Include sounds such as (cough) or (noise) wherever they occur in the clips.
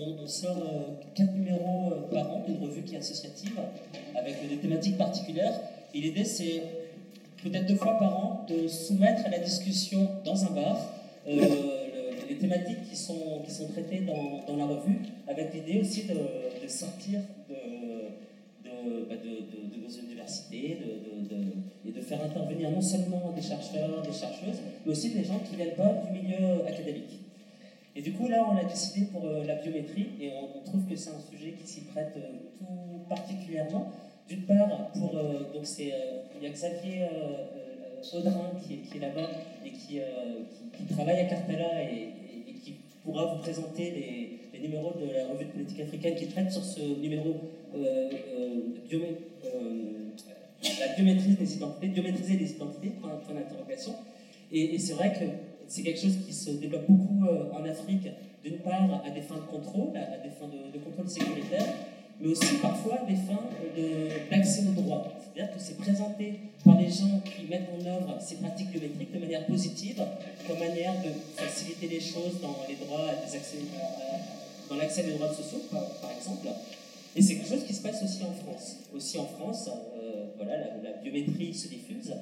on, sort quatre numéros par an d'une revue qui est associative, avec des thématiques particulières. Et l'idée, c'est peut-être deux fois par an de soumettre à la discussion dans un bar les thématiques qui sont, qui sont traitées dans, la revue, avec l'idée aussi de, de sortir de, de, bah, de, nos universités et de faire intervenir non seulement des chercheurs, des chercheuses, mais aussi des gens qui ne viennent pas du milieu académique. Et du coup, là, on a décidé pour euh, la biométrie, et on, trouve que c'est un sujet qui s'y prête euh, tout particulièrement. D'une part, euh, donc il y a Xavier Audrin qui est, là-bas et qui, travaille à Carpella et, qui pourra vous présenter les, numéros de la revue de politique africaine qui traite sur ce numéro la biométrie des identités, biométriser les identités, point, point d'interrogation. Et c'est vrai que c'est quelque chose qui se développe beaucoup euh, en Afrique, d'une part à des fins de contrôle, à, des fins de, contrôle sécuritaire, mais aussi parfois à des fins d'accès au droit. C'est-à-dire que c'est présenté par les gens qui mettent en œuvre ces pratiques biométriques de manière positive, comme manière de faciliter les choses dans les droits, accès, dans l'accès des droits sociaux, par, exemple. Et c'est quelque chose qui se passe aussi en France. Aussi en France, euh, voilà, la, biométrie se diffuse.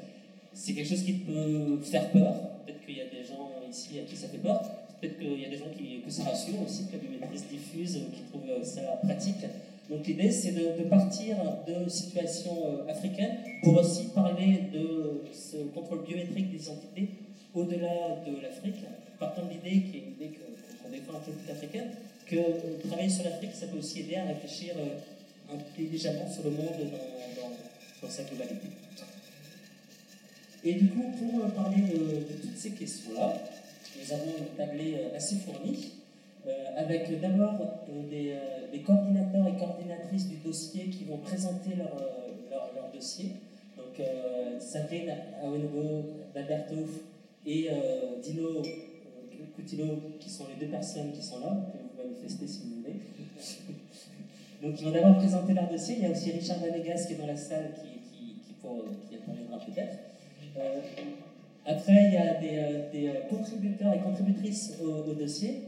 C'est quelque chose qui peut faire peur. Peut-être qu'il y a des gens ici à qui ça fait peur. Peut-être qu'il y a des gens qui, que ça rassure aussi, que la biométrie se diffuse, qui trouvent ça pratique. Donc l'idée, c'est de, partir de situations euh, africaines pour aussi parler de ce contrôle biométrique des identités au-delà de l'Afrique, partant de l'idée qui est une idée qu'on défend un peu toute africaine, que euh, travailler sur l'Afrique, ça peut aussi aider à réfléchir euh, intelligemment sur le monde dans, dans, sa globalité. Et du coup, pour euh, parler de, toutes ces questions-là, nous avons une tablée assez fournie, avec d'abord des, des, coordinateurs et coordinatrices du dossier qui vont présenter leur, leur, dossier. Donc, Sabrine Awenogo, d'Alberto et Dino Coutinho, qui sont les deux personnes qui sont là manifester si vous voulez. (laughs) Donc ils vont d'abord présenter leur dossier. Il y a aussi Richard Vanegas qui est dans la salle qui, qui, qui, pour, peut-être. Euh, après, il y a des, euh, euh, contributeurs et contributrices au, dossier.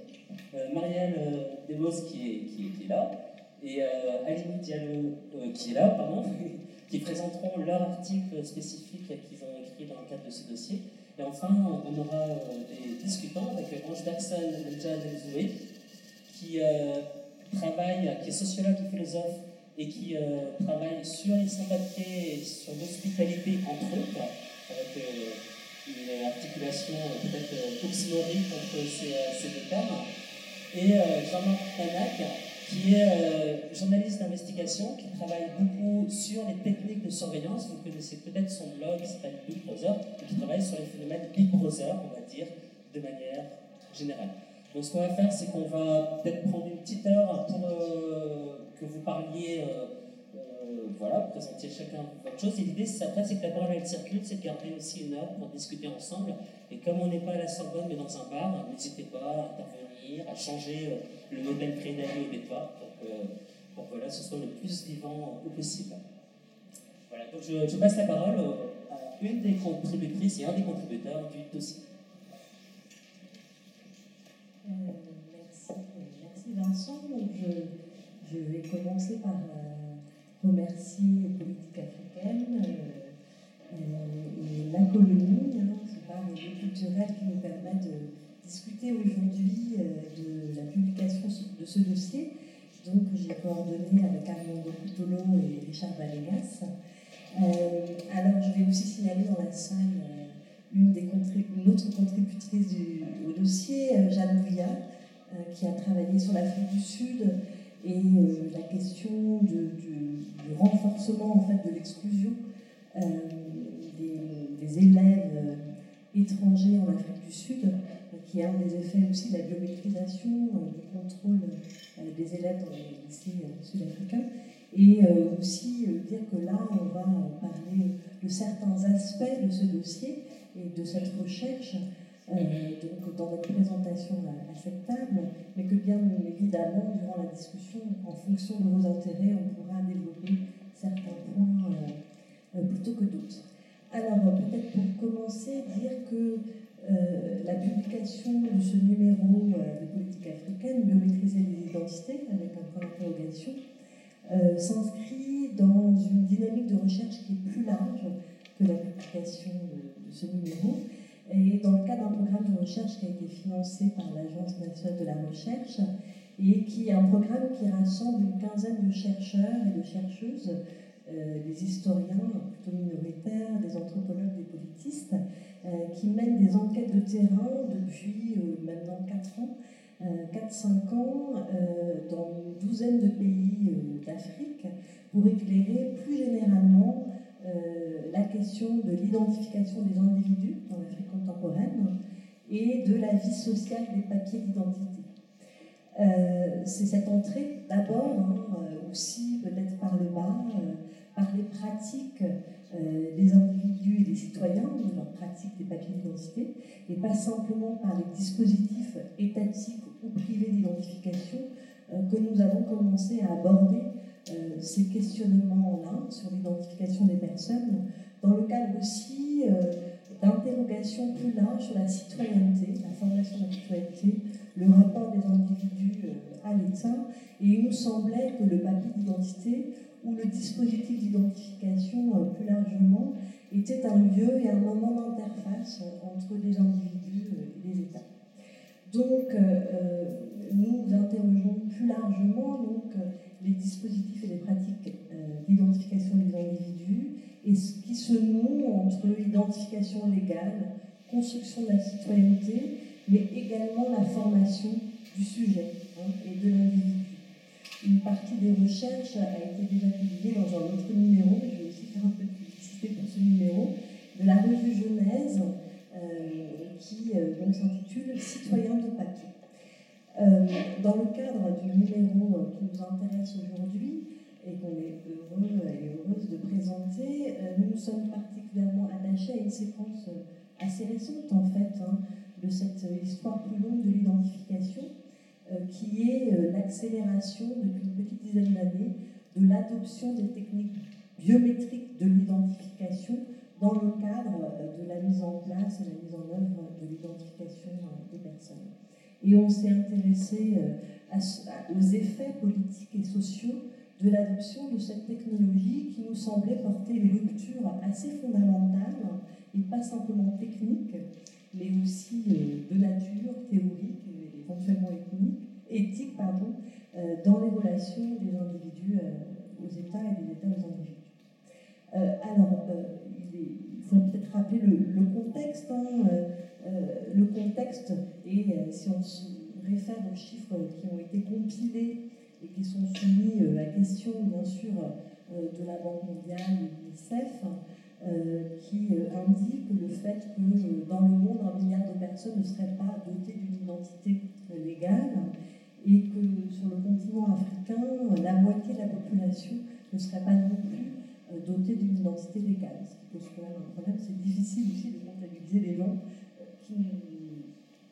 Marielle Demos qui est, qui, là, et Aline Diallo qui est là, pardon, (laughs) qui présenteront leur article spécifique qu'ils ont écrit dans le cadre de ce dossier. Et enfin, on aura des discutants avec Ange Bergson, Nadja Delzoué, qui euh, travaille, qui est sociologue et philosophe, et qui travaille sur les sans-papiers et sur l'hospitalité entre autres, avec euh, une articulation peut-être oxymorique entre ces, ces, deux termes. Et Jean-Marc Tanac, qui est journaliste d'investigation, qui travaille beaucoup sur les techniques de surveillance. Vous connaissez peut-être son blog qui s'appelle Big Brother, qui travaille sur les phénomènes Big Brother, on va dire, de manière générale. Donc ce qu'on va faire, c'est qu'on va peut-être prendre une petite heure pour euh, que vous parliez, euh, euh, voilà, présentiez chacun votre chose. Et l'idée, après, c'est que la parole elle circule, c'est de garder aussi une heure pour discuter ensemble. Et comme on n'est pas à la Sorbonne, mais dans un bar, n'hésitez pas à intervenir, à changer le modèle crédit auditoire pour que, pour que voilà, ce soit le plus vivant possible. Voilà, donc je, passe la parole à une des contributrices et un des contributeurs du dossier. merci, merci Vincent. Je, je, vais commencer par euh, remercier Politique africaine euh, et la colonie, hein, ce bar culturel qui nous permet de discuter aujourd'hui euh, de la publication de ce dossier. Donc, j'ai coordonné avec Armando Putolo et Richard Valegas. alors, je vais aussi signaler dans la salle une, des autre contributrice au dossier, euh, Jeanne Bouillard, euh, qui a travaillé sur l'Afrique du Sud et euh, la question du, renforcement en fait, de l'exclusion des, élèves étrangers en Afrique du Sud, qui un des effets aussi de la biométrisation, du contrôle des élèves dans les lycées sud-africains. Et aussi dire que là, on va parler de certains aspects de ce dossier et de cette recherche euh, donc dans notre présentation à, cette table, mais que bien évidemment, durant la discussion, en fonction de vos intérêts, on pourra développer certains points euh, euh, plutôt que d'autres. Alors, peut-être pour commencer, dire que la publication de ce numéro de politique africaine, Biométriser les identités, avec un point d'interrogation, s'inscrit dans une dynamique de recherche qui est plus large que la publication de, ce numéro, et dans le cadre d'un programme de recherche qui a été financé par l'Agence nationale de la recherche, et qui est un programme qui rassemble une quinzaine de chercheurs et de chercheuses, euh, des historiens plutôt minoritaires, des anthropologues, des politistes, euh, qui mènent des enquêtes de terrain depuis euh, maintenant 4 ans, 4-5 ans, dans une douzaine de pays d'Afrique, pour éclairer plus généralement la question de l'identification des individus dans l'Afrique contemporaine et de la vie sociale des papiers d'identité. Euh, c'est cette entrée d'abord, hein, euh, aussi peut-être par le bas, euh, par les pratiques des individus et des citoyens, leurs pratiques des papiers d'identité, et pas simplement par les dispositifs étatiques ou privés d'identification, que nous avons commencé à aborder ces questionnements-là sur l'identification des personnes, dans le cadre aussi d'interrogations plus larges sur la citoyenneté, la formation de la citoyenneté, le rapport des individus euh, à l'État, et il nous semblait que le papier d'identité ou le dispositif d'identification euh, plus largement était un lieu et un moment d'interface entre des individus euh, et des États. Donc, nous interrogeons plus largement donc, les dispositifs et les pratiques d'identification des individus et ce qui se noue entre identification légale, construction de la citoyenneté mais également la formation du sujet hein, et de l'individu. Une partie des recherches a été déjà publiée dans un autre numéro, je vais aussi faire un peu de publicité pour ce numéro, de la revue Genèse, euh, qui euh, s'intitule Citoyens de papier. Euh, dans le cadre du numéro qui nous intéresse aujourd'hui, et qu'on est heureux et heureuse de présenter, nous nous sommes particulièrement attachés à une séquence assez récente en fait, hein, de cette histoire plus longue de l'identification, euh, qui est euh, l'accélération depuis une petite dizaine d'années de l'adoption des techniques biométriques de l'identification dans le cadre euh, de la mise en place et la mise en œuvre de l'identification des personnes. Et on s'est intéressé aux effets politiques et sociaux de l'adoption de cette technologie qui nous semblait porter une rupture assez fondamentale et pas simplement technique, mais aussi euh, de nature théorique et éventuellement éthique pardon, euh, dans les relations des individus euh, aux États et des États aux individus. alors, il, faut peut-être rappeler le, contexte. Hein, le contexte, et si on se réfère aux chiffres qui ont été compilés et qui sont soumis à question, bien sûr, de la Banque mondiale et de l'UNICEF, euh, qui euh, indique le fait que euh, dans le monde, un milliard de personnes ne seraient pas dotées d'une identité légale et que sur le continent africain, la moitié de la population ne serait pas non plus dotée d'une identité légale. Ce qui pose problème, c'est difficile aussi de comptabiliser les gens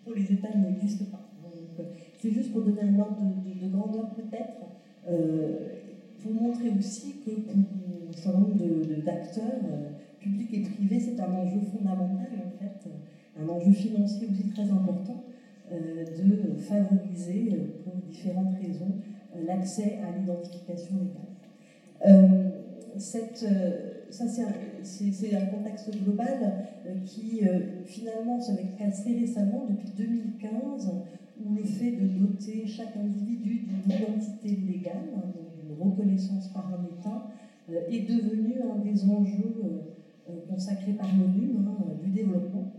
pour les États, n'existent pas. C'est juste pour donner un ordre de, grandeur peut-être, pour montrer aussi que pour un certain nombre d'acteurs, public et privé, c'est un enjeu fondamental, en fait, un enjeu financier aussi très important, euh, de favoriser, euh, pour différentes raisons, euh, l'accès à l'identification légale. Cette, ça, c'est un, contexte global qui, finalement, s'est cassé récemment, depuis 2015, où le fait de doter chaque individu d'une identité légale, hein, d'une reconnaissance par un État, est devenu un des enjeux euh, consacré par l'ONU hein, du développement,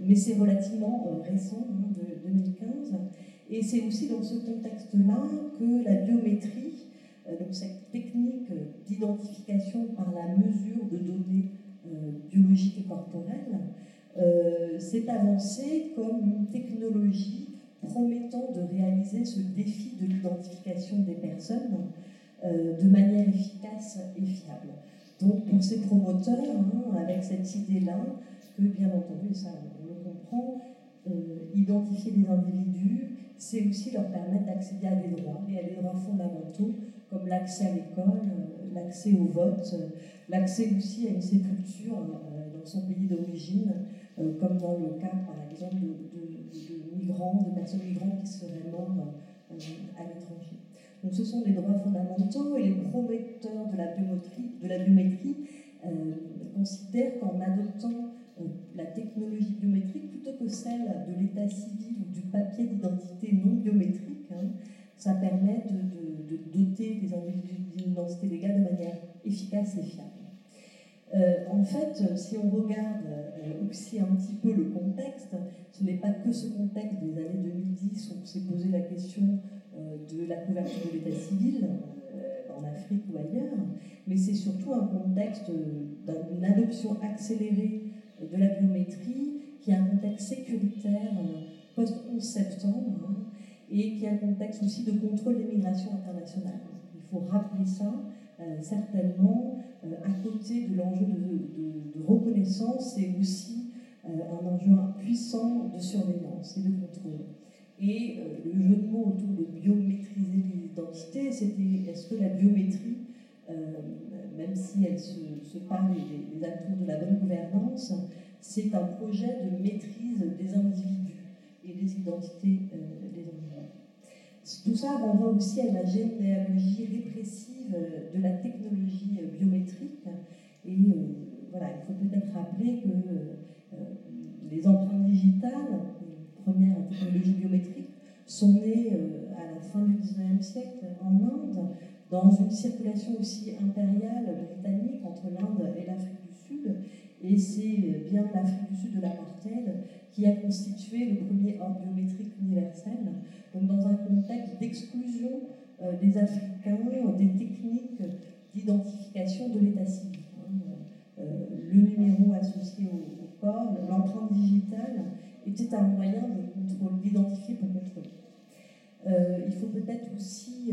mais c'est relativement euh, récent, hein, de 2015. Et c'est aussi dans ce contexte-là que la biométrie, euh, donc cette technique d'identification par la mesure de données biologiques et corporelles, s'est avancée comme une technologie promettant de réaliser ce défi de l'identification des personnes de manière efficace et fiable. Donc pour ces promoteurs, hein, avec cette idée-là, que bien entendu, ça on le comprend, euh, identifier les individus, c'est aussi leur permettre d'accéder à des droits, et à des droits fondamentaux, comme l'accès à l'école, euh, l'accès au vote, l'accès aussi à une sépulture euh, dans son pays d'origine, comme dans le cas, par exemple, de, migrants, de personnes migrantes qui seraient morts à l'étranger. Donc ce sont des droits fondamentaux et les prometteurs de la biométrie, de la biométrie considèrent qu'en adoptant la technologie biométrique plutôt que celle de l'état civil ou du papier d'identité non biométrique, hein, ça permet de, doter les individus d'une identité légale de manière efficace et fiable. Euh, en fait, si on regarde euh, aussi un petit peu le contexte, ce n'est pas que ce contexte des années 2010 où s'est posé la question euh, de la couverture de l'état civil en Afrique ou ailleurs, mais c'est surtout un contexte d'une adoption accélérée de la biométrie qui est un contexte sécuritaire post-11 septembre. Hein, et qui est un contexte aussi de contrôle des migrations internationales. Il faut rappeler ça, euh, certainement, euh, à côté de l'enjeu de, reconnaissance, c'est aussi euh, un enjeu puissant de surveillance et de contrôle. Et le jeu de mots autour de biométriser l'identité, c'était est-ce que la biométrie, même si elle se, parle des, des de la bonne gouvernance, c'est un projet de maîtrise des individus et des identités des. Tout ça renvoie aussi à la généalogie répressive de la technologie biométrique. Et euh, voilà, il faut peut-être rappeler que euh, les empreintes digitales, les premières technologies biométriques, sont nées euh, à la fin du 19e siècle en Inde, dans une circulation aussi impériale britannique entre l'Inde et l'Afrique du Sud. Et c'est bien l'Afrique du Sud de l'apartheid qui a constitué le premier ordre biométrique universel, donc dans un contexte d'exclusion euh, des Africains des techniques d'identification de l'état civil. Hein. Euh, le numéro associé au, corps, l'empreinte digitale, était un moyen d'identifier pour contrôler. Euh, il faut peut-être aussi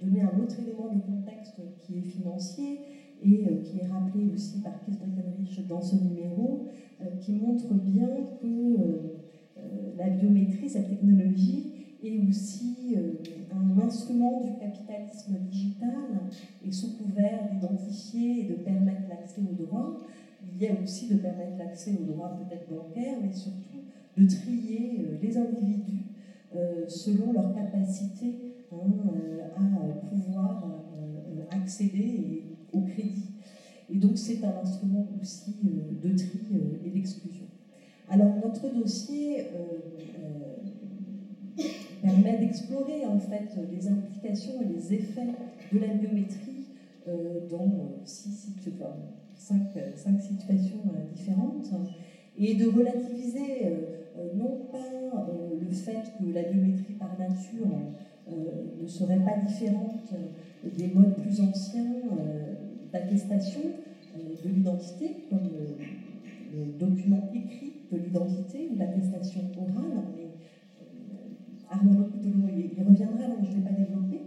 donner un autre élément de contexte qui est financier et qui est rappelé aussi par Keith Breckenridge dans ce numéro, euh, qui montre bien que euh, euh, la biométrie, cette technologie, est aussi un instrument du capitalisme digital et sous couvert d'identifier et de permettre l'accès aux droits. Il y a aussi de permettre l'accès aux droits peut-être bancaires, mais surtout de trier les individus selon leur capacité hein, à pouvoir accéder au crédit. Et donc c'est un instrument aussi euh, de tri euh, et d'exclusion. Alors notre dossier euh, permet d'explorer en fait les implications et les effets de la biométrie dans six, cinq, cinq, situations différentes et de relativiser non pas le fait que la biométrie par nature ne serait pas différente des modes plus anciens d'attestation euh, de l'identité, comme le, document écrit de l'identité ou l'attestation orale. Mais, euh, Arnaud Coutelot y, reviendra, donc je ne vais pas développer,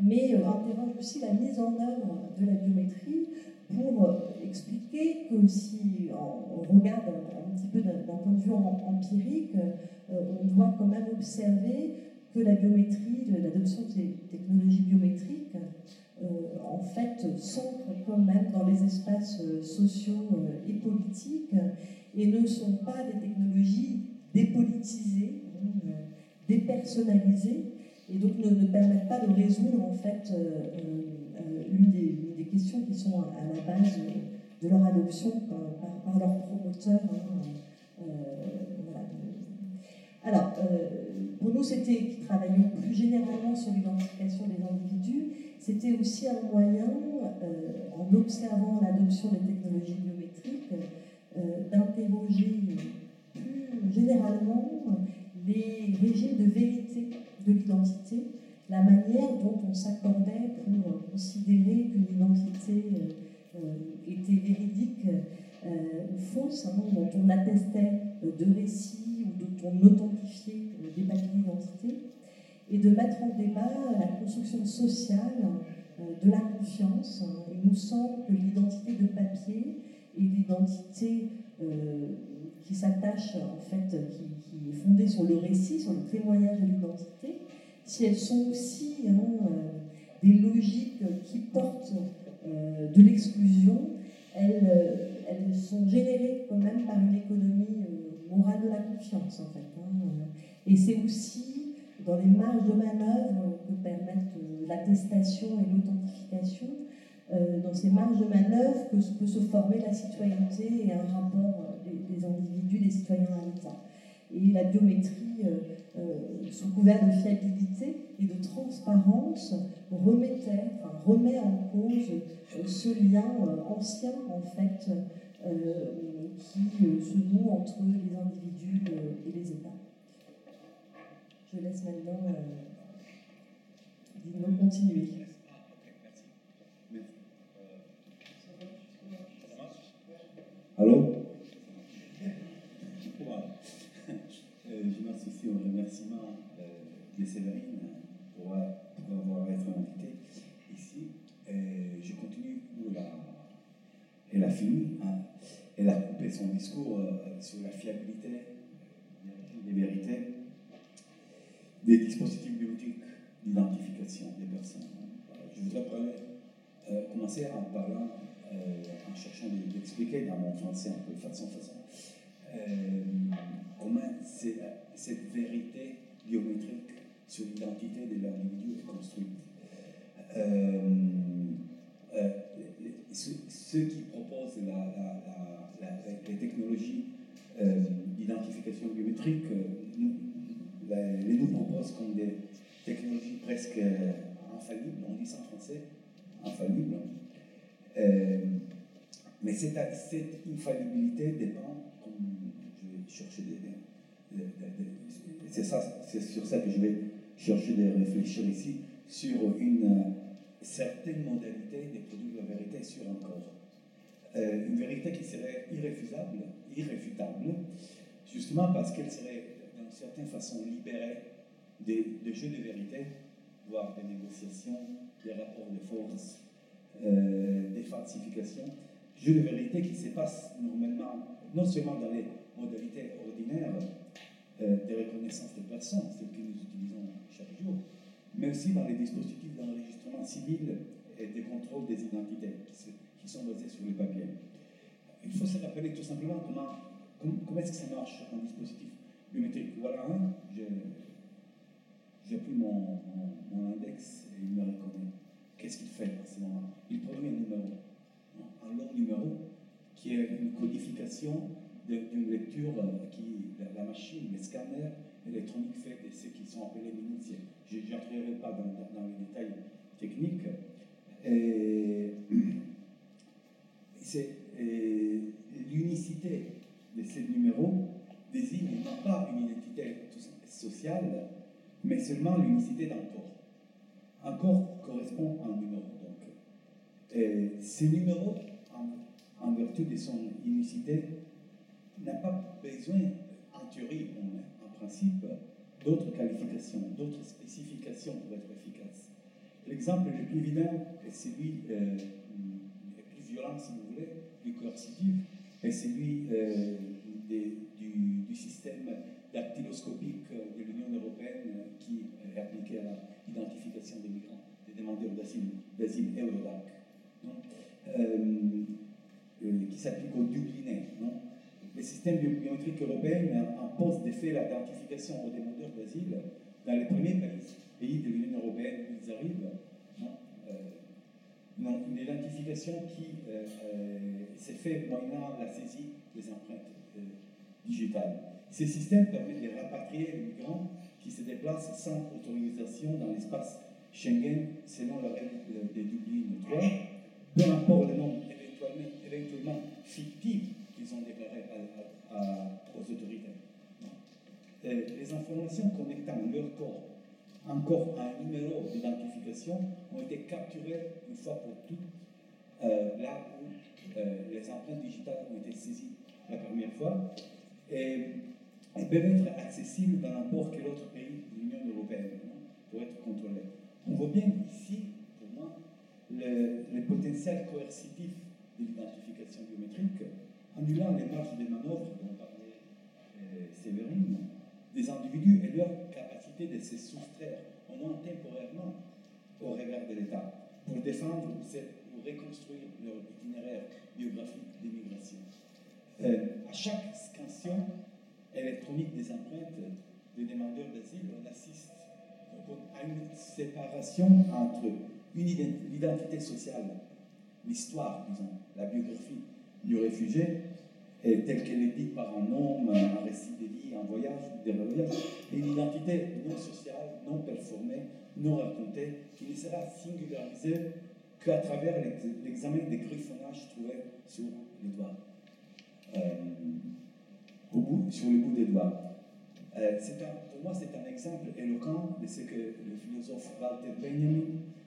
mais euh, interroge aussi la mise en œuvre de la biométrie pour expliquer que si on regarde un, petit peu d'un point de vue empirique, on doit quand même observer que la biométrie, l'adoption des technologies biométriques, en fait s'ancrent quand même dans les espaces euh, sociaux euh, et politiques et ne sont pas des technologies dépolitisées, hein, dépersonnalisées, et donc ne, permettent pas de résoudre en fait une des, questions qui sont à, la base de leur adoption par, leurs promoteurs. Hein, Alors, pour nous, c'était qui travaillions plus généralement sur l'identification des individus c'était aussi un moyen, euh, en observant l'adoption des technologies biométriques, euh, d'interroger plus généralement les régimes de vérité de l'identité, la manière dont on s'accordait pour considérer qu'une identité euh, était véridique ou fausse, hein, dont on attestait de récits ou dont on authentifiait des papiers d'identité et de mettre en débat la construction sociale euh, de la confiance. Il nous semble que l'identité de papier et l'identité euh, qui s'attache, en fait, qui, est fondée sur le récit, sur le témoignage de l'identité, si elles sont aussi hein, euh, des logiques qui portent de l'exclusion, elles, sont générées quand même par une économie morale de la confiance, en fait. Hein. Et c'est aussi dans les marges de manœuvre que permettent l'attestation et l'authentification, dans ces marges de manœuvre que peut se former la citoyenneté et un rapport des, individus, des citoyens à l'État. Et la biométrie, sous couvert de fiabilité et de transparence, remettait, enfin, remet en cause ce lien ancien, en fait, qui se noue entre les individus et les États. Je laisse maintenant euh, continuer. Allô? (laughs) Je m'associe au remerciement de Pour, avoir été invité ici. je continue où elle a fini. Hein. Elle a coupé son discours euh, sur la fiabilité des vérités des dispositifs biométriques d'identification des personnes. Je voudrais parler, euh, commencer en parlant, euh, en cherchant d'expliquer dans mon français un peu façon façon comment cette vérité biométrique sur l'identité de l'individu est construite. ceux, qui proposent la les technologies euh, d'identification biométrique euh, les nous proposent comme des technologies presque euh, infaillibles, on dit ça en français, infaillibles. mais cette, cette, infaillibilité dépend, comme je vais chercher des, c'est ça, c'est sur ça que je vais chercher de réfléchir ici, sur une certaine modalité de produire la vérité sur un corps. Euh, une vérité qui serait irréfutable, justement parce qu'elle serait d'une certaine façon libérée des, jeux de vérité, voire des négociations, des rapports de force, euh, des falsifications, jeux de vérité qui se passent normalement, non seulement dans les modalités ordinaires euh, de reconnaissance des personnes, celles que nous utilisons mais aussi dans les dispositifs d'enregistrement civil et de contrôle des identités, sont basés sur le papier. Il faut se rappeler tout simplement comment, comment, est-ce que ça marche un dispositif biométrique. Voilà un, j'ai pris mon, mon, index et il me reconnaît. Qu'est-ce qu'il fait à ce moment Il produit un numéro, un long numéro qui est une codification d'une lecture qui la, machine, les scanners électroniques fait de ce qui sont appelés minutiers. Je n'entrerai pas dans, les détails techniques. (clears throat) Et l'unicité de ces numéros désigne non pas une identité sociale, mais seulement l'unicité d'un corps. Un corps correspond à un numéro. Donc. Et ces numéros, en, vertu de son unicité, n'a pas besoin, en théorie, en, principe, d'autres qualifications, d'autres spécifications pour être efficace. L'exemple le plus évident est celui euh, si vous voulez, du coercitif, et celui euh, du, système dactyloscopique de l'Union européenne qui est appliqué à l'identification des migrants, des demandeurs d'asile Eurodac, euh, qui s'applique aux Dublinais. Non? Le système biométrique européen impose de fait l'identification aux demandeurs d'asile dans les premiers pays, de l'Union européenne où ils arrivent une identification qui euh, euh, s'est faite moyennant la saisie des empreintes euh, digitales. Ces systèmes permettent de rapatrier les migrants qui se déplacent sans autorisation dans l'espace Schengen selon la règle de Dublin 3, peu importe le nombre éventuellement, éventuellement fictif qu'ils ont déclaré aux autorités. les informations connectant leur corps encore un numéro d'identification ont été capturés une fois pour toutes euh, là où euh, les empreintes digitales ont été saisies la première fois et, peuvent être accessibles dans n'importe quel autre pays de l'Union européenne pour être contrôlées. On voit bien ici, pour moi, le, potentiel coercitif de l'identification biométrique, annulant les marges de manœuvre dont parlait euh, Séverine, des individus et leur capacité de se soustraire, au moins temporairement, au regard de l'État, pour défendre pour reconstruire leur itinéraire biographique d'immigration. Euh, à chaque scansion électronique des empreintes des demandeurs d'asile, on assiste à une séparation entre l'identité sociale, l'histoire, disons, la biographie du réfugié, telle qu'elle est dite par un homme, un récit de vie, un voyage, des voyages, une identité non sociale, non performée, non racontée, qui ne sera singularisée qu'à travers l'examen des griffonnages trouvés sur les doigts, euh, sur le bout des doigts. Euh, pour moi, c'est un exemple éloquent de ce que le philosophe Walter Benjamin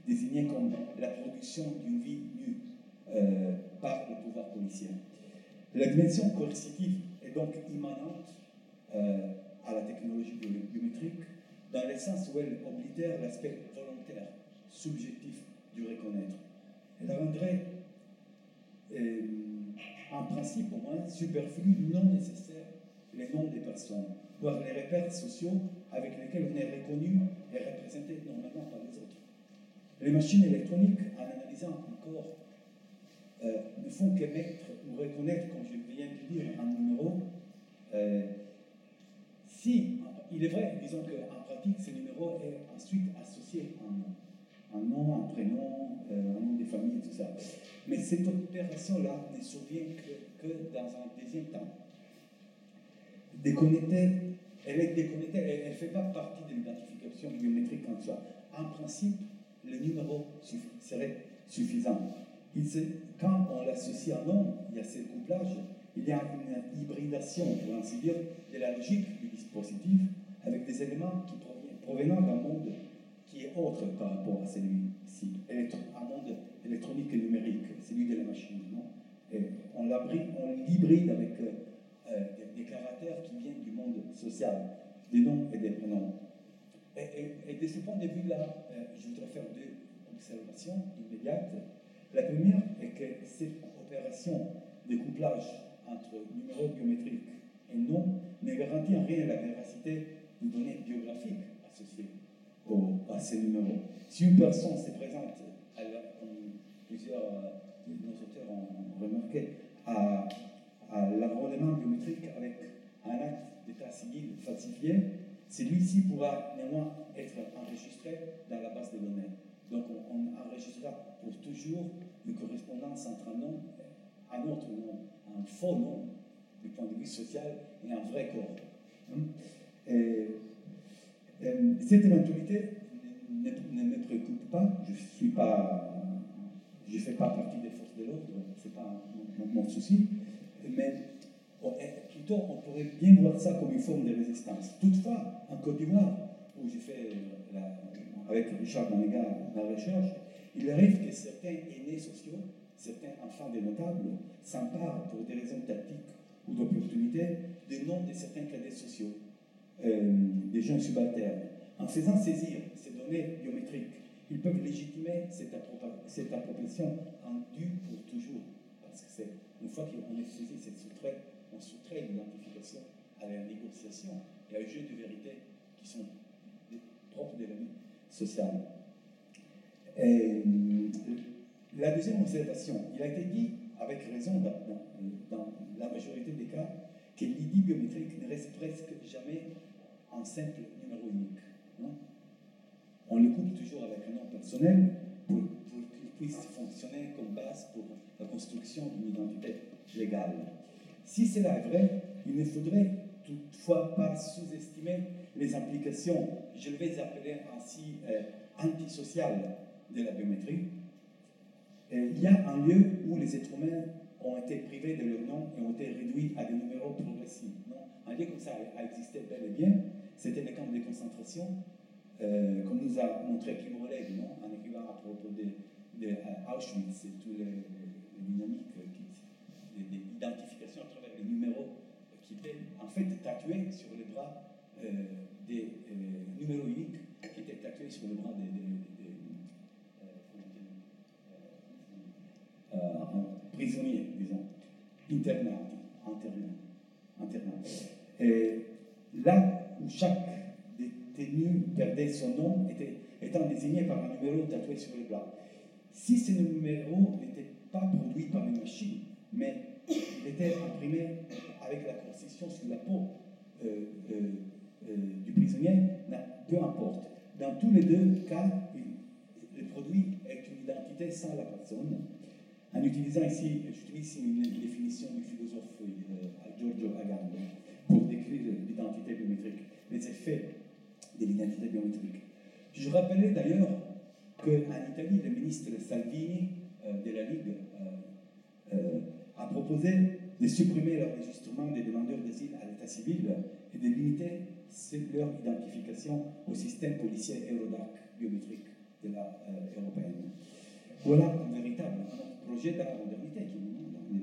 désignait comme la production d'une vie nue euh, par le pouvoir policier. La dimension coercitive est donc immanente euh, à la technologie biométrique dans le sens où elle oblitère l'aspect volontaire, subjectif du reconnaître. Elle rendrait, euh, en principe au moins, superflu, non nécessaire, les noms des personnes, voire les repères sociaux avec lesquels on est reconnu et représenté normalement par les autres. Les machines électroniques, en analysant encore euh, ne font qu'émettre ou reconnaître, comme je viens de dire, un numéro. Euh, si, il est vrai, disons qu'en pratique, ce numéro est ensuite associé à un nom. Un nom, un prénom, euh, un nom de famille, tout ça. Mais cette opération-là ne survient que, dans un deuxième temps. Déconnectée, elle est déconnectée, elle ne fait pas partie de l'identification biométrique en soi. En principe, le numéro serait suffisant quand on l'associe à nom, il y a ce couplage, il y a une hybridation, pour ainsi dire, de la logique du dispositif avec des éléments qui proviennent d'un monde qui est autre par rapport à celui-ci, un monde électronique et numérique, celui de la machine. et on l'hybride avec euh, des, caractères qui viennent du monde social, des noms et des prénoms. Et, de ce point de vue-là, euh, je voudrais faire deux observations immédiates. La première est que cette opération de couplage entre numéros biométriques et nom ne garantit en rien la véracité des données biographiques associées à ces numéros. Si une personne se présente, comme plusieurs de nos auteurs ont remarqué, à, à biométrique avec un acte d'état civil falsifié, celui-ci pourra néanmoins être enregistré dans la base de données. Donc on, enregistrera pour toujours une correspondance entre un nom, un autre nom, un faux nom du point de vue social et un vrai corps. Hein? cette éventualité ne, me préoccupe pas, je suis pas, je fais pas partie des forces de l'ordre, c'est pas mon, souci, mais plutôt on pourrait bien voir ça comme une forme de résistance. Toutefois, en Côte d'Ivoire, où j'ai fait la, avec Richard Manéga la recherche, il arrive que certains aînés sociaux, certains enfants des notables, s'emparent pour des raisons tactiques ou d'opportunité des noms de certains cadets sociaux, euh, des jeunes subalternes. En faisant saisir ces données biométriques, ils peuvent légitimer cette, appropriation en dû pour toujours. Parce que c'est une fois qu'on est saisi cette soutrait, on soutrait l'identification à la négociation et à jeu de vérité qui sont propres de la Et, la deuxième observation, il a été dit avec raison dans, la majorité des cas que l'ID biométrique ne reste presque jamais un simple numéro unique. On le coupe toujours avec un nom personnel pour, qu'il puisse fonctionner comme base pour la construction d'une identité légale. Si cela est vrai, il ne faudrait toutefois pas sous-estimer les implications, je vais appeler ainsi euh, antisociales de la biométrie. il y a un lieu où les êtres humains ont été privés de leur nom et ont été réduits à des numéros progressifs. Un lieu comme ça a existé bel et bien, c'était le camp de concentration, euh, comme nous a montré Kim Oleg, non? En écrivant à propos de, euh, Auschwitz et toutes les, dynamiques, l'identification à travers les numéros qui étaient en fait tatoués sur les bras euh, des numéros uniques qui étaient tatoués sur les bras des, prisonniers, disons, internats, internats, Et là où chaque détenu perdait son nom, étant désigné par un numéro tatoué sur le bras. si ce numéro n'était pas produit par une machine, mais il était imprimé avec la constitution sur la peau euh, euh, euh, du prisonnier, peu importe. Dans tous les deux cas, le produit est une identité sans la personne. En utilisant ici, j'utilise une définition du philosophe Giorgio Agamben pour décrire l'identité biométrique, les effets de l'identité biométrique. Je rappelais d'ailleurs qu'en Italie, le ministre Salvini de la Ligue a proposé de supprimer l'enregistrement des demandeurs d'asile à l'état civil et de limiter leur identification au système policier Eurodac biométrique de la euh, européenne. Voilà un véritable projet de la modernité qui nous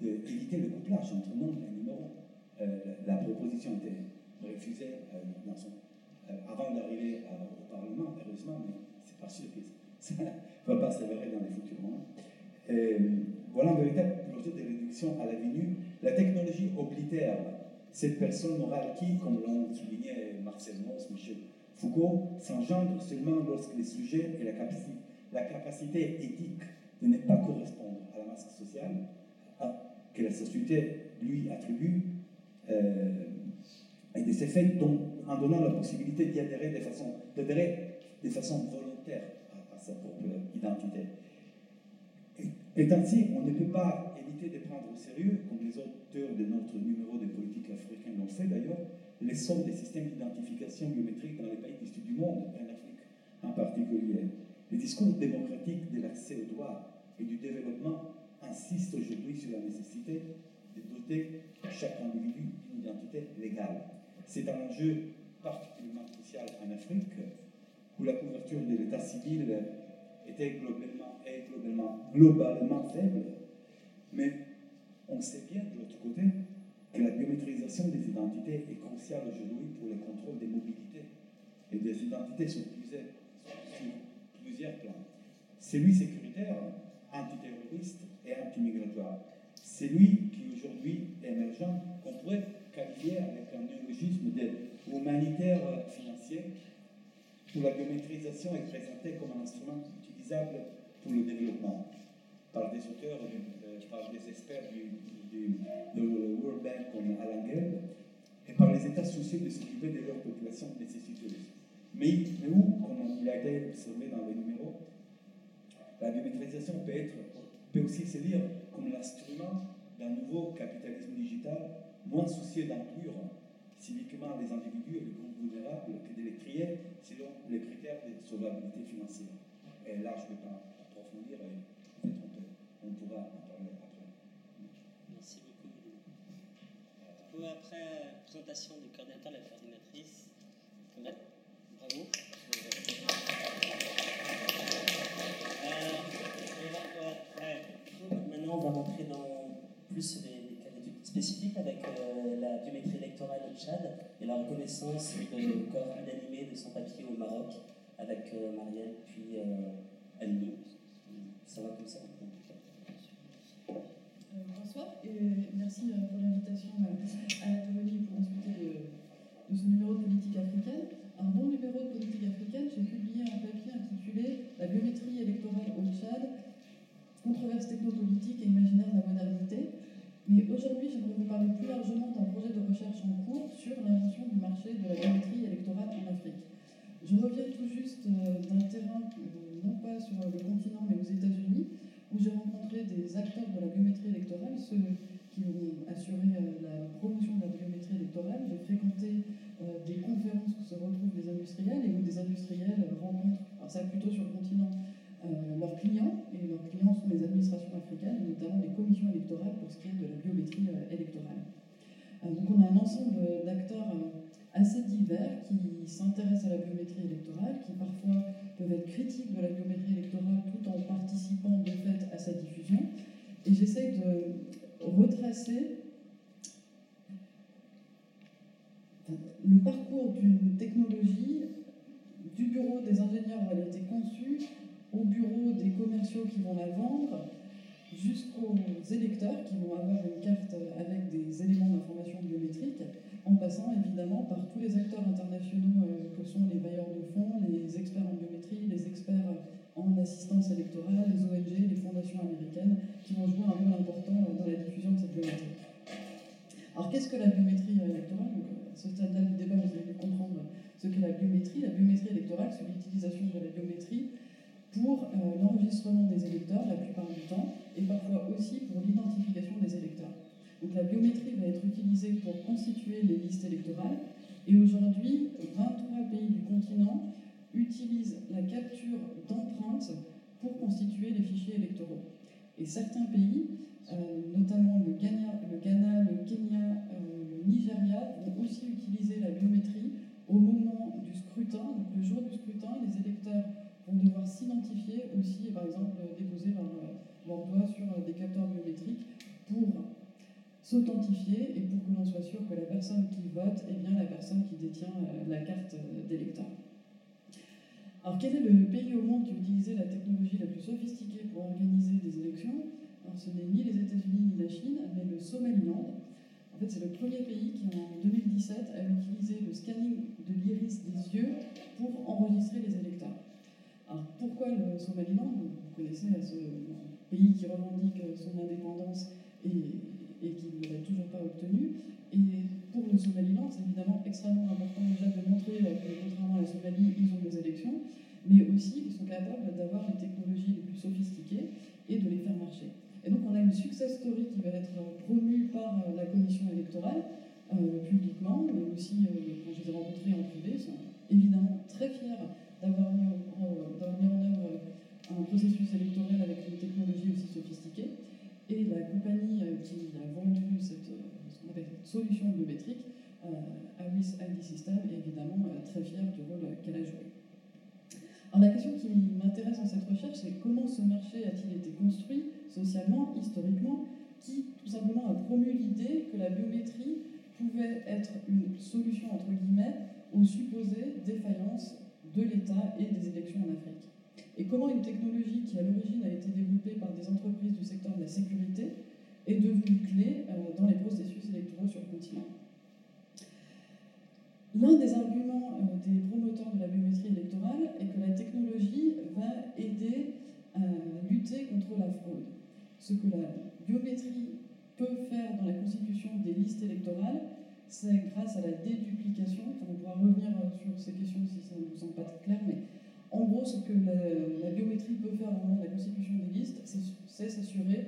d'éviter le couplage entre nom et numéro. Euh, la proposition été refusée euh, avant d'arriver au Parlement, heureusement, mais c'est pas sûr que ça ne (laughs) va pas s'avérer dans les futurs mois. voilà un véritable projet de réduction à la venue. La technologie oblitère cette personne morale qui, comme l'ont souligné Marcel Mauss, Michel Foucault, s'engendre seulement lorsque les sujets et la capacité, éthique de ne pas correspondre à la masse sociale que la société lui attribue euh, et de ces faits en donnant la possibilité d'y adhérer de façon, de façon volontaire à, sa propre identité. Et, ainsi, on ne peut pas éviter de prendre au sérieux, comme les de notre numéro de politique africaine l'ont fait d'ailleurs, les sommes des systèmes d'identification biométrique dans les pays du du monde, en Afrique en particulier. Les discours démocratiques de l'accès au droit et du développement insistent aujourd'hui sur la nécessité de doter chaque individu d'une identité légale. C'est un enjeu particulièrement crucial en Afrique, où la couverture de l'état civil était globalement, est globalement faible, mais on sait bien de l'autre côté que la biométrisation des identités est cruciale aujourd'hui pour le contrôle des mobilités et des identités sur plusieurs, sur plusieurs plans. Celui sécuritaire, antiterroriste et antimigratoire. Celui qui aujourd'hui est émergent, qu'on pourrait qualifier avec un néologisme de humanitaire financier, où la biométrisation est présentée comme un instrument utilisable pour le développement par des auteurs, euh, par des experts du, World Bank comme Alan Gelb, et par les États soucieux de s'occuper de leur population nécessiteuse. Mais, mais où, comme il a été observé dans les numéros, la biométrisation peut, être, peut aussi se lire comme l'instrument d'un nouveau capitalisme digital moins soucieux d'inclure civiquement les individus et les groupes vulnérables que de les trier selon les critères de solvabilité financière. Et là, je ne vais pas approfondir, peut-être on, on pourra après présentation du coordinateur, la coordinatrice. Bravo. Euh, maintenant, on va rentrer dans plus les, cas d'études spécifiques avec euh, la biométrie électorale au Tchad et la reconnaissance de corps inanimé de son papier au Maroc avec euh, Marielle puis euh, Annie. Ça va comme ça? Bonsoir et merci euh, pour l'invitation euh, à l'atelier pour discuter de, ce numéro de politique africaine. Dans le numéro de politique africaine, j'ai publié un papier intitulé La biométrie électorale au Tchad, controverse technopolitique et imaginaire de la modernité. Mais aujourd'hui, j'aimerais vous parler plus largement d'un projet de recherche en cours sur l'invention du marché de la biométrie électorale en Afrique. Je reviens tout juste d'un terrain, non pas sur le continent, mais où j'ai rencontré des acteurs de la biométrie électorale, ceux qui ont assuré euh, la promotion de la biométrie électorale. J'ai fréquenté euh, des conférences où se retrouvent des industriels et où des industriels rencontrent, alors ça plutôt sur le continent, euh, leurs clients, et leurs clients sont les administrations africaines, notamment les commissions électorales pour ce qui est de la biométrie électorale. donc on a un ensemble d'acteurs assez divers qui s'intéressent à la biométrie électorale, qui parfois peuvent être critiques de la biométrie électorale tout en participant de fait à sa diffusion. Et j'essaie de retracer le parcours d'une technologie du bureau des ingénieurs où elle a été conçue, au bureau des commerciaux qui vont la vendre, jusqu'aux électeurs qui vont avoir une carte avec des éléments d'information biométrique, en passant évidemment par tous les acteurs internationaux euh, que sont les bailleurs de fonds, les experts en biométrie, les experts en d'assistance électorale, les ONG, les fondations américaines, qui vont jouer un rôle important dans la diffusion de cette biométrie. Alors qu'est-ce que la biométrie électorale? À ce stade-là du débat, vous allez comprendre ce qu'est la biométrie. La biométrie électorale, c'est l'utilisation de la biométrie pour euh, l'enregistrement des électeurs la plupart du temps, et parfois aussi pour l'identification des électeurs. Donc la biométrie va être utilisée pour constituer les listes électorales, et aujourd'hui, 23 pays du continent utilisent la capture d'empreintes pour constituer les fichiers électoraux. Et certains pays, euh, notamment le Ghana, le, Kenya, euh, le Nigeria, vont aussi utiliser la biométrie au moment du scrutin, donc le jour du scrutin, les électeurs vont devoir s'identifier aussi par exemple déposer leur, leur doigt sur des capteurs biométriques pour s'authentifier et pour que l'on soit sûr que la personne qui vote est bien la personne qui détient euh, la carte euh, d'électeur. Alors quel est le pays au monde qui utilisait la technologie la plus sophistiquée pour organiser des élections? Alors ce n'est ni les États-Unis ni la Chine, mais le Somaliland. En fait, c'est le premier pays qui, en 2017, a utilisé le scanning de l'iris des yeux pour enregistrer les électeurs. Alors pourquoi le Somaliland? Vous connaissez ce pays qui revendique son indépendance et et qui ne l'a toujours pas obtenu. Et pour le Somaliland, c'est évidemment extrêmement important déjà de montrer que, contrairement à la Somalie, ils ont des élections, mais aussi qu'ils sont capables d'avoir les technologies les plus sophistiquées et de les faire marcher. Et donc on a une success story qui va être promue par la commission électorale, euh, publiquement, mais aussi euh, quand je les ai rencontrés en privé, ils sont évidemment très fiers d'avoir mis, en œuvre un processus électoral avec une technologie aussi sophistiquée. Et la compagnie euh, qui a vendu cette, euh, solution biométrique, euh, Avis ID System, est évidemment très fière du rôle qu'elle a joué. Alors la question qui m'intéresse dans cette recherche, c'est comment ce marché a-t-il été construit socialement, historiquement, qui tout simplement a promu l'idée que la biométrie pouvait être une solution, entre guillemets, aux supposées défaillances de l'État et des élections en Afrique? Et comment une technologie qui à l'origine a été développée par des entreprises du secteur de la sécurité est devenue clé euh, dans les processus électoraux sur le continent? L'un des arguments euh, des promoteurs de la biométrie électorale est que la technologie va aider à lutter contre la fraude. Ce que la biométrie peut faire dans la constitution des listes électorales, c'est grâce à la déduplication, on pourra revenir euh, sur ces questions si ça ne vous semble pas très clair, mais en gros, ce que la, biométrie peut faire au moment de la constitution des listes, c'est s'assurer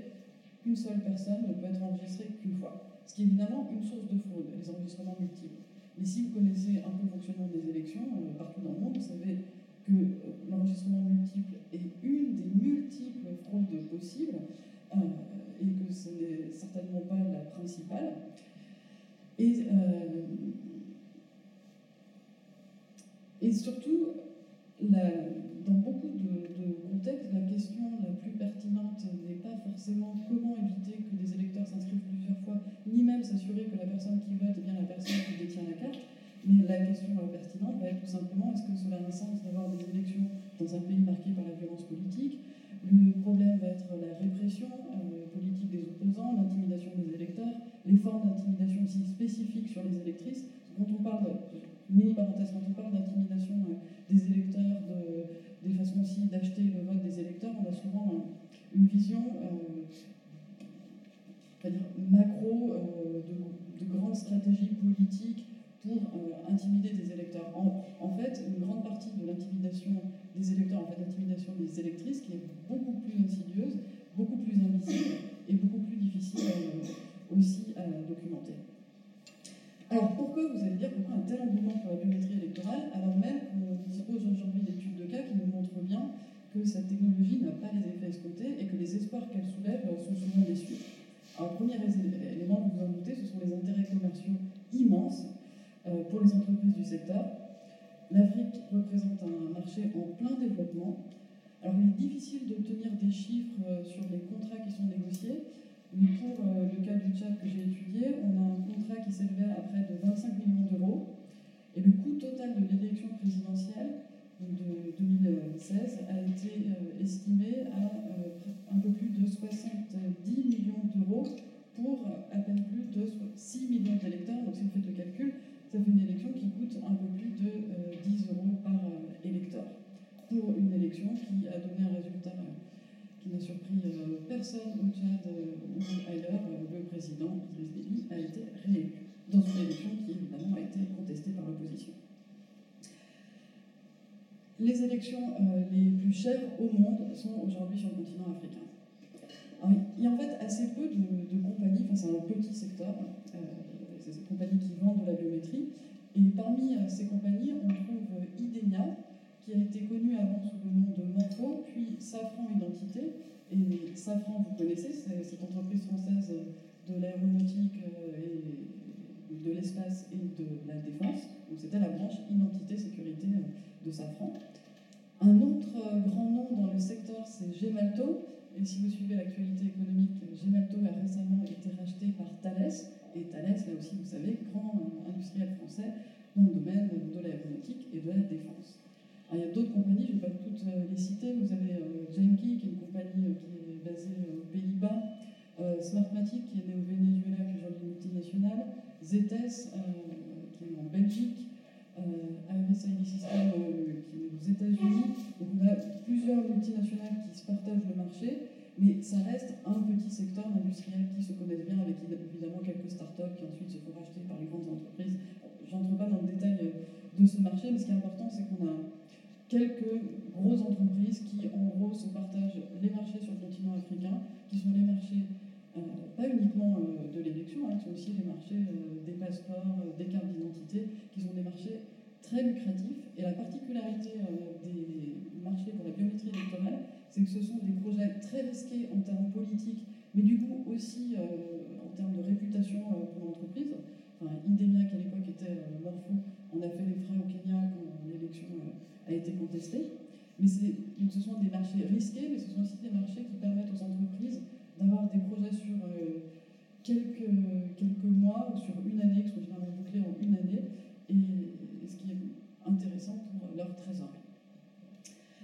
qu'une seule personne ne peut être enregistrée qu'une fois. Ce qui est évidemment une source de fraude, les enregistrements multiples. Mais si vous connaissez un peu le fonctionnement des élections euh, partout dans le monde, vous savez que euh, l'enregistrement multiple est une des multiples fraudes possibles euh, et que ce n'est certainement pas la principale. Et, et surtout, dans beaucoup de, contextes, la question la plus pertinente n'est pas forcément comment éviter que des électeurs s'inscrivent plusieurs fois, ni même s'assurer que la personne qui vote est bien la personne qui détient la carte. Mais la question pertinente va être tout simplement est-ce que cela a un sens d'avoir des élections dans un pays marqué par la violence politique? Le problème va être la répression euh, politique des opposants, l'intimidation des électeurs, les formes d'intimidation aussi spécifiques sur les électrices. Quand on parle mini parenthèse, quand on parle d'intimidation aussi d'acheter le vote des électeurs, on a souvent une vision euh, macro euh, de, de grandes stratégies politiques pour intimider des électeurs. En, fait, une grande partie de l'intimidation des électeurs, en fait, l'intimidation des électrices, qui est beaucoup plus insidieuse, beaucoup plus invisible et beaucoup plus difficile aussi à documenter. Alors pourquoi, vous allez dire, pourquoi un tel engouement pour la biométrie électorale, alors même qu'on dispose aujourd'hui d'études de cas qui nous montrent bien que cette technologie n'a pas les effets escomptés et que les espoirs qu'elle soulève sont souvent déçus. Alors, premier élément, vous vous en doutez, ce sont les intérêts commerciaux immenses euh, pour les entreprises du secteur. L'Afrique représente un marché en plein développement. Alors, il est difficile d'obtenir des chiffres euh, sur les contrats qui sont négociés, mais pour euh, le cas du Tchad que j'ai étudié, on a un contrat qui s'élevait à près de 25 millions d'euros. Et le coût total de l'élection présidentielle de 2016 a été euh, estimé à euh, un peu plus de 70 millions d'euros pour à peine plus de 6 millions d'électeurs. Donc si vous faites le calcul, ça fait une élection qui coûte un peu plus de 10 euros par électeur pour une élection qui a donné un résultat personne au Tchad ou ailleurs, le président Idriss Déby a été réélu dans une élection qui évidemment a été contestée par l'opposition. Les élections les plus chères au monde sont aujourd'hui sur le continent africain. il y a en fait assez peu de, compagnies, enfin c'est un petit secteur, euh, c'est ces compagnies qui vendent de la biométrie, et parmi ces compagnies, on trouve Idemia, qui a été connu avant sous le nom de Morpho, puis Safran Identité. Et Safran, vous connaissez, c'est cette entreprise française de l'aéronautique euh, et de l'espace et de la défense. Donc c'était la branche Identité Sécurité euh, de Safran. Un autre euh, grand nom dans le secteur, c'est Gemalto. Et si vous suivez l'actualité économique, Gemalto a récemment été racheté par Thales. Et Thales, là aussi, vous savez, grand industriel français dans le domaine de l'aéronautique et de la défense il y a d'autres compagnies, je ne vais pas toutes euh, les citer. Vous avez euh, Genki, qui est une compagnie euh, qui est basée aux Pays-Bas, Smartmatic, qui est née au Venezuela, qui est aujourd'hui multinationale, Zetes, qui est en Belgique, Iris ID System, qui est aux États-Unis. On a plusieurs multinationales qui se partagent le marché, mais ça reste un petit secteur industriel qui se connaît bien, avec évidemment quelques startups qui ensuite se font racheter par les grandes entreprises. Je n'entre pas dans le détail de ce marché, mais ce qui est important, c'est qu'on a quelques grosses entreprises qui, en gros, se partagent les marchés sur le continent africain, qui sont les marchés, euh, pas uniquement euh, de l'élection, hein, qui sont aussi les marchés euh, des passeports, des cartes d'identité, qui sont des marchés très lucratifs. Et la particularité des marchés pour la biométrie électorale, c'est que ce sont des projets très risqués en termes politiques, mais du coup aussi en termes de réputation pour l'entreprise. Enfin, Idemia, qui à l'époque était Morpho, on a fait les frais au Kenya quand l'élection a été contesté. Mais ce sont des marchés risqués, mais ce sont aussi des marchés qui permettent aux entreprises d'avoir des projets sur euh, quelques, quelques mois ou sur une année, qui sont généralement bouclés en une année, et, ce qui est intéressant pour leur trésorerie.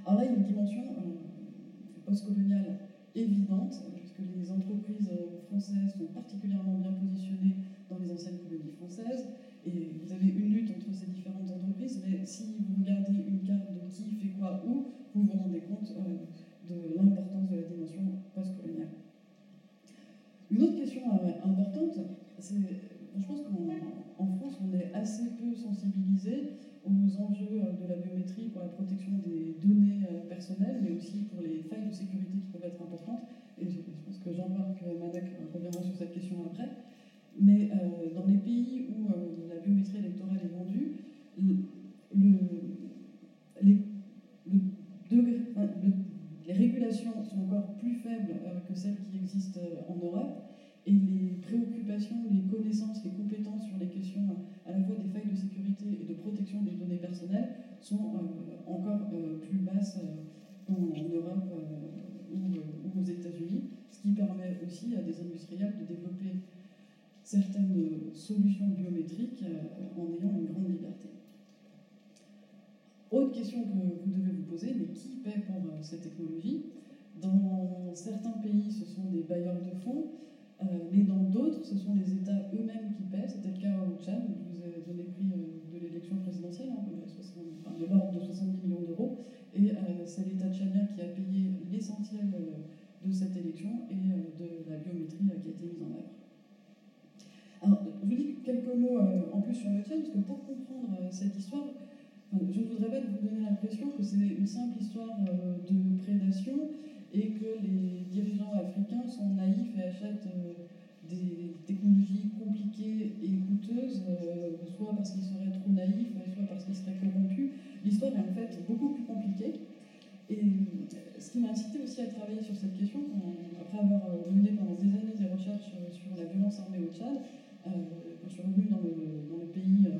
Alors là, il y a une dimension euh, postcoloniale évidente, puisque les entreprises euh, françaises sont particulièrement bien positionnées dans les anciennes colonies françaises. Et vous avez une lutte entre ces différentes entreprises, mais si vous regardez une carte de qui fait quoi où, vous vous rendez compte de l'importance de la dimension. Une autre question euh, importante, c'est, je pense qu'en France, on est assez peu sensibilisé aux enjeux euh, de la biométrie pour la protection des données personnelles, mais aussi pour les failles de sécurité qui peuvent être importantes. Et je, pense que Jean-Marc Manac reviendra sur cette question après. Mais euh, sont encore plus basses en, Europe ou, aux États-Unis, ce qui permet aussi à des industriels de développer certaines solutions biométriques euh, en ayant une grande liberté. Autre question que vous devez vous poser, mais qui paie pour euh, ces technologies Dans certains pays, ce sont des bailleurs de fonds, euh, mais dans d'autres, ce sont les États eux-mêmes qui paient. C'était le cas au Tchad, je vous ai donné prix de l'élection présidentielle, hein, de l'ordre de 70 millions d'euros, et c'est l'État tchadien qui a payé l'essentiel de cette élection et de la biométrie qui a été mise en œuvre. Alors, je vous dis quelques mots euh, en plus sur le tien, parce que pour comprendre euh, cette histoire, je ne voudrais pas vous donner l'impression que c'est une simple histoire euh, de prédation et que les dirigeants africains sont naïfs et achètent des technologies compliquées et coûteuses, soit parce qu'ils seraient trop naïfs, soit parce qu'ils seraient corrompus. L'histoire est en fait beaucoup plus compliquée. Et ce qui m'a incité aussi à travailler sur cette question, après avoir mené pendant des années des recherches sur la violence armée au Tchad, quand euh, je suis revenue dans le, pays euh,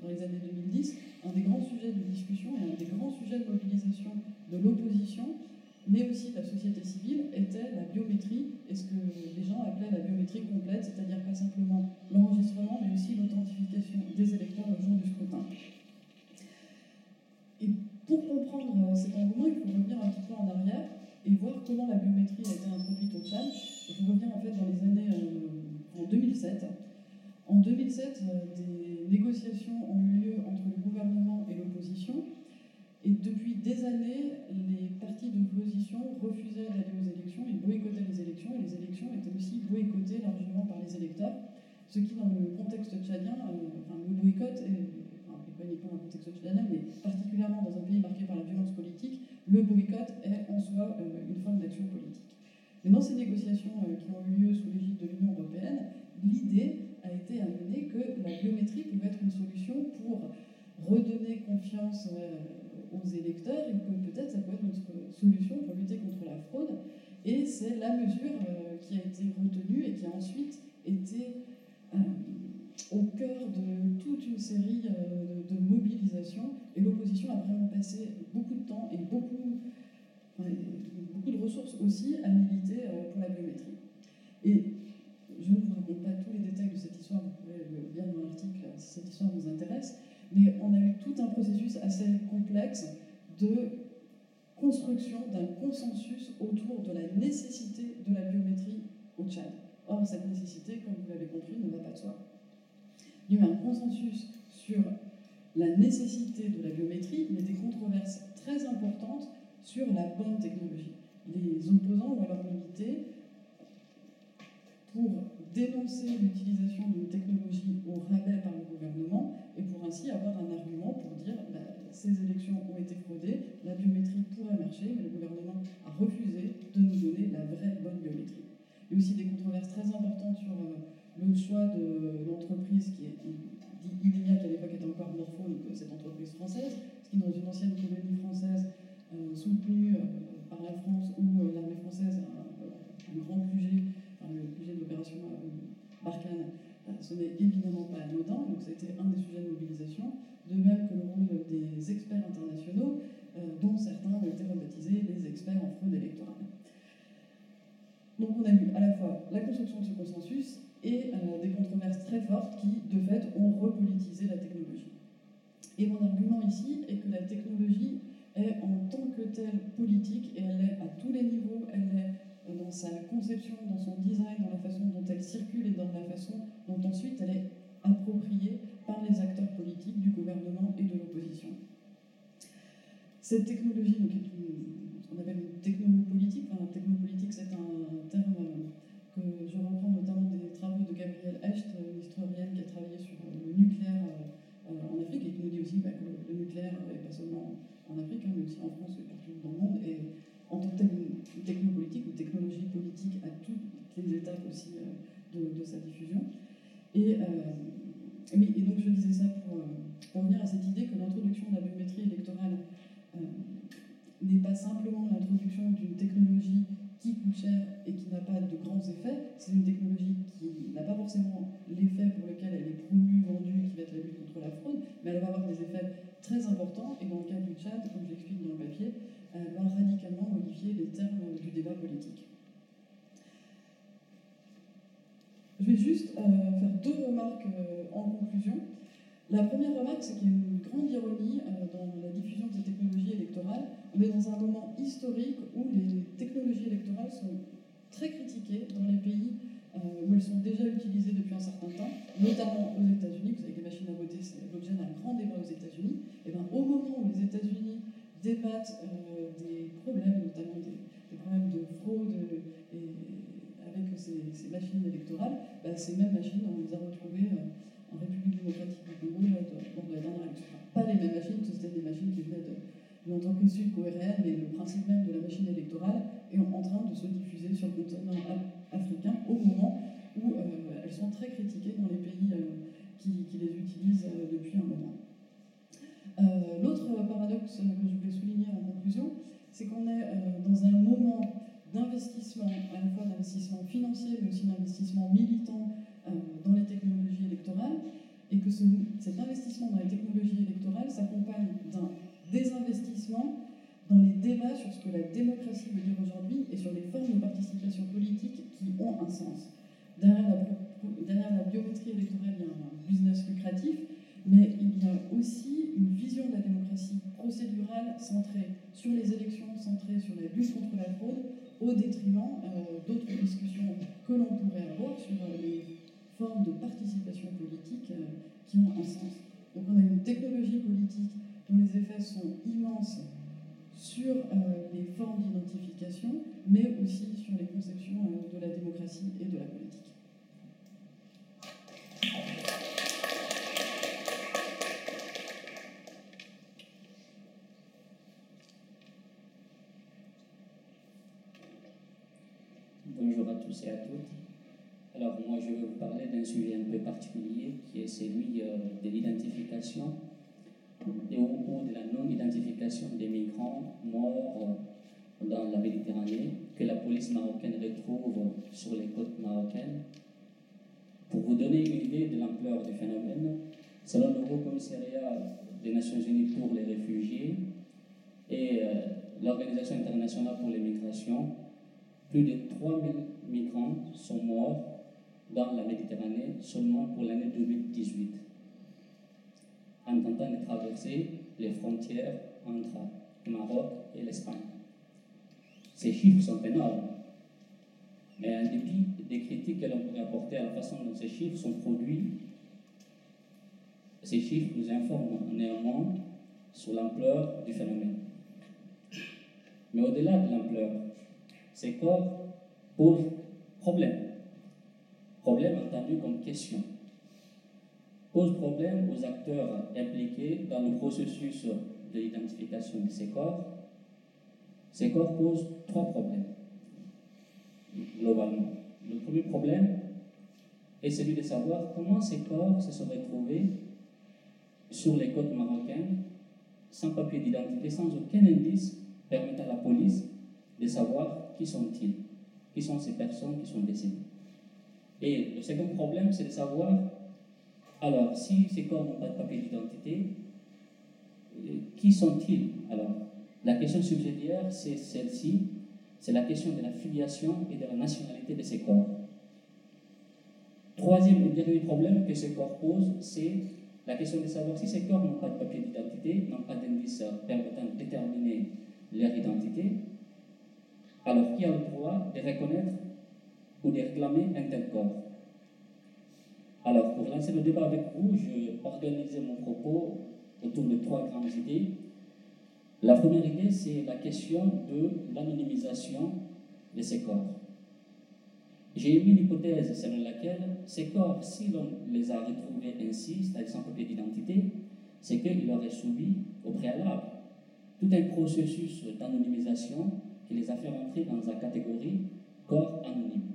dans les années 2010, un des grands sujets de discussion et un des grands sujets de mobilisation de l'opposition, mais aussi de la société civile, était la biométrie et ce que les gens appelaient la biométrie complète, c'est-à-dire pas simplement l'enregistrement, mais aussi l'authentification des électeurs euh, cet engouement, il faut revenir un petit peu en arrière et voir comment la biométrie a été introduite au Tchad. Faut revenir en fait dans les années en 2007. En 2007, euh, des négociations ont eu lieu entre le gouvernement et l'opposition. Et depuis des années, les partis d'opposition refusaient d'aller aux élections, ils boycottaient les élections, et les élections étaient aussi boycottées largement par les électeurs, ce qui, dans le contexte tchadien, enfin, le boycott, pas uniquement le contexte tchadien, mais particulièrement dans un pays marqué par la violence politique, le boycott est en soi une forme d'action politique. Mais dans ces négociations qui ont eu lieu sous l'égide de l'Union européenne, l'idée a été amenée que la biométrie pouvait être une solution pour redonner confiance aux électeurs et que peut-être ça peut être notre solution pour lutter contre la fraude. Et c'est la mesure euh, qui a été retenue et qui a ensuite été euh, au cœur de toute une série euh, de, mobilisations. Et l'opposition a vraiment passé beaucoup de temps et beaucoup, beaucoup de ressources aussi à militer pour la biométrie. Et je ne vous raconte pas tous les détails de cette histoire, vous pouvez le lire dans l'article si cette histoire vous intéresse mais on a eu tout un processus assez complexe de construction d'un consensus autour de la nécessité de la biométrie au Tchad. Or, cette nécessité, comme vous l'avez compris, ne va pas de soi. Il y a eu un consensus sur la nécessité de la biométrie, mais des controverses très importantes sur la bonne technologie. Les opposants ont alors milité pour dénoncer l'utilisation d'une technologie au rabais par le gouvernement et pour ainsi avoir un argument pour dire bah, ces élections ont été fraudées, la biométrie pourrait marcher, mais le gouvernement a refusé de nous donner la vraie bonne biométrie. Il y a aussi des controverses très importantes sur euh, le choix de l'entreprise qui est dit à l'époque était encore Morpho, donc cette entreprise française, ce qui dans une ancienne colonie française euh, soutenue euh, par la France où l'armée française un, grand budget le budget de l'opération euh, Barkhane, euh, ce n'est évidemment pas anodin, donc été un des sujets de mobilisation, de même que le rôle des experts internationaux, euh, dont certains ont été rebaptisés les experts en fraude électorale. Donc on a eu à la fois la construction de ce consensus et des controverses très fortes qui, de fait, ont repolitisé la technologie. Et mon argument ici est que la technologie est en tant que telle politique et elle est à tous les niveaux, elle est dans sa conception, dans son design, dans la façon dont elle circule et dans la façon dont ensuite elle est appropriée par les acteurs politiques du gouvernement et de l'opposition. Cette technologie, donc, est qu'on appelle une technopolitique, en Afrique, hein, mais aussi en France et partout dans le monde, et en tant que technopolitique ou technologie politique à toutes les étapes aussi euh, de, sa diffusion. Et, euh, et, donc je disais ça pour, euh, pour, revenir à cette idée que l'introduction de la biométrie électorale n'est pas simplement l'introduction d'une technologie qui coûte cher et qui n'a pas de grands effets, c'est une technologie qui n'a pas forcément l'effet juste euh, faire deux remarques euh, en conclusion. La première remarque, c'est qu'il y a une grande ironie euh, dans la diffusion de ces technologies électorales. On est dans un moment historique où les technologies électorales sont très critiquées dans les pays où elles sont déjà utilisées depuis un certain temps, notamment aux États-Unis. Vous avez des machines à voter, c'est l'objet d'un grand débat aux États-Unis. Et bien, au moment où les États-Unis débattent des problèmes, notamment des, problèmes de fraude ces, machines électorales, bah, ces mêmes machines, on les a retrouvées euh, en République démocratique du Congo lors de, la dernière élection. Pas les mêmes machines, c'était des machines qui venaient d'une entreprise sud-coréenne, mais le principe même de la machine électorale est en, train de se diffuser sur le continent africain au moment où euh, elles sont très critiquées dans les pays qui, qui, les utilisent depuis un moment. Euh, l'autre paradoxe que je voulais souligner en conclusion, c'est qu'on est euh, dans un moment d'investissement, à la fois d'investissement financier, mais aussi d'investissement militant euh, dans les technologies électorales, et que cet investissement dans les technologies électorales s'accompagne d'un désinvestissement dans les débats sur ce que la démocratie veut dire aujourd'hui et sur les formes de participation politique qui ont un sens. Derrière la, derrière la biométrie électorale, il y a un business lucratif, mais il y a aussi une vision de la démocratie procédurale centrée sur les élections, centrée sur la lutte contre la fraude, au détriment euh, d'autres discussions que l'on pourrait avoir sur euh, les formes de participation politique euh, qui ont un sens. Donc on a une technologie politique dont les effets sont immenses sur les formes d'identification, mais aussi sur les conceptions de la politique. Je vais vous parler d'un sujet un peu particulier qui est celui euh, de l'identification et au ou de la non-identification des migrants morts dans la Méditerranée que la police marocaine retrouve sur les côtes marocaines. Pour vous donner une idée de l'ampleur du phénomène, selon le Haut Commissariat des Nations Unies pour les réfugiés et euh, l'Organisation internationale pour les migrations, plus de 3000 migrants sont morts dans la Méditerranée seulement pour l'année 2018, en tentant de traverser les frontières entre le Maroc et l'Espagne. Ces chiffres sont énormes, mais en dépit des critiques que l'on pourrait apporter à la façon dont ces chiffres sont produits, ces chiffres nous informent néanmoins sur l'ampleur du phénomène. Mais au-delà de l'ampleur, ces corps posent problème. Problème entendu comme question. Pose problème aux acteurs impliqués dans le processus de l'identification de ces corps. Ces corps posent trois problèmes, globalement. Le premier problème est celui de savoir comment ces corps se sont retrouvés sur les côtes marocaines, sans papier d'identité, sans aucun indice permettant à la police de savoir qui sont-ils, qui sont ces personnes qui sont décédées. Et le second problème, c'est de savoir, alors, si ces corps n'ont pas de papier d'identité, qui sont-ils? Alors, la question subsidiaire, c'est celle-ci, c'est la question de la filiation et de la nationalité de ces corps. Troisième et dernier problème que ces corps posent, c'est la question de savoir si ces corps n'ont pas de papier d'identité, n'ont pas d'indice permettant de déterminer leur identité, alors qui a le droit de reconnaître ou de réclamer un tel corps Alors, pour lancer le débat avec vous, je organisé mon propos autour de trois grandes idées. La première idée, c'est la question de l'anonymisation de ces corps. J'ai émis l'hypothèse selon laquelle ces corps, si l'on les a retrouvés ainsi, c'est-à-dire sans papier d'identité, c'est qu'ils auraient subi au préalable tout un processus d'anonymisation qui les a fait rentrer dans la catégorie corps anonyme.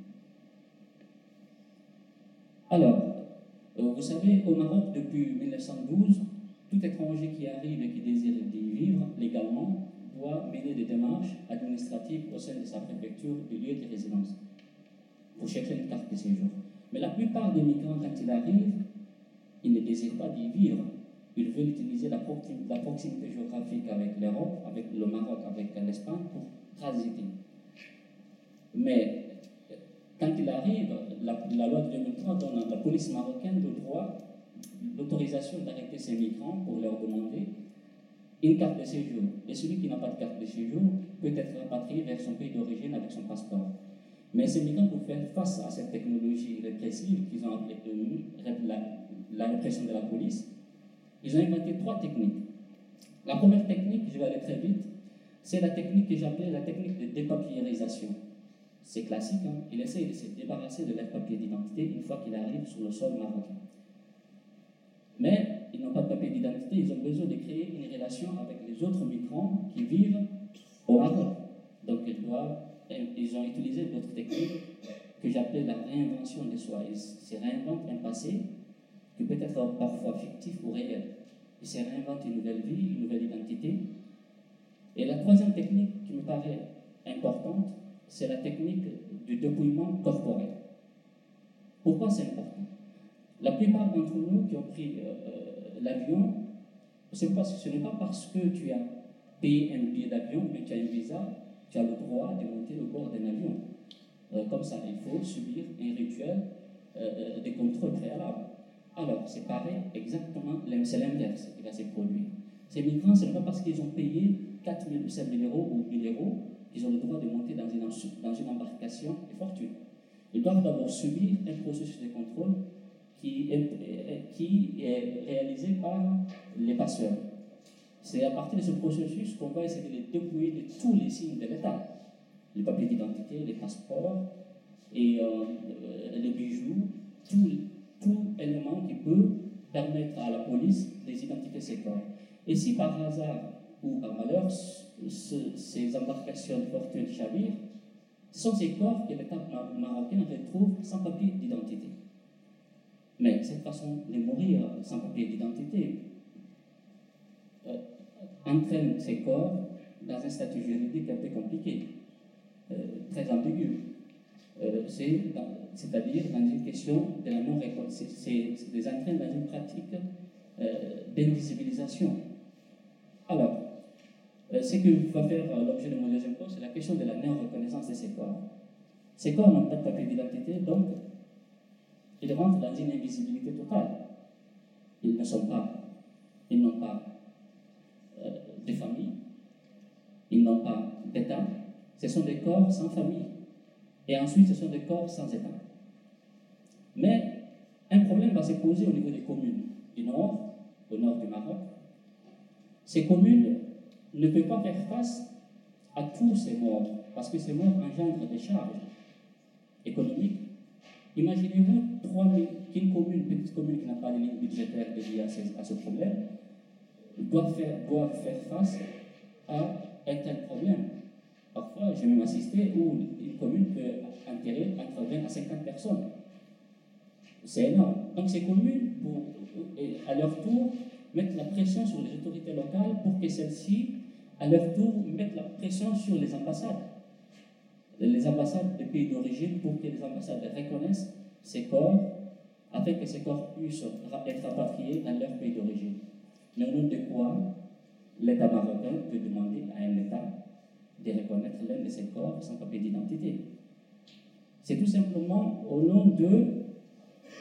Vous savez, au Maroc, depuis 1912, tout étranger qui arrive et qui désire y vivre légalement doit mener des démarches administratives au sein de sa préfecture du lieu de résidence pour chercher une carte de séjour. Mais la plupart des migrants, quand ils arrivent, ils ne désirent pas d'y vivre. Ils veulent utiliser la, proximité géographique avec l'Europe, avec le Maroc, avec l'Espagne pour transiter. Mais quand il arrive, la, loi de 2003 donne à la police marocaine le droit, l'autorisation d'arrêter ces migrants pour leur demander une carte de séjour. Et celui qui n'a pas de carte de séjour peut être rapatrié vers son pays d'origine avec son passeport. Mais ces migrants, pour faire face à cette technologie répressive qu'ils ont appelée la, la répression de la police, ils ont inventé trois techniques. La première technique, je vais aller très vite, c'est la technique que j'appelais la technique de dépapiérisation. C'est classique, hein? il essaie de se débarrasser de leur papier d'identité une fois qu'il arrive sur le sol marocain. Mais ils n'ont pas de papier d'identité, ils ont besoin de créer une relation avec les autres migrants qui vivent au Maroc. Donc ils, doivent, ils ont utilisé d'autres techniques que j'appelais la réinvention de soi. Ils se réinventent un passé qui peut être parfois fictif ou réel. Ils se réinventent une nouvelle vie, une nouvelle identité. Et la troisième technique qui me paraît importante, c'est la technique du dépouillement corporel. Pourquoi c'est important? La plupart d'entre nous qui ont pris euh, euh, l'avion, ce n'est pas parce que tu as payé un billet d'avion, mais tu as un visa, tu as le droit de monter au bord d'un avion. Euh, comme ça, il faut subir un rituel des contrôles préalables. Alors, c'est pareil, exactement, c'est l'inverse qui va se produire. Ces migrants, ce n'est pas parce qu'ils ont payé 4 000 ou 5 000 euros ou 1 000 euros qu'ils ont le droit de monter dans une, embarcation de fortune. Ils doivent d'abord subir un processus de contrôle qui est, qui est réalisé par les passeurs. C'est à partir de ce processus qu'on va essayer de les dépouiller de tous les signes de l'État. Les papiers d'identité, les passeports, et euh, les bijoux, tout, tout élément qui peut permettre à la police d'identifier ces corps. Et si par hasard ou par malheur, ces embarcations de fortune chavirent, sont ces corps que l'État marocain retrouve sans papier d'identité. Mais cette façon de mourir sans papier d'identité euh, entraîne ces corps dans un statut juridique un peu compliqué, euh, très ambigu. Euh, c'est-à-dire dans une question de la non c'est des entraîne dans une pratique d'invisibilisation. Alors, ce que va faire l'objet de mon deuxième cours, c'est la question de la non-reconnaissance de ces corps. Ces corps n'ont pas de papier d'identité, donc ils rentrent dans une invisibilité totale. Ils ne sont pas, ils n'ont pas euh, de famille, ils n'ont pas d'État. Ce sont des corps sans famille. Et ensuite, ce sont des corps sans État. Mais un problème va se poser au niveau des communes du nord, au nord du Maroc. Ces communes ne peuvent pas faire face à tous ces morts, parce que ces morts engendrent des charges économiques, Imaginez-vous qu'une commune, petite commune qui n'a pas de ligne budgétaire dédiée à ce, problème, doit faire, doit faire face à un tel problème. Parfois, j'ai même assisté où une commune peut enterrer entre 20 à 50 personnes. C'est énorme. Donc ces communes, à leur tour, mettent la pression sur les autorités locales pour que celles-ci, à leur tour, mettent la pression sur les ambassades les ambassades des pays d'origine pour que les ambassades reconnaissent ces corps afin que ces corps puissent être rapatriés dans leur pays d'origine. Mais au nom de quoi l'État marocain peut demander à un État de reconnaître l'un de ces corps sans papier d'identité. C'est tout simplement au nom de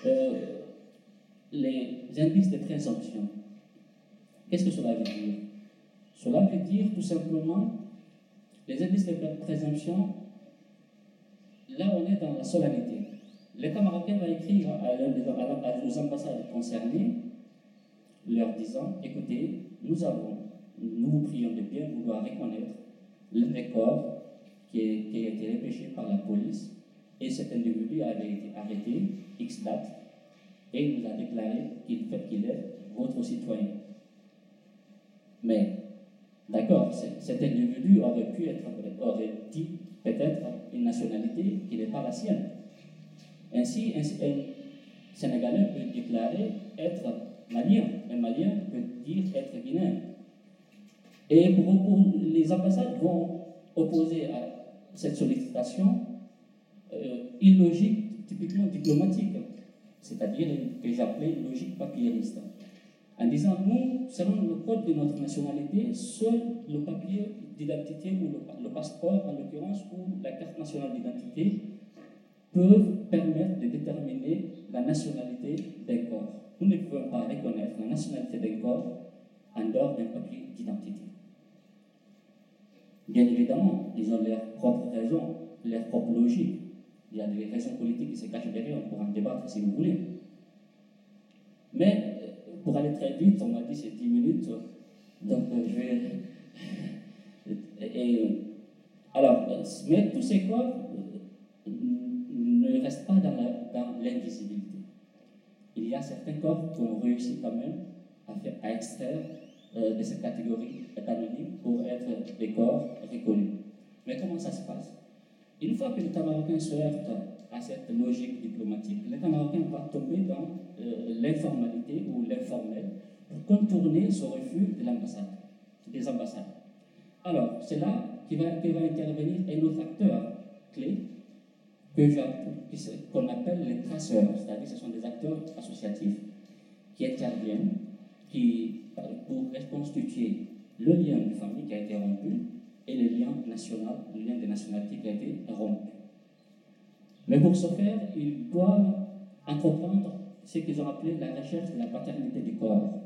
euh, les indices de présomption. Qu'est-ce que cela veut dire? Cela veut dire tout simplement les indices de présomption Là, on est dans la solennité. L'État marocain va écrire aux ambassades concernées, leur disant Écoutez, nous avons, nous vous prions de bien vouloir reconnaître le décor qui, qui a été repêché par la police et cet individu avait été arrêté, X date, et il nous a déclaré qu'il qu'il est votre citoyen. Mais, d'accord, cet individu aurait pu être, aurait dit peut-être une nationalité qui n'est pas la sienne. Ainsi, un, Sénégalais peut déclarer être malien, un malien peut dire être guinéen. Et les ambassades vont opposer à cette sollicitation euh, une logique typiquement diplomatique, c'est-à-dire que j'appelais logique papieriste en disant nous, selon le code de notre nationalité, seul le papier d'identité ou le, passeport, en l'occurrence, ou la carte nationale d'identité, peuvent permettre de déterminer la nationalité d'un corps. Nous ne pouvons pas reconnaître la nationalité d'un corps en dehors d'un papier d'identité. Bien évidemment, ils ont leurs propres raisons, leurs propres logiques. Il y a des raisons politiques qui se cachent derrière, on pourra en débattre si vous voulez. Mais pour aller très vite, on m'a dit c'est 10 minutes, donc euh, je vais. Et, alors, mais tous ces corps euh, ne restent pas dans l'invisibilité. Il y a certains corps qui ont réussi quand même à, faire, à extraire euh, de cette catégorie anonyme pour être des corps reconnus. Mais comment ça se passe? Une fois que l'État marocain se heurte à cette logique diplomatique, l'État marocain va tomber dans euh, l'informalité ou l'informel pour contourner ce refus des ambassades. Alors, c'est là qu'il va, va, intervenir un autre acteur clé qu'on appelle les traceurs, c'est-à-dire ce sont des acteurs associatifs qui interviennent qui, pour reconstituer le lien de famille qui a été rompu et le lien national, le lien de nationalité qui a été rompu. Mais pour ce faire, ils doivent entreprendre ce qu'ils ont appelé la recherche de la paternité du corps.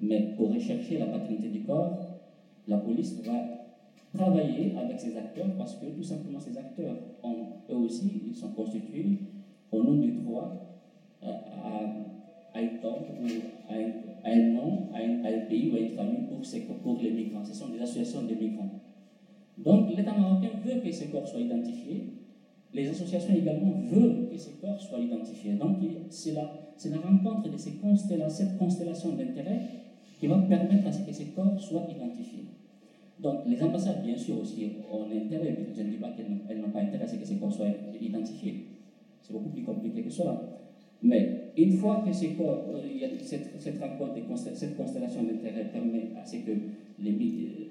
Mais pour rechercher la paternité du corps, la police va travailler avec ces acteurs parce que tout simplement ces acteurs, eux aussi, ils sont constitués au nom du droit euh, à, à, une ou à un, nom, à un, pays ou à une famille pour, pour les migrants. Ce sont des associations de migrants. Donc l'État marocain veut que ces corps soient identifiés les associations également veulent que ces corps soient identifiés. Donc, c'est la, rencontre de ces constellations, cette constellation d'intérêts qui va permettre à ce que ces corps soient identifiés. Donc, les ambassades, bien sûr, aussi ont intérêt, mais je ne dis pas qu'elles n'ont pas intérêt à ce que ces corps soient identifiés. C'est beaucoup plus compliqué que cela. Mais une fois que ces corps, euh, cette rencontre, cette constellation d'intérêts permet à ce que les,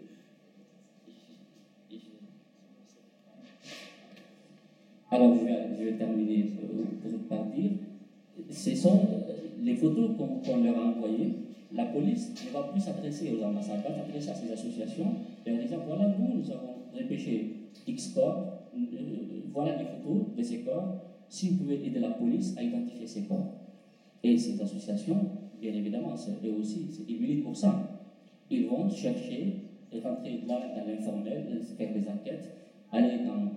Alors, je vais, terminer euh, par dire, ce sont euh, les photos qu'on leur a envoyées. La police ne va plus s'adresser aux ambassades, va s'adresser à ces associations et leur disant voilà, nous, nous avons repêché X corps, euh, voilà les photos de ces corps, si vous pouvez aider la police à identifier ces corps. Et ces associations, bien évidemment, eux aussi, ils militent pour ça. Ils vont chercher, rentrer là dans l'informel, faire des enquêtes, aller dans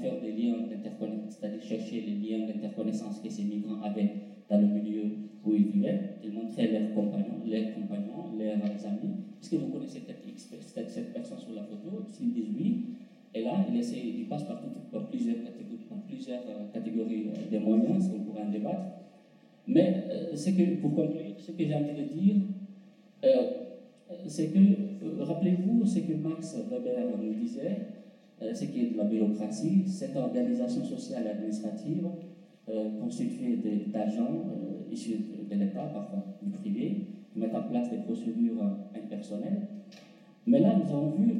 faire des liens d'interconnaissance, c'est-à-dire chercher les liens d'interconnaissance que ces migrants avaient dans le milieu où ils vivaient, et montrer leurs compagnons, leurs amis. Est-ce que vous connaissez cette, personne sur la photo? S'ils disent oui, et là, il, essaie, passe par, plusieurs catégories, euh, euh, de moyens, on pourrait en débattre. Mais euh, pour conclure, ce que j'ai envie de dire, c'est que, rappelez-vous ce que Max Weber nous disait, ce qui est de la bureaucratie, cette organisation sociale et administrative euh, constituée d'agents euh, issus de l'État, parfois du privé, qui mettent en place des procédures impersonnelles. Mais là, nous avons vu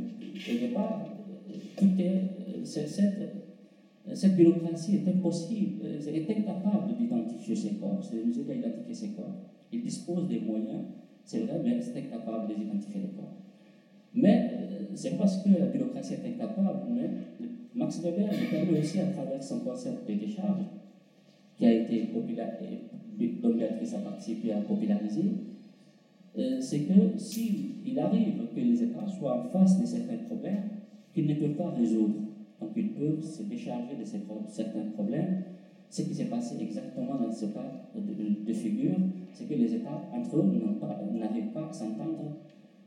au départ, toute cette, bureaucratie est impossible, est incapable d'identifier ces corps, c'est aider à identifier ces corps. Ils disposent des moyens, c'est vrai, mais c'est incapable d'identifier les corps. Mais euh, c'est parce que la bureaucratie est incapable, mais Max Weber nous permet aussi, à travers son concept de décharge, qui a été Béatrice a participé à populariser, euh, c'est que s'il arrive que les États soient en face de certains problèmes qu'ils ne peuvent pas résoudre, donc ils peuvent se décharger de certains problèmes, ce qui s'est passé exactement dans ce cas de, figure, c'est que les États, entre eux, n'arrivent pas à s'entendre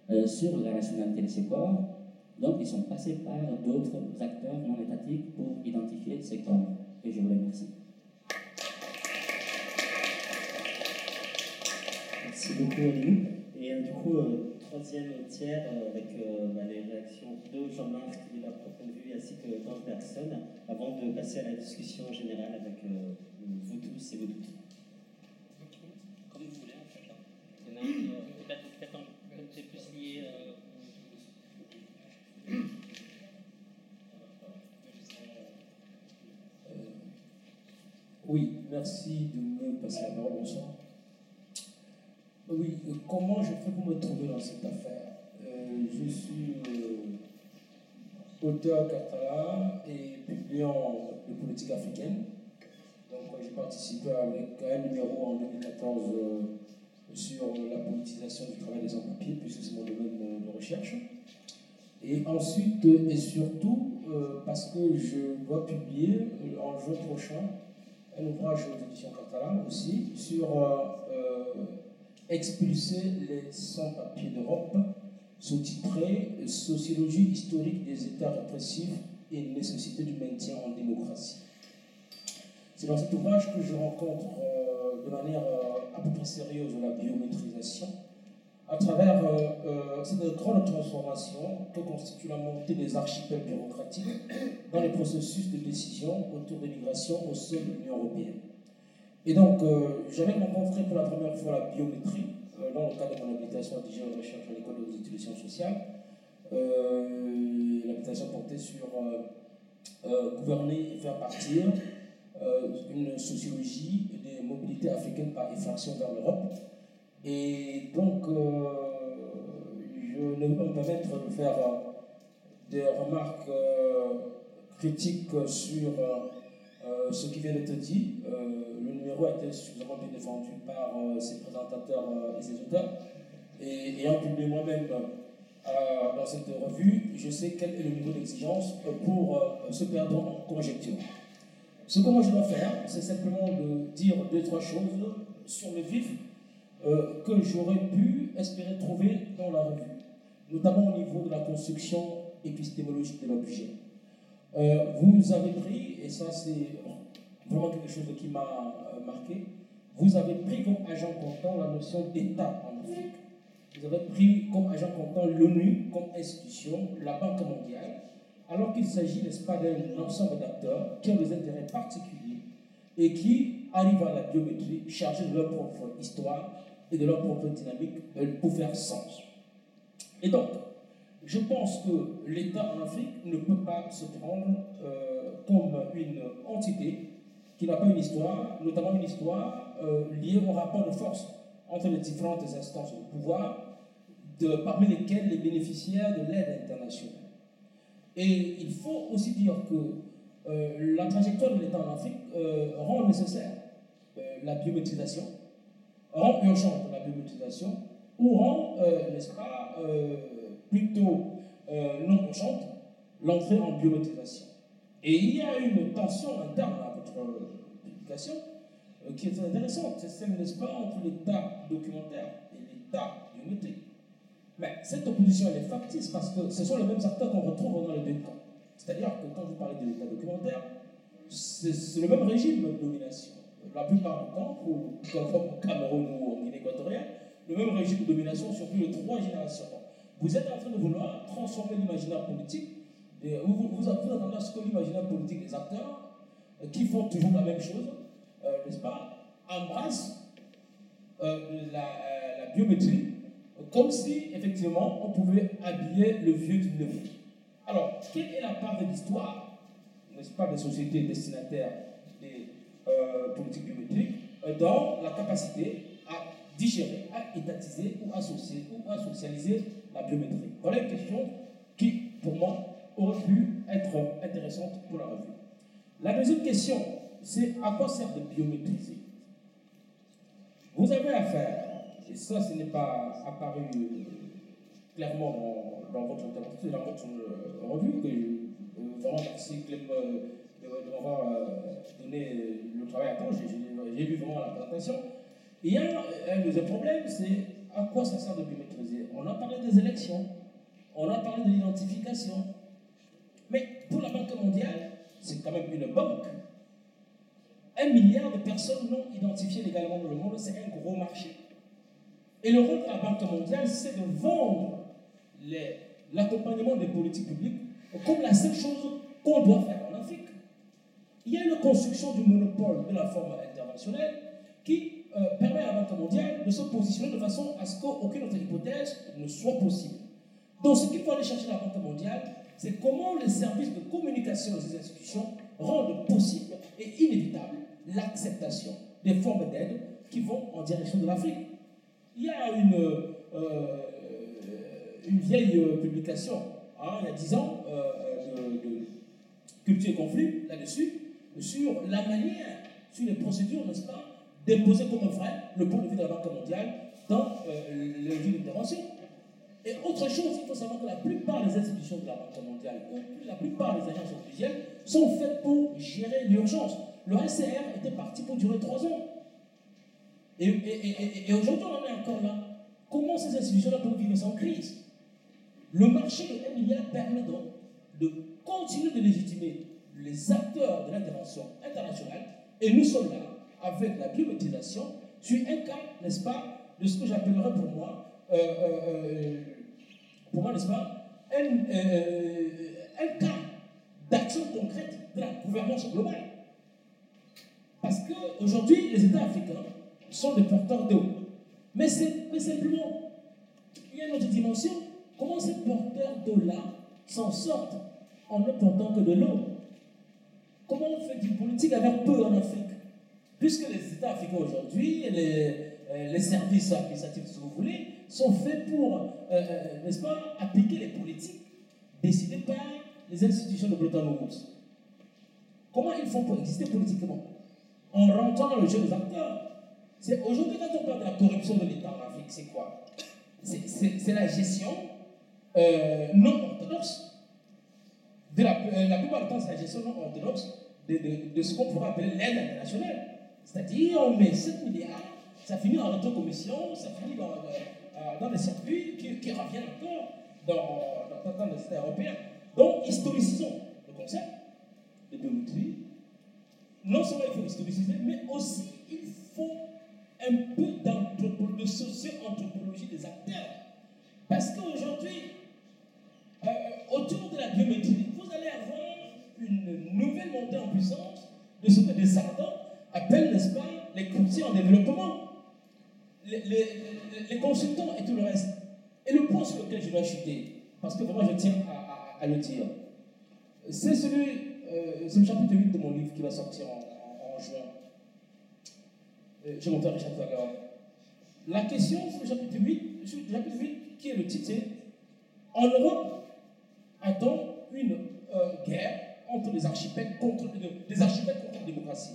euh, sur la nationalité de ces corps. Donc, ils sont passés par d'autres acteurs non étatiques pour identifier ces corps. Et je vous remercie. Merci beaucoup, Aline. Et euh, du coup, euh, troisième tiers avec bah, les réactions de Jean-Marc qui est là pour point de vue ainsi que d'Ange Bergson avant de passer à la discussion générale avec vous tous et vous toutes. Comme vous voulez, en fait. Il y en a Oui, merci de me passer la parole. Bonsoir. Oui, euh, comment je fais pour me trouver dans cette affaire? Euh, Je suis euh, auteur catalan et publiant de politique africaine. Donc j'ai participé avec un numéro en 2014 sur la politisation du travail des sans-papiers, puisque c'est mon domaine de recherche. Et ensuite, et surtout, parce que je dois publier en juin prochain un ouvrage aux éditions catalanes aussi sur euh, euh, expulser les sans-papiers d'Europe, sous-titré Sociologie historique des États répressifs et nécessité du maintien en démocratie. C'est dans cet ouvrage que je rencontre euh, de manière à peu près sérieuse la biométrisation à travers euh, cette grande transformation que constitue la montée des archipels bureaucratiques dans les processus de décision autour des migrations au sein de l'Union européenne. Et donc, euh, j'avais rencontré pour la première fois la biométrie euh, dans le cadre de mon habilitation à de recherche à l'école des institutions sociales. L'habilitation portait sur gouverner et faire partir une sociologie des mobilités africaines par effraction vers l'Europe et donc, euh, je ne pas me permettre de faire euh, des remarques euh, critiques sur ce qui vient d'être dit. le numéro a été suffisamment bien défendu par ses présentateurs et ses auteurs. Et ayant publié moi-même dans cette revue, je sais quel est le niveau d'exigence pour se perdre en conjecture. Ce que moi je dois faire, c'est simplement de dire deux, trois choses sur le vif euh, que j'aurais pu espérer trouver dans la revue, notamment au niveau de la construction épistémologique de l'objet. Euh, vous avez pris, et ça c'est vraiment quelque chose qui m'a euh, marqué, vous avez pris comme agent comptant la notion d'État en Afrique. Vous avez pris comme agent comptant l'ONU comme institution, la Banque mondiale, alors qu'il s'agit, n'est-ce pas, d'un ensemble d'acteurs qui ont des intérêts particuliers et qui arrivent à la biométrie chargés de leur propre histoire et de leur propre dynamique euh, pour faire sens. Et donc, je pense que l'État en Afrique ne peut pas se prendre euh, comme une entité qui n'a pas une histoire, notamment une histoire euh, liée au rapport de force entre les différentes instances de pouvoir, parmi lesquelles les bénéficiaires de l'aide internationale. Et il faut aussi dire que la trajectoire de l'État en Afrique rend nécessaire la biométrisation, rend urgente la biométrisation, ou rend, n'est-ce pas, plutôt euh, non urgente, l'entrée en biométrisation. Et il y a une tension interne à votre publication euh, qui est intéressante. C'est celle, n'est-ce pas, entre l'État documentaire et l'État biométrique. Mais cette opposition, elle est factice parce que ce sont les mêmes acteurs qu'on retrouve dans les deux camps. C'est-à-dire que quand vous parlez de l'État documentaire, c'est le même régime de domination. La plupart du temps, comme au Cameroun ou en Guinée équatoriale, le même régime de domination sur plus de trois générations. Vous êtes en train de vouloir transformer l'imaginaire politique. Et vous, vous, attendez à ce que l'imaginaire politique des acteurs, euh, qui font toujours la même chose, euh, n'est-ce pas, embrassent euh, la, biométrie comme si, effectivement, on pouvait habiller le vieux du neuf. Alors, quelle est la part de l'histoire, n'est-ce pas, des sociétés destinataires des politiques biométriques dans la capacité à digérer, à étatiser ou associer ou à socialiser la biométrie Voilà une question qui, pour moi, aurait pu être intéressante pour la revue. La deuxième question, c'est à quoi sert de biométriser? Vous avez affaire, et ça, ce n'est pas apparu clairement dans, votre dans votre euh, revue, que euh, vraiment merci Clem de, m'avoir euh, donné le travail à temps, j'ai lu vraiment la présentation. Il y a un deuxième problème, c'est à quoi ça sert de biométriser On a parlé des élections, on a parlé de l'identification. Mais pour la Banque mondiale, c'est quand même une banque. Un milliard de personnes non identifiées légalement dans le monde, c'est un gros marché. Et le rôle de la Banque mondiale, c'est de vendre l'accompagnement des politiques publiques comme la seule chose qu'on doit faire. Il y a une construction du monopole de la forme internationale qui euh, permet à la Banque mondiale de se positionner de façon à ce qu'aucune autre hypothèse ne soit possible. Donc ce qu'il faut aller chercher à la Banque mondiale, c'est comment les services de communication de ces institutions rendent possible et inévitable l'acceptation des formes d'aide qui vont en direction de l'Afrique. Il y a une, euh, une vieille publication, hein, il y a dix ans, euh, de, de, Culture et Conflit, là-dessus, sur la manière, sur les procédures, n'est-ce pas, déposer comme vrai le point de vue de la Banque mondiale dans euh, le lieu d'intervention. Et autre chose, il faut savoir que la plupart des institutions de la Banque mondiale, la plupart des agences officielles, sont faites pour gérer l'urgence. Le SCR était parti pour durer trois ans. Et, aujourd'hui, on en est encore là. Comment ces institutions-là peuvent vivre sans crise? Le marché de 1 milliard permet donc de continuer de légitimer les acteurs de l'intervention internationale. Et nous sommes là avec la biométrisation sur un cas, n'est-ce pas, de ce que j'appellerais pour moi, euh, euh, euh, pour moi, n'est-ce pas, un, cas d'action concrète de la gouvernance globale. Parce qu'aujourd'hui, les États africains sont des porteurs d'eau. Mais, mais simplement, il y a une autre dimension. Comment ces porteurs d'eau-là s'en sortent en ne portant que de l'eau? Comment on fait du politique avec peu en Afrique? Puisque les États africains aujourd'hui, les, euh, les services administratifs, si vous voulez, sont faits pour, euh, euh, n'est-ce pas, appliquer les politiques décidées par les institutions de Bretton Woods. Comment ils font pour exister politiquement? En rentrant dans le jeu des acteurs. C'est aujourd'hui, quand on parle de la corruption de l'État en Afrique, c'est quoi? C'est la gestion non orthodoxe. De la, plupart du temps, c'est la gestion non orthodoxe de, de, ce qu'on pourrait appeler l'aide internationale. C'est-à-dire, on met 7 milliards, ça finit en commission, ça finit dans, euh, dans les circuits qui, reviennent encore dans, dans, dans les États européens. Donc, historicisons le concept de biométrie non seulement il faut historiciser, mais aussi il faut un peu de socio-anthropologie des acteurs. Parce qu'aujourd'hui, euh, autour de la biométrie, une nouvelle montée en puissance de ce que des ardents appellent, n'est-ce pas, les courtiers en développement, les, consultants et tout le reste. Et le point sur lequel je dois chuter, parce que vraiment je tiens à, le dire, c'est celui, euh, c'est le chapitre 8 de mon livre qui va sortir en, juin. Euh, je montre chapitre alors. La question, c'est le chapitre 8, le chapitre 8 qui est le titre, En Europe, a-t-on une euh, guerre? Entre les archipels contre, archipels contre la démocratie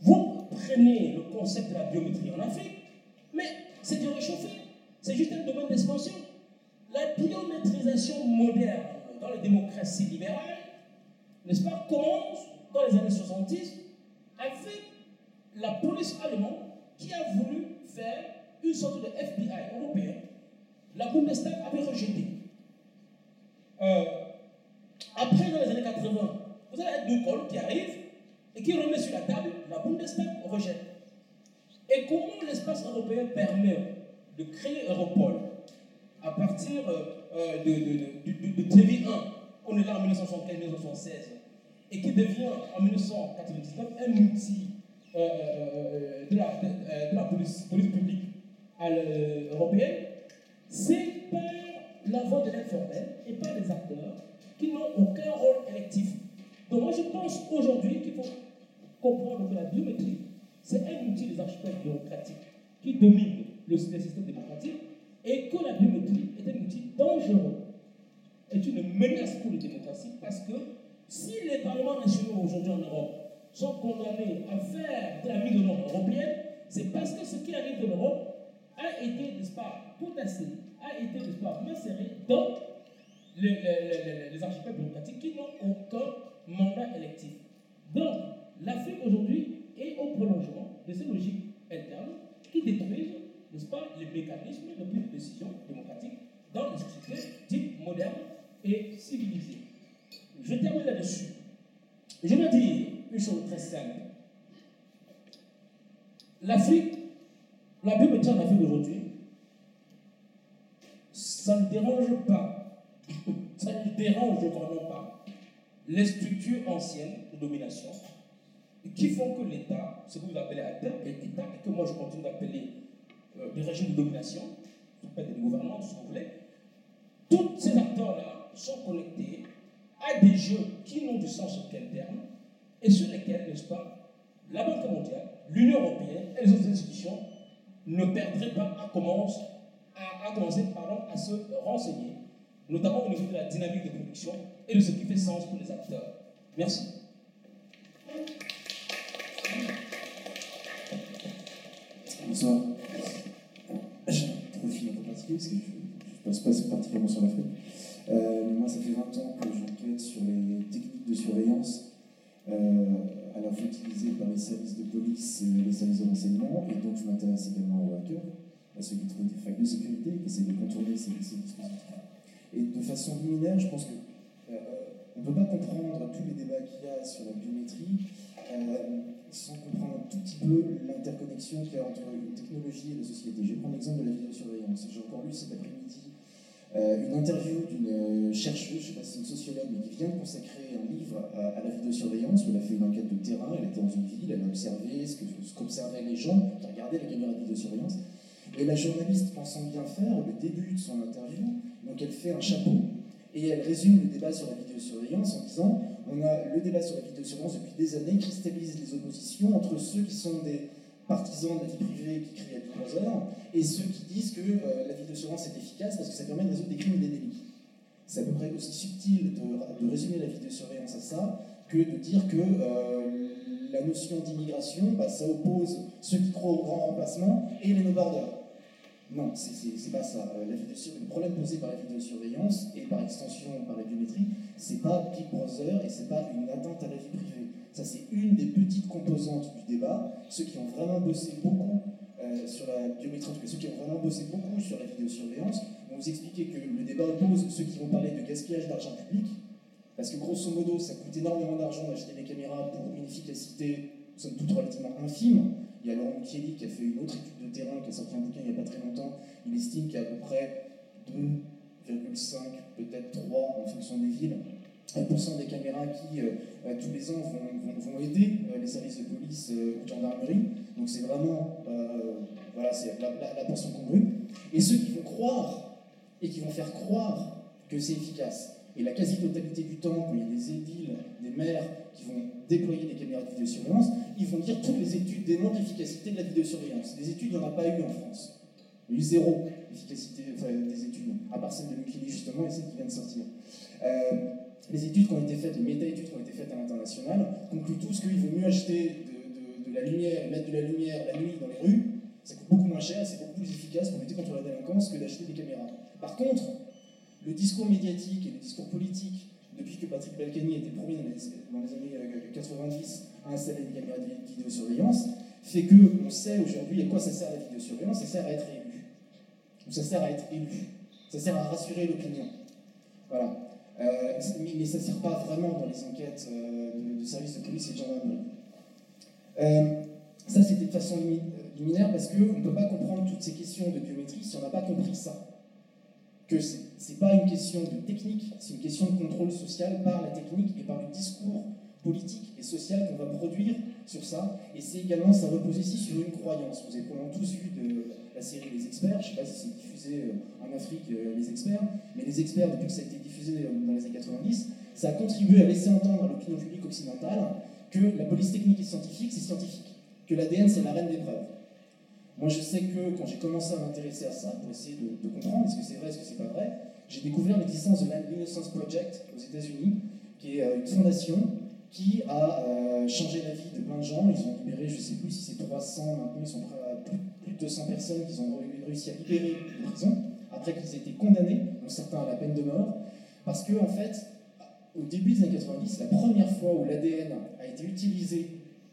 Vous prenez le concept de la biométrie en Afrique, mais c'est du réchauffé. C'est juste un domaine d'expansion. La biométrisation moderne dans les démocraties libérales, n'est-ce pas, commence dans les années 70 avec la police allemande qui a voulu faire une sorte de FBI européen. La Bundestag avait rejeté. Euh, après, dans les années 80, De Gaulle qui arrive et qui remet sur la table, la Bundestag rejette. Et comment l'espace européen permet de créer Europol à partir euh, euh, de, de, de, 1, on est là en 1975-1976, et qui devient en 1999 un outil euh, de, la, police, publique européenne, c'est par la voie de l'informel et par les acteurs qui n'ont aucun rôle électif. Donc moi je pense aujourd'hui qu'il faut comprendre que la biométrie, c'est un outil des archipels bureaucratiques qui domine le, système démocratique et que la biométrie est un outil dangereux, est une menace pour les démocraties parce que si les parlements nationaux aujourd'hui en Europe sont condamnés à faire de la mise en européenne, c'est parce que ce qui arrive de l'Europe a été, n'est-ce pas, potassé, a été, n'est-ce pas, macéré dans les, les, les archipels bureaucratiques qui n'ont aucun mandat électif. Donc, l'Afrique aujourd'hui est au prolongement de ces logiques internes qui détruisent, n'est-ce pas, les mécanismes de prise de décision démocratique dans les sociétés dites modernes et civilisées. Je termine là-dessus. Je vais dire une chose très simple. L'Afrique, la biométrie en Afrique aujourd'hui, ça ne dérange pas, (laughs) ça ne dérange vraiment pas les structures anciennes de domination qui font que l'État, ce que vous appelez à terme l'État, et que moi je continue d'appeler euh, des régimes de domination, des gouvernements, que vous voulez, tous ces acteurs-là sont connectés à des jeux qui n'ont du sens quel terme, et sur lesquels, n'est-ce pas, la Banque mondiale, l'Union européenne et les autres institutions ne perdraient pas à commencer, à se renseigner, notamment au niveau de la dynamique de production et de ce qui fait sens pour les acteurs. Merci. Bonsoir. Un profil un peu particulier parce que je ne passe pas particulièrement sur l'Afrique. Euh, moi, ça fait 20 ans que j'enquête sur les techniques de surveillance euh, à la fois utilisées par les services de police et les services de renseignement, et donc je m'intéresse également aux hackers, à ceux qui trouvent des failles de sécurité, qui essaient de contourner ces, dispositifs. Et de façon liminaire, je pense que euh, on ne peut pas comprendre tous les débats qu'il y a sur la biométrie sans comprendre un tout petit peu l'interconnexion qu'il y a entre une technologie et la société. Je vais prendre l'exemple de la vidéosurveillance. J'ai encore lu cet après-midi euh, une interview d'une euh, chercheuse, je ne sais pas si c'est une sociologue, mais qui vient de consacrer un livre à, la vidéosurveillance, elle a fait une enquête de terrain, elle était dans une ville, elle a observé ce qu'observaient les gens, qui regardaient la caméra de vidéosurveillance. Et la journaliste, pensant bien faire, au début de son interview, donc elle fait un chapeau, et elle résume le débat sur la vidéosurveillance en disant on a le débat sur la vidéosurveillance depuis des années cristallise les oppositions entre ceux qui sont des partisans de la vie privée qui crient à toutes heures et ceux qui disent que euh, la vidéosurveillance est efficace parce que ça permet de résoudre des crimes et des délits. C'est à peu près aussi subtil de, résumer la vidéosurveillance à ça que de dire que euh, la notion d'immigration, bah, ça oppose ceux qui croient au grand remplacement et les no-borders. Non, c'est pas ça. Euh, le problème posé par la vidéosurveillance et par extension par la biométrie, c'est pas Big Brother et c'est pas une atteinte à la vie privée. Ça, c'est une des petites composantes du débat. Ceux qui ont vraiment bossé beaucoup euh, sur la biométrie, ceux qui ont vraiment bossé beaucoup sur la vidéosurveillance, vont vous expliquer que le débat oppose ceux qui vont parler de gaspillage d'argent public Parce que grosso modo, ça coûte énormément d'argent d'acheter des caméras pour une efficacité, somme toute relativement infime. Il y a Laurent Chieli qui a fait une autre étude de terrain, qui a sorti un bouquin il n'y a pas très longtemps. Il estime qu'il y a à peu près 2,5, peut-être 3 en fonction des villes, 1% des caméras qui, euh, euh, tous les ans, vont, aider euh, les services de police ou de. Donc c'est vraiment voilà, c'est la, la, la portion. Et ceux qui vont croire et qui vont faire croire que c'est efficace, et la quasi-totalité du temps, quand il y a des édiles, des maires qui vont déployer des caméras de vidéosurveillance, ils vont dire toutes les études démontrent l'efficacité de la vidéosurveillance. Des études, il n'y en a pas eu en France. Il y a eu zéro efficacité des études, à part celle de Mukili justement et celle qui vient de sortir. Euh, les études qui ont été faites, les méta-études qui ont été faites à l'international, concluent tous qu'il vaut mieux acheter de, de, la lumière, mettre de la lumière la nuit dans les rues, ça coûte beaucoup moins cher, c'est beaucoup plus efficace pour lutter contre la délinquance que d'acheter des caméras. Par contre, le discours médiatique et le discours politique, depuis que Patrick Balkany été promis dans les, années 90 euh, à installer des caméras de vidéosurveillance, fait qu'on sait aujourd'hui à quoi ça sert la vidéosurveillance, ça sert à être élu. Ou ça sert à être élu. Ça sert à rassurer l'opinion. Voilà. Euh, mais, ça ne sert pas vraiment dans les enquêtes euh, de, services de police et de gendarmerie. ça, c'était de façon liminaire parce qu'on ne peut pas comprendre toutes ces questions de biométrie si on n'a pas compris ça que ce n'est pas une question de technique, c'est une question de contrôle social par la technique et par le discours politique et social qu'on va produire sur ça. Et c'est également, ça repose ici sur une croyance. Vous avez probablement tous vu de la série Les Experts, je ne sais pas si c'est diffusé euh, en Afrique, euh, Les Experts, mais Les Experts, depuis que ça a été diffusé euh, dans les années 90, ça a contribué à laisser entendre à l'opinion publique occidentale que la police technique et scientifique, c'est scientifique, que l'ADN, c'est la reine des preuves. Moi, je sais que quand j'ai commencé à m'intéresser à ça, pour essayer de, comprendre est-ce que c'est vrai, est-ce que c'est pas vrai, j'ai découvert l'existence de l'Innocence Project aux États-Unis, qui est euh, une fondation qui a euh, changé la vie de plein de gens. Ils ont libéré, je ne sais plus si c'est 300, maintenant ils sont près à plus, de 200 personnes qu'ils ont réussi à libérer de prison, après qu'ils aient été condamnés, dont certains à la peine de mort, parce que, en fait, au début des années 90, la première fois où l'ADN a été utilisé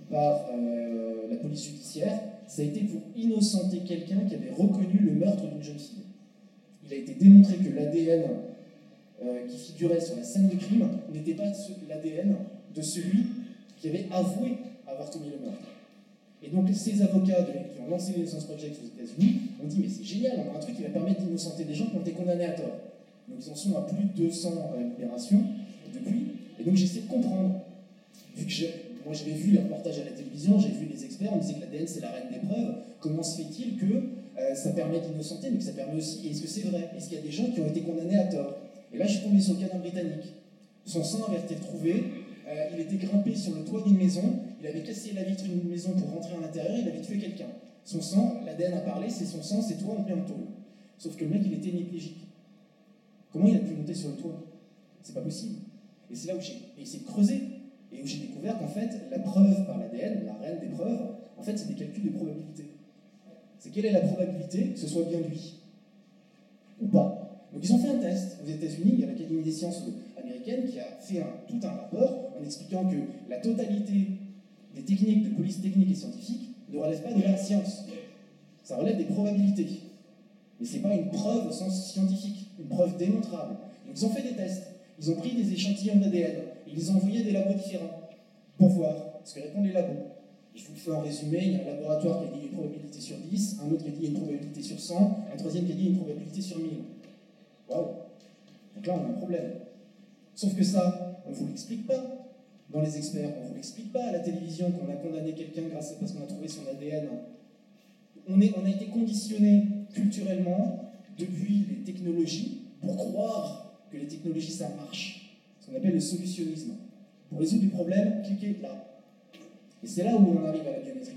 par euh, la police judiciaire, ça a été pour innocenter quelqu'un qui avait reconnu le meurtre d'une jeune fille. Il a été démontré que l'ADN euh, qui figurait sur la scène du crime n'était pas l'ADN de celui qui avait avoué avoir commis le meurtre. Et donc ces avocats qui ont lancé l'Innocence Project aux États-Unis ont dit mais c'est génial, on a un truc qui va permettre d'innocenter des gens qui ont été condamnés à tort. Donc ils en sont à plus de 200 libérations depuis. Et donc j'essaie de comprendre, vu que moi, j'avais vu les reportages à la télévision, j'ai vu les experts, on disait que l'ADN c'est la reine des preuves. Comment se fait-il que euh, ça permet d'innocenter, mais que ça permet aussi. Est-ce que c'est vrai? Est-ce qu'il y a des gens qui ont été condamnés à tort? Et là, je suis tombé sur le canon britannique. Son sang avait été retrouvé, euh, il était grimpé sur le toit d'une maison, il avait cassé la vitre d'une maison pour rentrer à l'intérieur, il avait tué quelqu'un. Son sang, l'ADN a parlé, c'est son sang, c'est toi, on en tôle. Sauf que le mec, il était hémiplégique. Comment il a pu monter sur le toit? C'est pas possible. Et c'est là où j'ai essayé de creuser et où j'ai découvert qu'en fait, la preuve par l'ADN, la reine des preuves, en fait, c'est des calculs de probabilité. Quelle est la probabilité que ce soit bien lui ou pas. Donc ils ont fait un test aux États-Unis, il y a l'Académie des sciences américaine qui a fait tout un rapport en expliquant que la totalité des techniques de police technique et scientifique ne relève pas de la science. Ça relève des probabilités. Mais ce n'est pas une preuve au sens scientifique, une preuve démontrable. Donc ils ont fait des tests. Ils ont pris des échantillons d'ADN ils les ont envoyés des labos différents pour voir ce que répondent les labos. Je vous le fais en résumé, il y a un laboratoire qui a dit une probabilité sur 10, un autre qui a dit une probabilité sur 100, un troisième qui a dit une probabilité sur 1000. Waouh Donc là, on a un problème. Sauf que ça, on ne vous l'explique pas dans les experts, on ne vous l'explique pas à la télévision qu'on a condamné quelqu'un grâce à, parce qu'on a trouvé son ADN. On, est, on a été conditionné culturellement depuis les technologies pour croire que les technologies ça marche qu'on appelle le solutionnisme. Pour résoudre des problèmes, cliquez là. Et c'est là où on arrive à la biométrie.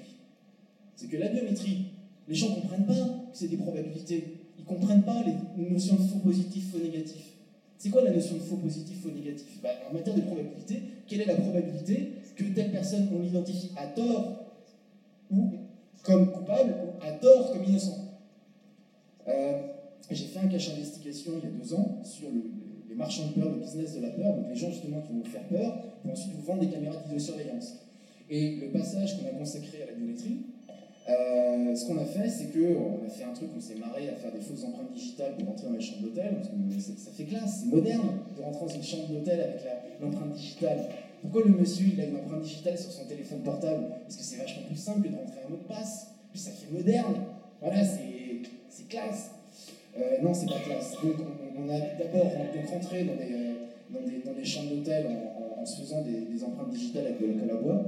C'est que la biométrie, les gens ne comprennent pas que c'est des probabilités. Ils ne comprennent pas les notions de faux positif, faux négatif. C'est quoi la notion de faux positif, faux négatif? Bah, En matière de probabilité, quelle est la probabilité que telle personne, on l'identifie à tort ou comme coupable ou à tort comme innocent? Euh, J'ai fait un cache investigation il y a deux ans sur le, les marchands de peur, le business de la peur, donc les gens justement qui vont vous faire peur, pour ensuite vous vendre des caméras de vidéosurveillance. Et le passage qu'on a consacré à la biométrie, Euh, ce qu'on a fait, c'est qu'on a fait un truc, on s'est marré à faire des fausses empreintes digitales pour rentrer dans les chambres d'hôtel, parce que ça, fait classe, c'est moderne de rentrer dans une chambre d'hôtel avec l'empreinte digitale. Pourquoi le monsieur il a une empreinte digitale sur son téléphone portable? Parce que c'est vachement plus simple que de rentrer un mot de passe. Puis ça fait moderne. Voilà, c'est classe. Euh, non, c'est pas classe. Donc on, on a d'abord rentré euh, dans des, chambres d'hôtel en, se faisant des, empreintes digitales avec la colle.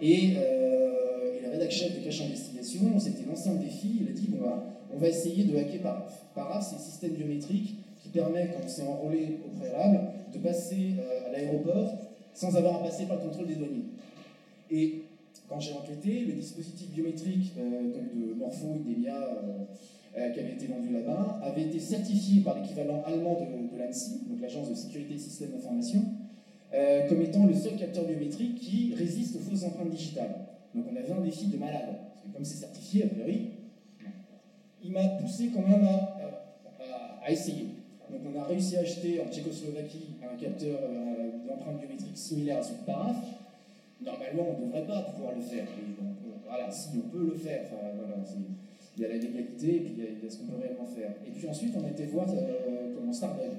Et, euh, et le rédac chef de Cache Investigation, on s'était lancé un défi. Il a dit bon, bah, on va essayer de hacker Paraf. Paraf, c'est un système biométrique qui permet, quand on s'est enrôlé au préalable, de passer euh, à l'aéroport sans avoir à passer par le contrôle des douaniers. Et quand j'ai enquêté, le dispositif biométrique euh, donc de Morpho euh, euh, qui avait été vendu là-bas avait été certifié par l'équivalent allemand de, de l'ANSI, donc l'agence de sécurité des systèmes d'information, euh, comme étant le seul capteur biométrique qui résiste aux fausses empreintes digitales. Donc on avait un défi de malade, comme c'est certifié, a priori, il m'a poussé quand même à, essayer. Donc on a réussi à acheter en Tchécoslovaquie un capteur euh, d'empreinte biométrique similaire à celui de Paraf. Normalement, on ne devrait pas pouvoir le faire. voilà, si on peut le faire, voilà, il y a la légalité et puis il y a, ce qu'on peut réellement faire. Et puis ensuite, on a été voir euh, comment Starbug.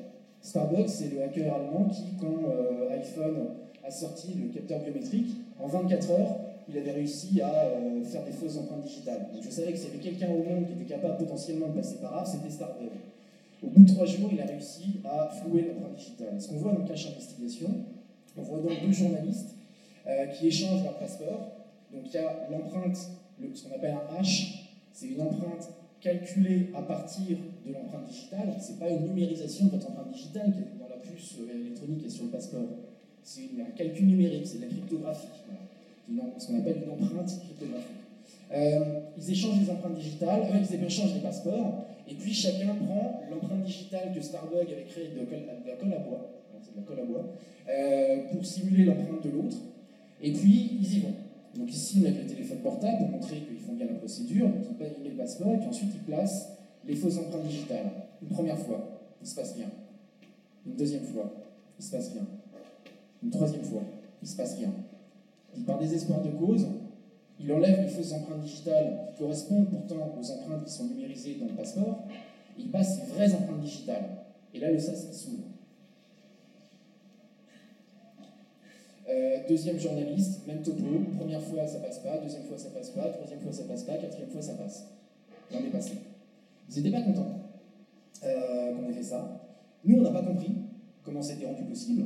Starbug, c'est le hacker allemand qui, quand euh, iPhone a sorti le capteur biométrique, en 24 heures, il avait réussi à euh, faire des fausses empreintes digitales. Donc je savais que s'il y avait quelqu'un au monde qui était capable potentiellement de passer par là, c'était Starbug. Au bout de trois jours, il a réussi à flouer l'empreinte digitale. Ce qu'on voit dans cache investigation, on voit donc deux journalistes euh, qui échangent leur passeport. Donc il y a l'empreinte, le- ce qu'on appelle un H, c'est une empreinte calculée à partir de l'empreinte digitale. C'est pas une numérisation de votre empreinte digitale qui est dans la puce euh, électronique et sur le passeport. C'est un calcul numérique, c'est de la cryptographie. Voilà. Ce qu'on appelle une empreinte cryptographique. Euh, ils échangent les empreintes digitales, eux, ils échangent les passeports, et puis chacun prend l'empreinte digitale que Starbug avait créée de, la colle à bois, de la colle à bois, pour simuler l'empreinte de l'autre, et puis ils y vont. Donc ils signent avec le téléphone portable pour montrer qu'ils font bien la procédure, donc ils payent le passeport, et puis ensuite ils placent les fausses empreintes digitales. Une première fois, il se passe rien. Une deuxième fois, il se passe rien. Une troisième fois, il se passe rien. Puis par désespoir de cause, il enlève les fausses empreintes digitales qui correspondent pourtant aux empreintes qui sont numérisées dans le passeport, et il passe les vraies empreintes digitales. Et là, le sas s'ouvre. Euh, deuxième journaliste, même topo, première fois ça passe pas, deuxième fois ça passe pas, troisième fois ça passe pas, quatrième fois ça passe. Et on est passé. Ils n'étaient pas contents euh, qu'on ait fait ça. Nous, on n'a pas compris comment c'était rendu possible,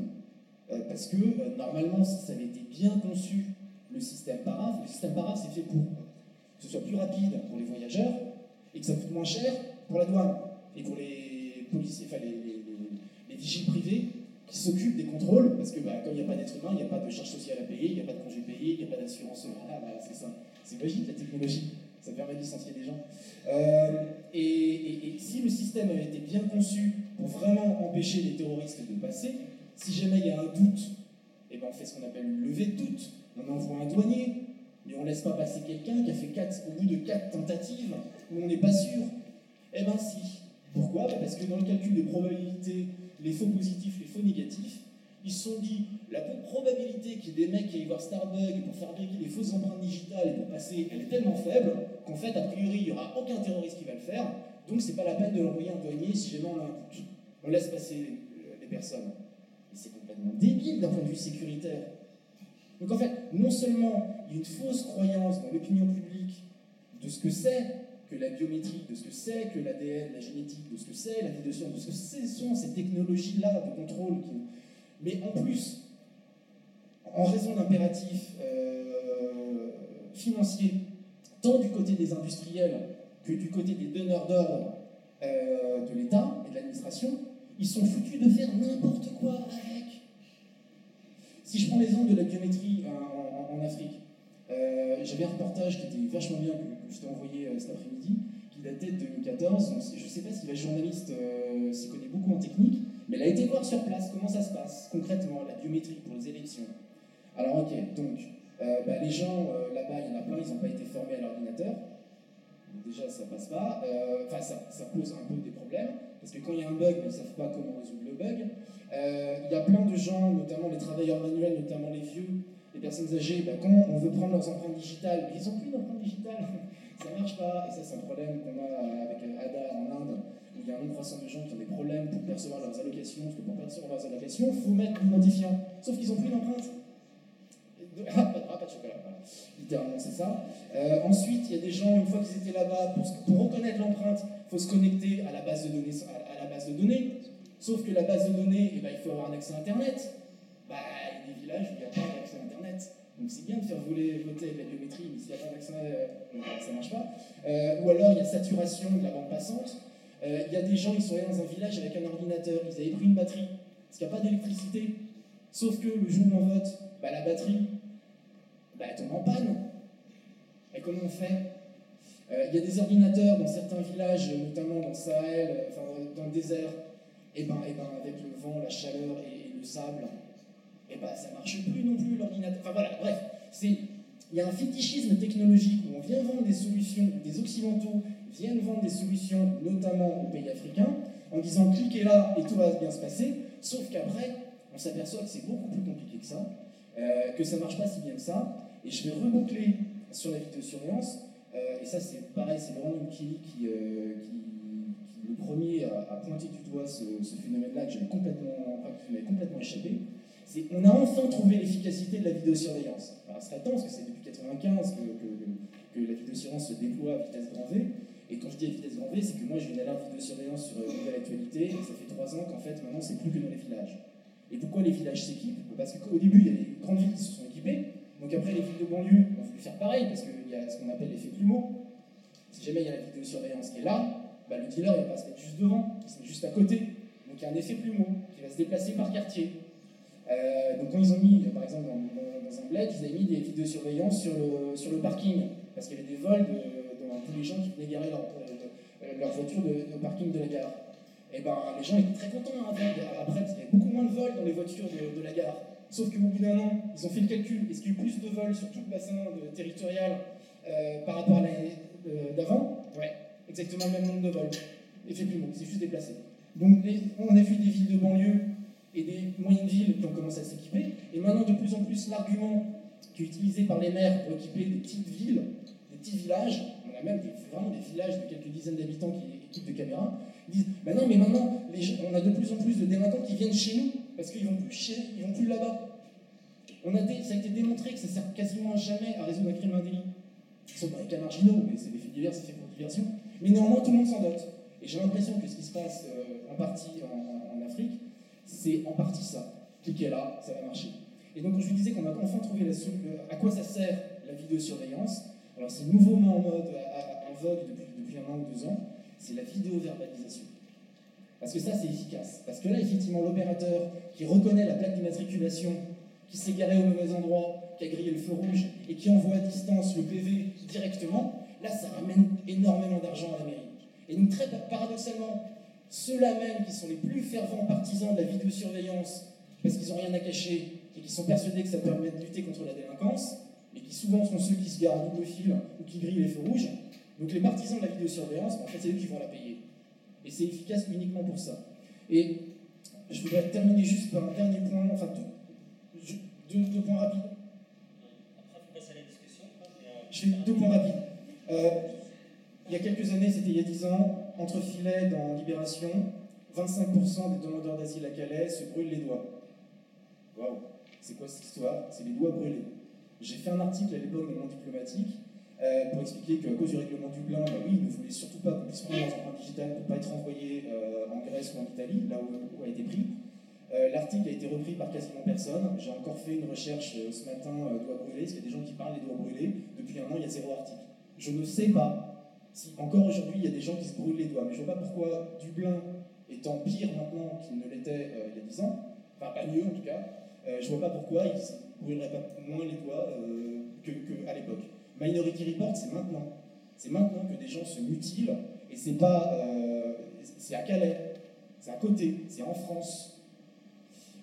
euh, parce que normalement, si ça avait été bien conçu, le système paraf, le système paraf c'est fait pour que ce soit plus rapide pour les voyageurs et que ça coûte moins cher pour la douane et pour les policiers, enfin les, les, les- les vigiles privés qui s'occupent des contrôles, parce que bah, comme il n'y a pas d'être humain, il n'y a pas de charge sociale à payer, il n'y a pas de congé payé, il n'y a pas d'assurance. Ah, voilà, c'est ça. C'est logique la technologie, ça permet de licencier des gens. Euh, et, et- et si le système avait été bien conçu pour vraiment empêcher les terroristes de passer, si jamais il y a un doute, eh ben on fait ce qu'on appelle une levée de doute. On envoie un douanier, mais on ne laisse pas passer quelqu'un qui a fait quatre, au bout de quatre tentatives où on n'est pas sûr. Eh ben si. Pourquoi? Bah, Parce que dans le calcul de probabilité, les faux positifs, les faux négatifs, ils se sont dit la probabilité qu'il y ait des mecs qui aillent voir Starbug pour fabriquer des fausses empreintes digitales et pour passer, elle est tellement faible qu'en fait, a priori, il n'y aura aucun terroriste qui va le faire. Donc, c'est pas la peine de l'envoyer un douanier si jamais on. On laisse passer les, les personnes. Et c'est complètement débile d'un point de vue sécuritaire. Donc, en fait, non seulement il y a une fausse croyance dans l'opinion publique de ce que c'est que la biométrie, de ce que c'est que l'ADN, la génétique, de ce que c'est la vie de science, de ce que ce sont ces technologies-là de contrôle. Qui... Mais en plus, en raison d'impératifs euh, financiers, tant du côté des industriels que du côté des donneurs d'ordre euh, de l'État et de l'administration, ils sont foutus de faire n'importe quoi avec. Si je prends l'exemple de la biométrie en- en Afrique, euh, j'avais un reportage qui était vachement bien, que, que je t'ai envoyé euh, cet après-midi, qui datait de 2014. Donc, je ne sais pas si la journaliste euh, s'y connaît beaucoup en technique, mais elle a été voir sur place comment ça se passe concrètement, la biométrie pour les élections. Alors, ok, donc, bah, les gens là-bas, il y en a plein, ils n'ont pas été formés à l'ordinateur. Déjà, ça passe pas. Enfin, ça, ça pose un peu des problèmes, parce que quand il y a un bug, ils ne savent pas comment résoudre le bug. Il y a plein de gens, notamment les travailleurs manuels, notamment les vieux, les personnes âgées, bah, quand on veut prendre leurs empreintes digitales, ils n'ont plus d'empreintes digitales. (laughs) Ça marche pas, et ça c'est un problème qu'on a avec ADA en Inde, où il y a un nombre croissant de gens qui ont des problèmes pour percevoir leurs allocations, parce que pour percevoir leurs allocations, il faut mettre l'identifiant. Sauf qu'ils n'ont plus d'empreinte. Ah, (laughs) pas de chocolat, voilà. littéralement c'est ça. Euh, ensuite, il y a des gens, une fois qu'ils étaient là-bas, pour, reconnaître l'empreinte, il faut se connecter à la base de données. À, la base de données. Sauf que la base de données, eh ben, il faut avoir un accès à Internet. Bah, il y a des villages où il n'y a pas. Donc c'est bien de faire voler, voter avec la biométrie, mais s'il n'y a pas d'accès, euh, ça ne marche pas. Euh, ou alors il y a saturation de la bande passante. il y a des gens, ils sont allés dans un village avec un ordinateur, ils avaient pris une batterie, parce qu'il n'y a pas d'électricité. Sauf que le jour où on vote, bah, la batterie, bah, elle tombe en panne. Et comment on fait? Euh, Il y a des ordinateurs dans certains villages, notamment dans le Sahel, euh, enfin, dans le désert, et ben, et ben avec le vent, la chaleur et, le sable, et ben ça marche plus non plus l'ordinateur. Enfin voilà, bref, c'est il y a un fétichisme technologique où on vient vendre des solutions, des occidentaux viennent vendre des solutions, notamment aux pays africains, en disant cliquez là et tout va bien se passer, sauf qu'après, on s'aperçoit que c'est beaucoup plus compliqué que ça, euh, que ça marche pas si bien que ça, et je vais reboucler sur la vidéosurveillance. Euh, et ça, c'est pareil, c'est Laurent qui, euh, qui, le premier a, pointé du doigt ce, phénomène-là que j'avais complètement, qui complètement échappé. On a enfin trouvé l'efficacité de la vidéosurveillance. Alors, ce serait temps, parce que c'est depuis 1995 que, que, la vidéosurveillance se déploie à vitesse grand V. Et quand je dis à vitesse grand V, c'est que moi j'ai une alerte vidéosurveillance sur une nouvelle actualité, et ça fait trois ans qu'en fait maintenant c'est plus que dans les villages. Et pourquoi les villages s'équipent? Parce qu'au début il y a des grandes villes qui se sont équipées, donc après, les villes de banlieue ont voulu faire pareil, parce qu'il y a ce qu'on appelle l'effet plumeau. Si jamais il y a la vidéosurveillance qui est là, bah, le dealer ne va pas se mettre juste devant, il se met juste à côté. Donc il y a un effet plumeau qui va se déplacer par quartier. Euh, donc quand ils ont mis, par exemple dans, un bled, ils avaient mis des vidéosurveillance sur le, sur le parking, parce qu'il y avait des vols de, dans tous les gens qui venaient garer leur, euh, leur voiture de, parking de la gare. Et ben les gens étaient très contents. Hein, après, il y avait beaucoup moins de vols dans les voitures de, de la gare. Sauf qu'au bout d'un an, ils ont fait le calcul. Est-ce qu'il y a eu plus de vols sur tout le bassin territorial euh, par rapport à l'année euh, d'avant? Ouais, exactement le même nombre de vols. Effectivement, c'est juste déplacé. Donc on a vu des villes de banlieue et des moyennes villes qui ont commencé à s'équiper. Et maintenant, de plus en plus, l'argument qui est utilisé par les maires pour équiper des petites villes, des petits villages, on a même vraiment des villages de quelques dizaines d'habitants qui équipent de caméras, ils disent bah non, mais maintenant, on a de plus en plus de délinquants qui viennent chez nous parce qu'ils vont plus chez, ils vont plus là-bas. On a ça a été démontré que ça sert quasiment jamais à résoudre un crime un délit. Sont pas des cas marginaux, mais c'est des faits divers, c'est fait pour diversion. Mais néanmoins, tout le monde s'en dote. Et j'ai l'impression que ce qui se passe euh, en partie en, Afrique, c'est en partie ça. Cliquez là, ça va marcher. Et donc, je vous disais qu'on a enfin trouvé la euh, à quoi ça sert la vidéosurveillance. Alors, c'est nouveaument en mode, en vogue depuis, depuis un an ou deux ans, c'est la vidéo-verbalisation. Parce que ça, c'est efficace. Parce que là, effectivement, l'opérateur qui reconnaît la plaque d'immatriculation, qui s'est garé au mauvais endroit, qui a grillé le feu rouge et qui envoie à distance le PV directement, là, ça ramène énormément d'argent à la mairie. Et donc, très paradoxalement, ceux-là même qui sont les plus fervents partisans de la vidéosurveillance, parce qu'ils n'ont rien à cacher et qui sont persuadés que ça permet de lutter contre la délinquance, mais qui souvent sont ceux qui se garent double fil ou qui grillent les feux rouges, donc les partisans de la vidéosurveillance, en fait, c'est eux qui vont la payer. Et c'est efficace uniquement pour ça. Et je voudrais terminer juste par un dernier point, enfin deux, deux, points rapides. Après, vous passez à la discussion. Je fais deux points rapides. Euh, il y a quelques années, c'était il y a 10 ans, entre filets dans Libération, 25% des demandeurs d'asile à Calais se brûlent les doigts. Waouh, c'est quoi cette histoire? C'est les doigts brûlés. J'ai fait un article à l'époque dans le monde diplomatique euh, pour expliquer qu'à cause du règlement Dublin, bah oui, il ne voulait surtout pas qu'on puisse prendre un empreinte digital pour ne pas être envoyé euh, en Grèce ou en Italie, là où, a été pris. Euh, l'article a été repris par quasiment personne. J'ai encore fait une recherche ce matin, doigts brûlés, parce qu'il y a des gens qui parlent des doigts brûlés. Depuis un an, il y a zéro article. Je ne sais pas si encore aujourd'hui il y a des gens qui se brûlent les doigts, mais je ne vois pas pourquoi Dublin étant pire maintenant qu'il ne l'était il y a 10 ans, enfin pas mieux en tout cas, je ne vois pas pourquoi il ne se brûlerait pas moins les doigts qu'à l'époque. Minority Report, c'est maintenant. C'est maintenant que des gens se mutilent, et c'est pas. Euh, c'est à Calais, c'est à côté, c'est en France.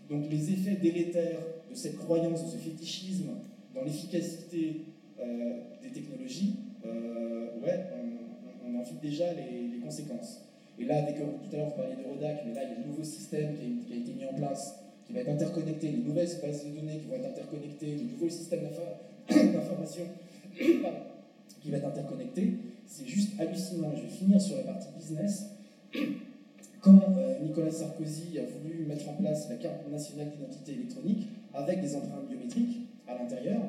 Donc les effets délétères de cette croyance, de ce fétichisme dans l'efficacité euh, des technologies, euh, ouais, on, en vit déjà les, conséquences. Et là, dès que, tout à l'heure vous parliez de Rodac, mais là il y a un nouveau système qui a, été mis en place, qui va être interconnecté, les nouvelles bases de données qui vont être interconnectées, les nouveaux systèmes (coughs) d'information (coughs) qui va être interconnecté. C'est juste hallucinant. Je vais finir sur la partie business. (coughs) Quand euh, Nicolas Sarkozy a voulu mettre en place la carte nationale d'identité électronique avec des empreintes biométriques à l'intérieur,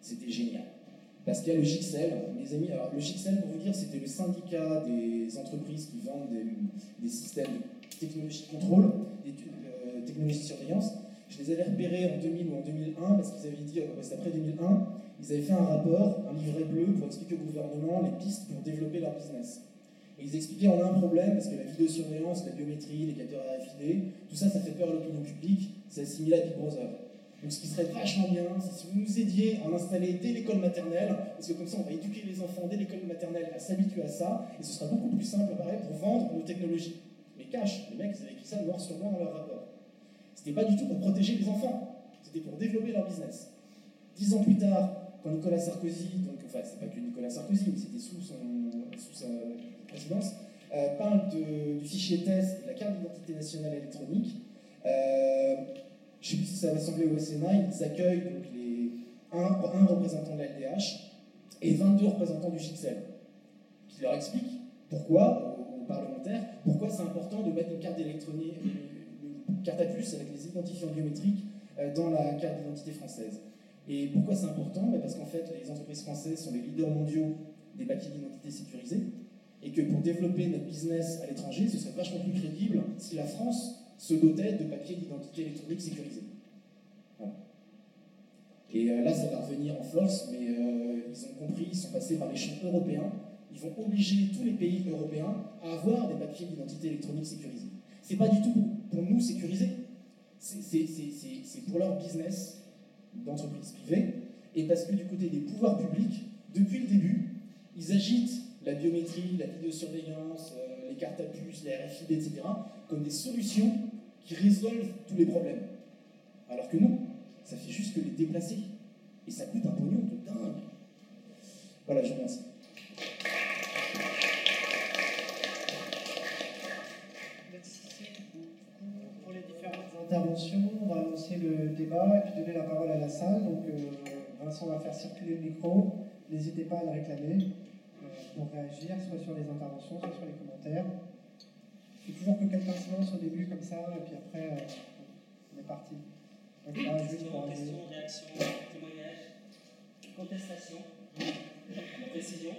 c'était génial. Parce qu'il y a le GIXEL, mes amis. Alors, le GIXEL, pour vous dire, c'était le syndicat des entreprises qui vendent des, systèmes de technologie de contrôle, des euh, technologies de surveillance. Je les avais repérés en 2000 ou en 2001 parce qu'ils avaient dit, euh, c'est après 2001, ils avaient fait un rapport, un livret bleu pour expliquer au gouvernement les pistes pour développer leur business. Et ils expliquaient on a un problème parce que la vidéosurveillance, la biométrie, les capteurs RFID, tout ça, ça fait peur à l'opinion publique, c'est assimilé à Big Brother. Donc ce qui serait vachement bien, c'est si vous nous aidiez à en installer dès l'école maternelle, parce que comme ça on va éduquer les enfants dès l'école maternelle à s'habituer à ça, et ce sera beaucoup plus simple, pareil, pour vendre nos technologies. Mais cash, les mecs, ils avaient écrit ça noir sur noir dans leur rapport. C'était pas du tout pour protéger les enfants, c'était pour développer leur business. Dix ans plus tard, quand Nicolas Sarkozy, donc enfin c'est pas que Nicolas Sarkozy, mais c'était sous, sous sa présidence, euh, parle du fichier test de la carte d'identité nationale électronique. Euh, je ne sais plus si ça va sembler au Sénat, ils accueillent donc les, un, représentant de la LDH et 22 représentants du GIXEL, qui leur expliquent pourquoi, aux, parlementaires, pourquoi c'est important de mettre une carte électronique, une carte à puce avec les identifiants biométriques euh, dans la carte d'identité française. Et pourquoi c'est important? Ben, Parce qu'en fait, les entreprises françaises sont les leaders mondiaux des papiers d'identité sécurisés, et que pour développer notre business à l'étranger, ce serait vachement plus crédible si la France se dotait de papiers d'identité électronique sécurisés. Et euh, là, ça va revenir en force, mais euh, ils ont compris, ils sont passés par les champs européens. Ils vont obliger tous les pays européens à avoir des papiers d'identité électronique sécurisés. C'est pas du tout pour nous sécuriser, c'est pour leur business d'entreprise privée, et parce que du côté des pouvoirs publics, depuis le début, ils agitent la biométrie, la vidéosurveillance, euh, cartes à puce, les RFID, etc., comme des solutions qui résolvent tous les problèmes. Alors que non, ça fait juste que les déplacer. Et ça coûte un pognon de dingue. Voilà, je vous remercie. pour les différentes interventions. On va lancer le débat et puis donner la parole à la salle. Donc euh, Vincent va faire circuler le micro. N'hésitez pas à le réclamer pour réagir, soit sur les interventions, soit sur les commentaires. Faut toujours que quelqu'un se lance au début comme ça, et puis après, euh, on est parti. Donc là, juste pour question, réaction, témoignage, contestation, précision.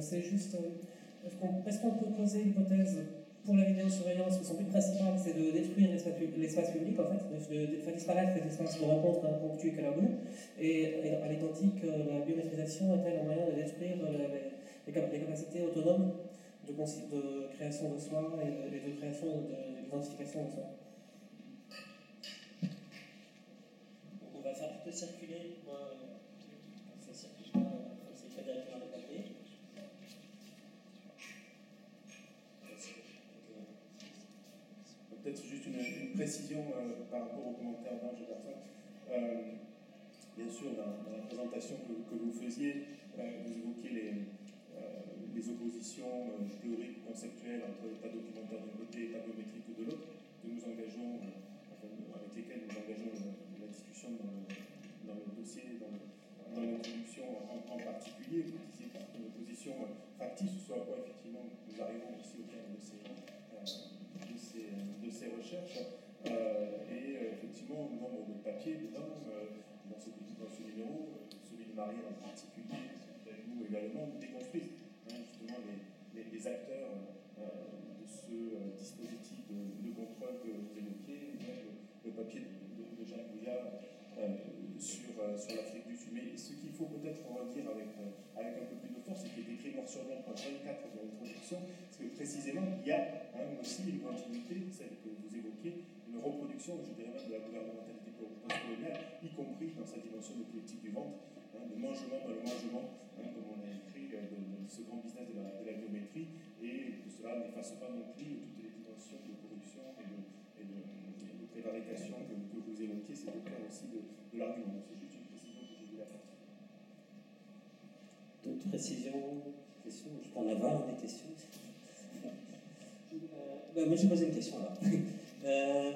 C'est juste. Euh, est-ce qu'on peut poser l'hypothèse pour la vidéosurveillance que son but principal c'est de détruire l'espace public, en fait, de, faire disparaître les espaces de rencontre ponctués que la rue, et, à l'identique, euh, la biométrisation est-elle un moyen de détruire les, capacités autonomes de, création de soi et de, création d'identification de, soi que, vous faisiez, euh, vous évoquiez les, les oppositions théoriques ou conceptuelles entre l'état documentaire d'un côté et l'état biométrique de l'autre, que nous engageons, avec lesquelles nous engageons la, discussion dans le, dossier, dans, l'introduction en, particulier. Vous disiez une opposition factice, soit quoi effectivement nous arrivons ici au terme de ces de ces, recherches. Euh, et euh, effectivement, nombre de papiers dedans, euh, dans, ce, dans ce numéro, celui de Marie en particulier, nous également, déconstruisent hein, justement les, acteurs de ce dispositif de, contrôle que vous évoquiez, le, papier de, de, Jacques Bouillard sur, sur l'Afrique du Sud. Mais ce qu'il faut peut-être redire avec, avec un peu plus de force, c'est qu'il est écrit noir sur blanc, 24 de l'introduction, parce que précisément, il y a hein, aussi une continuité, celle que vous évoquiez, une reproduction, je dirais même, de la gouvernementalité postcoloniale, y compris dans sa dimension de politique du ventre, hein, de mangement dans le mangement, hein, comme on a écrit, euh, de, ce grand business de la, biométrie, et que cela n'efface pas non plus toutes les dimensions de corruption et de, prévarication que, vous évoquiez, c'est le cas aussi de, l'argument. C'est juste une précision que j'ai dû la faire. précisions, questions? Je peux en avoir des questions. Euh, (laughs) bah, moi, je vais poser une question là. (laughs) Euh,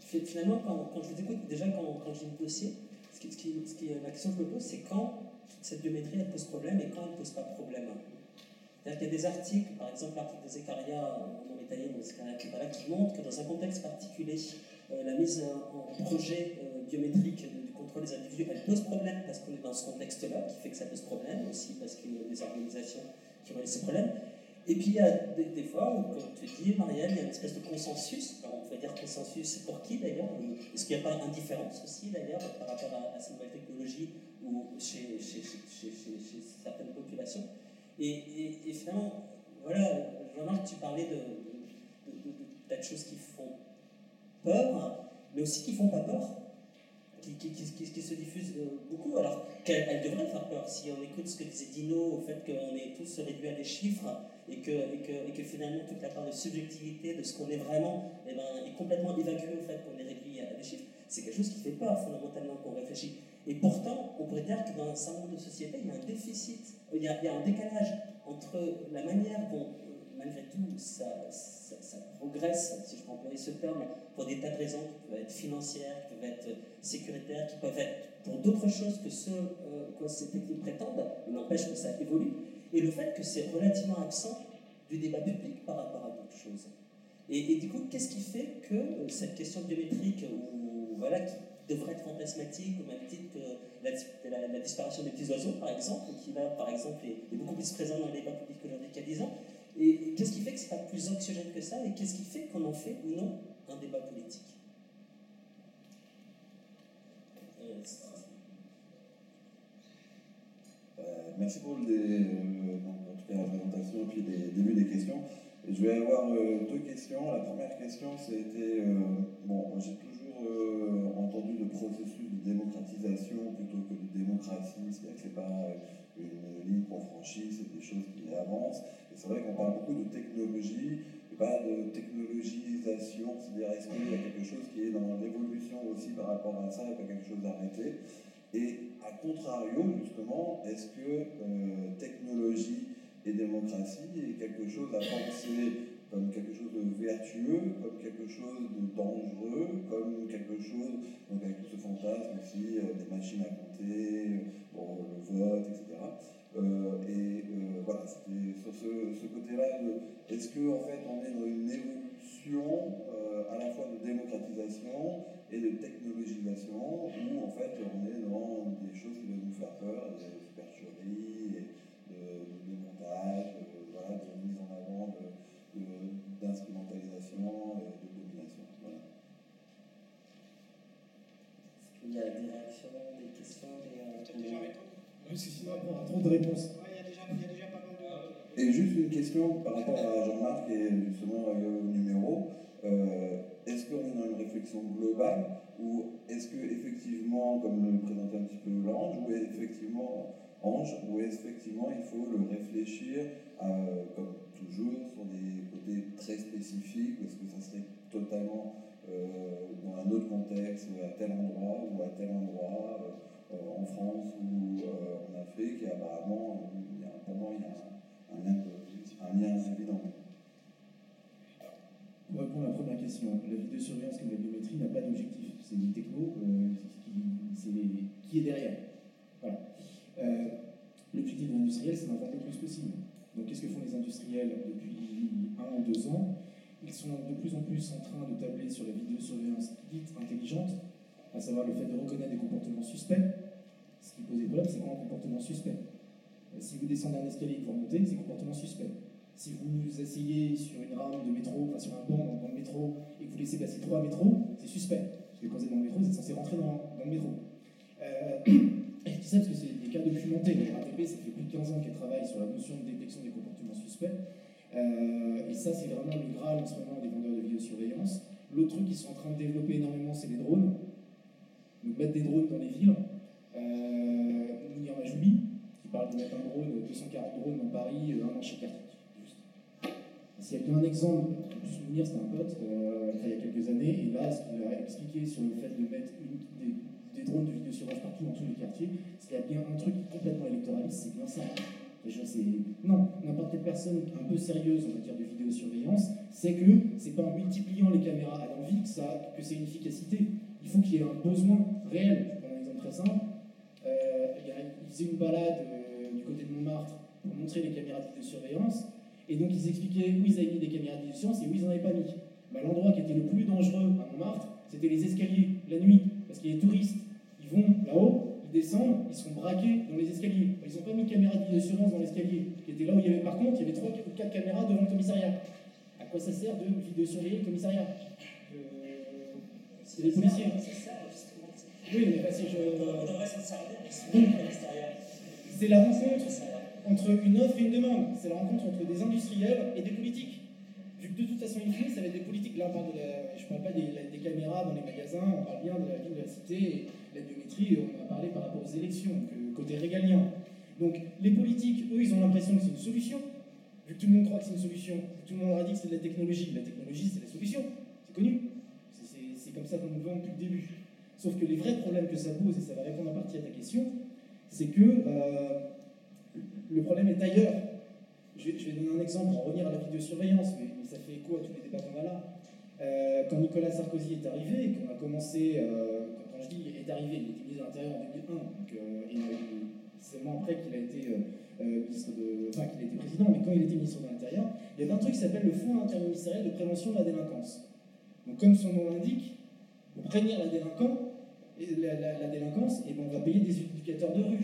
finalement, quand, quand, je vous écoute, déjà quand, quand j'ai le dossier, ce qui, la question que je me pose, c'est quand cette biométrie elle pose problème et quand elle ne pose pas problème. Qu'il y a des articles, par exemple l'article de Zekaria en Mauritanie, qui montre que dans un contexte particulier, euh, la mise en projet euh, biométrique du contrôle des individus, elle pose problème parce qu'on est dans ce contexte-là, qui fait que ça pose problème, aussi parce qu'il y a des organisations qui ont ces problèmes. Et puis il y a des, fois où, comme tu dis, Marielle, il y a une espèce de consensus. On pourrait dire consensus, pour qui d'ailleurs? Est-ce qu'il n'y a pas indifférence aussi d'ailleurs par rapport à, cette nouvelle technologie ou chez, certaines populations? Et, finalement, voilà, Jean-Marc, tu parlais de, de, de, choses qui font peur, mais aussi qui font pas peur, qui, se diffusent euh, beaucoup, alors qu'elles devraient faire peur. Si on écoute ce que disait Dino, au fait qu'on est tous réduits à des chiffres, et que, et que, et que finalement toute la part de subjectivité de ce qu'on est vraiment eh ben, est complètement évacuée au fait qu'on est réduit à des chiffres, c'est quelque chose qui fait peur fondamentalement qu'on réfléchit. Et pourtant, on pourrait dire que dans un certain nombre de sociétés, il y a un déficit, il y a, un décalage entre la manière dont malgré tout, ça, ça, progresse, si je peux employer ce terme, pour des tas de raisons qui peuvent être financières, qui peuvent être sécuritaires, qui peuvent être pour d'autres choses que ce euh, que ces techniques prétendent, mais n'empêche que ça évolue. Et le fait que c'est relativement absent du débat public par rapport à d'autres choses. Et, du coup, qu'est-ce qui fait que euh, cette question biométrique, ou, voilà, qui devrait être fantasmatique, au même titre que la, disparition des petits oiseaux, par exemple, qui là, par exemple, est, beaucoup plus présent dans le débat public qu'aujourd'hui qu'il a 10 ans, et, qu'est-ce qui fait que c'est pas plus anxiogène que ça Et qu'est-ce qui fait qu'on en fait ou non un débat politique? Euh, Merci pour euh, la présentation et puis les débuts des questions. Je vais avoir deux questions. La première question, c'était bon, j'ai toujours entendu le processus de démocratisation plutôt que de démocratie, c'est-à-dire que c'est pas une ligne qu'on franchit, c'est des choses qui avancent. Et c'est vrai qu'on parle beaucoup de technologie, et pas de technologisation, c'est-à-dire est-ce qu'il y a quelque chose qui est dans l'évolution aussi par rapport à ça et pas quelque chose d'arrêté? Et à contrario, justement, est-ce que euh, technologie et démocratie est quelque chose à penser comme quelque chose de vertueux, comme quelque chose de dangereux, comme quelque chose, donc avec ce fantasme aussi, euh, des machines à compter, bon, le vote, etc. Euh, et euh, voilà, c'était sur ce, côté-là, est-ce qu'en en fait on est dans une évolution à la fois de démocratisation et de technologisation, ou en fait on est dans des choses qui vont nous faire peur, des supercheries, de, de démontage, voilà, de mise en avant de d'instrumentalisation et de domination. Voilà. Est-ce qu'il y a des réactions, des questions des, euh, Oui, parce que sinon on aura trop de réponses. Et juste une question par rapport à Jean-Marc et justement au numéro. Euh, est-ce qu'on est dans une réflexion globale ou est-ce que effectivement, comme le présentait un petit peu l'ange, ou effectivement Ange, où effectivement il faut le réfléchir euh, comme toujours sur des côtés très spécifiques, parce que ça serait totalement euh, dans un autre contexte, à tel endroit ou à tel endroit, en France ou en Afrique, apparemment, il a, pour moi, il y a un, un, un lien évident. Pour répondre à la première question, la vidéosurveillance comme la biométrie n'a pas d'objectif. C'est une techno qui, qui, est derrière. Voilà. Euh, l'objectif de l'industriel, c'est d'en vendre le plus possible. Donc qu'est-ce que font les industriels depuis un ou deux ans? Ils sont de plus en plus en train de tabler sur la vidéosurveillance dite intelligente, à savoir le fait de reconnaître des comportements suspects. Ce qui pose des problèmes, c'est quoi un comportement suspect euh, Si vous descendez un escalier et que vous remontez, c'est comportement suspect. Si vous asseyez sur une rame de métro, enfin sur un banc dans le métro, et que vous laissez passer trois métros, c'est suspect. Parce que quand vous êtes dans le métro, vous êtes censé rentrer dans, le métro. Euh, (clears throat) et je dis ça parce que c'est des cas documentés. La RATP, ça fait plus de 15 ans qu'elle travaille sur la notion de détection des comportements suspects. Euh, et ça, c'est vraiment le Graal en ce moment des vendeurs de vidéosurveillance. L'autre truc qu'ils sont en train de développer énormément, c'est les drones. Donc mettre des drones dans les villes. Euh, Mounir Majoubi, qui parle de mettre un drone, 240 drones dans Paris, un an chez. S'il y a bien un exemple, juste Mounir, c'était un pote, euh, il y a quelques années, et là, ce qu'il a expliqué sur le fait de mettre des, drones de vidéosurveillance partout dans tous les quartiers, s'il y a bien un truc complètement électoraliste, c'est bien ça. Non, n'importe quelle personne un peu sérieuse en matière de vidéosurveillance sait que c'est pas en multipliant les caméras à l'envie que, que c'est une efficacité. Il faut qu'il y ait un besoin réel. Je prends un exemple très simple. Euh, ils faisaient une balade euh, du côté de Montmartre pour montrer les caméras de vidéosurveillance. Et donc ils expliquaient où ils avaient mis des caméras de vidéosurveillance et où ils n'en avaient pas mis. Bah, L'endroit qui était le plus dangereux à Montmartre, c'était les escaliers, la nuit. Parce qu'il y a des touristes, ils vont là-haut, descendent, ils sont braqués dans les escaliers. Ils n'ont pas mis de caméra de vidéosurveillance dans l'escalier, qui était là où il y avait par contre, il y avait 3 ou 4 caméras devant le commissariat. À quoi ça sert de vidéosurveiller le commissariat? Euh, C'est des policiers. Oui, mais que je. C'est la rencontre entre une offre et une demande. C'est la rencontre entre des industriels et des politiques. Vu que de toute façon, in ça va être des politiques. Là, on parle de je ne parle pas des, caméras dans les magasins, on parle bien de la ville de la cité la biométrie, on a parlé par rapport aux élections, le côté régalien. Donc les politiques, eux, ils ont l'impression que c'est une solution, vu que tout le monde croit que c'est une solution, tout le monde leur a dit que c'est de la technologie. La technologie, c'est la solution, c'est connu. C'est comme ça qu'on nous vend depuis le début. Sauf que les vrais problèmes que ça pose, et ça va répondre en partie à ta question, c'est que euh, le problème est ailleurs. Je vais, donner un exemple pour revenir à la vidéosurveillance, mais, mais ça fait écho à tous les débats qu'on a là? Euh, quand Nicolas Sarkozy est arrivé qu'on a commencé, euh, est arrivé, il était ministre de l'Intérieur en 2001, donc c'est seulement après qu'il a été ministre de. Enfin, qu'il a été président, mais quand il était ministre de l'Intérieur, il y avait un truc qui s'appelle le Fonds interministériel de prévention de la délinquance. Donc, comme son nom l'indique, pour prévenir la, délinquance, et la, délinquance, et eh ben, on va payer des éducateurs de rue,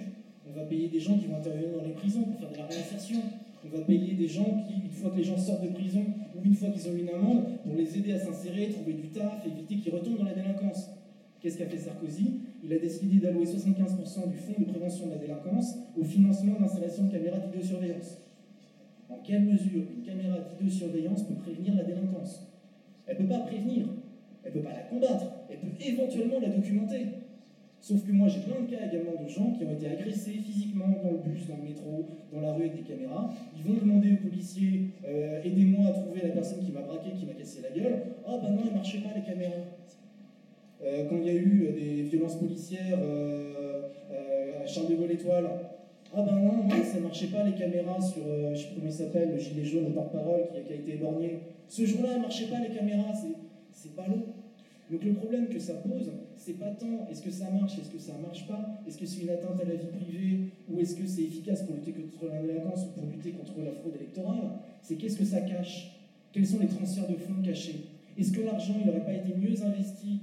on va payer des gens qui vont intervenir dans les prisons pour faire de la réinsertion, on va payer des gens qui, une fois que les gens sortent de prison ou une fois qu'ils ont eu une amende, pour les aider à s'insérer, trouver du taf, éviter qu'ils retournent dans la délinquance. Qu'est-ce qu'a fait Sarkozy? Il a décidé d'allouer 75% du fonds de prévention de la délinquance au financement d'installation de caméras de vidéosurveillance. En quelle mesure une caméra de vidéosurveillance peut prévenir la délinquance? Elle ne peut pas prévenir, elle ne peut pas la combattre, elle peut éventuellement la documenter. Sauf que moi j'ai plein de cas également de gens qui ont été agressés physiquement dans le bus, dans le métro, dans la rue avec des caméras. Ils vont demander aux policiers euh, aidez-moi à trouver la personne qui m'a braqué, qui m'a cassé la gueule. Ah oh, ben non, elle marchait pas les caméras. Euh, quand il y a eu euh, des violences policières euh, à Charles de Gaulle Étoile, ah ben non, ça ne marchait pas les caméras sur, je ne sais plus comment il s'appelle, le gilet jaune, le porte-parole qui, a été éborgné. Ce jour-là, marchait pas les caméras, c'est pas l'eau. Donc le problème que ça pose, c'est pas tant est-ce que ça marche, est-ce que ça marche pas, est-ce que c'est une atteinte à la vie privée, ou est-ce que c'est efficace pour lutter contre la délinquance ou pour lutter contre la fraude électorale, c'est qu'est-ce que ça cache? Quels sont les transferts de fonds cachés? Est-ce que l'argent n'aurait pas été mieux investi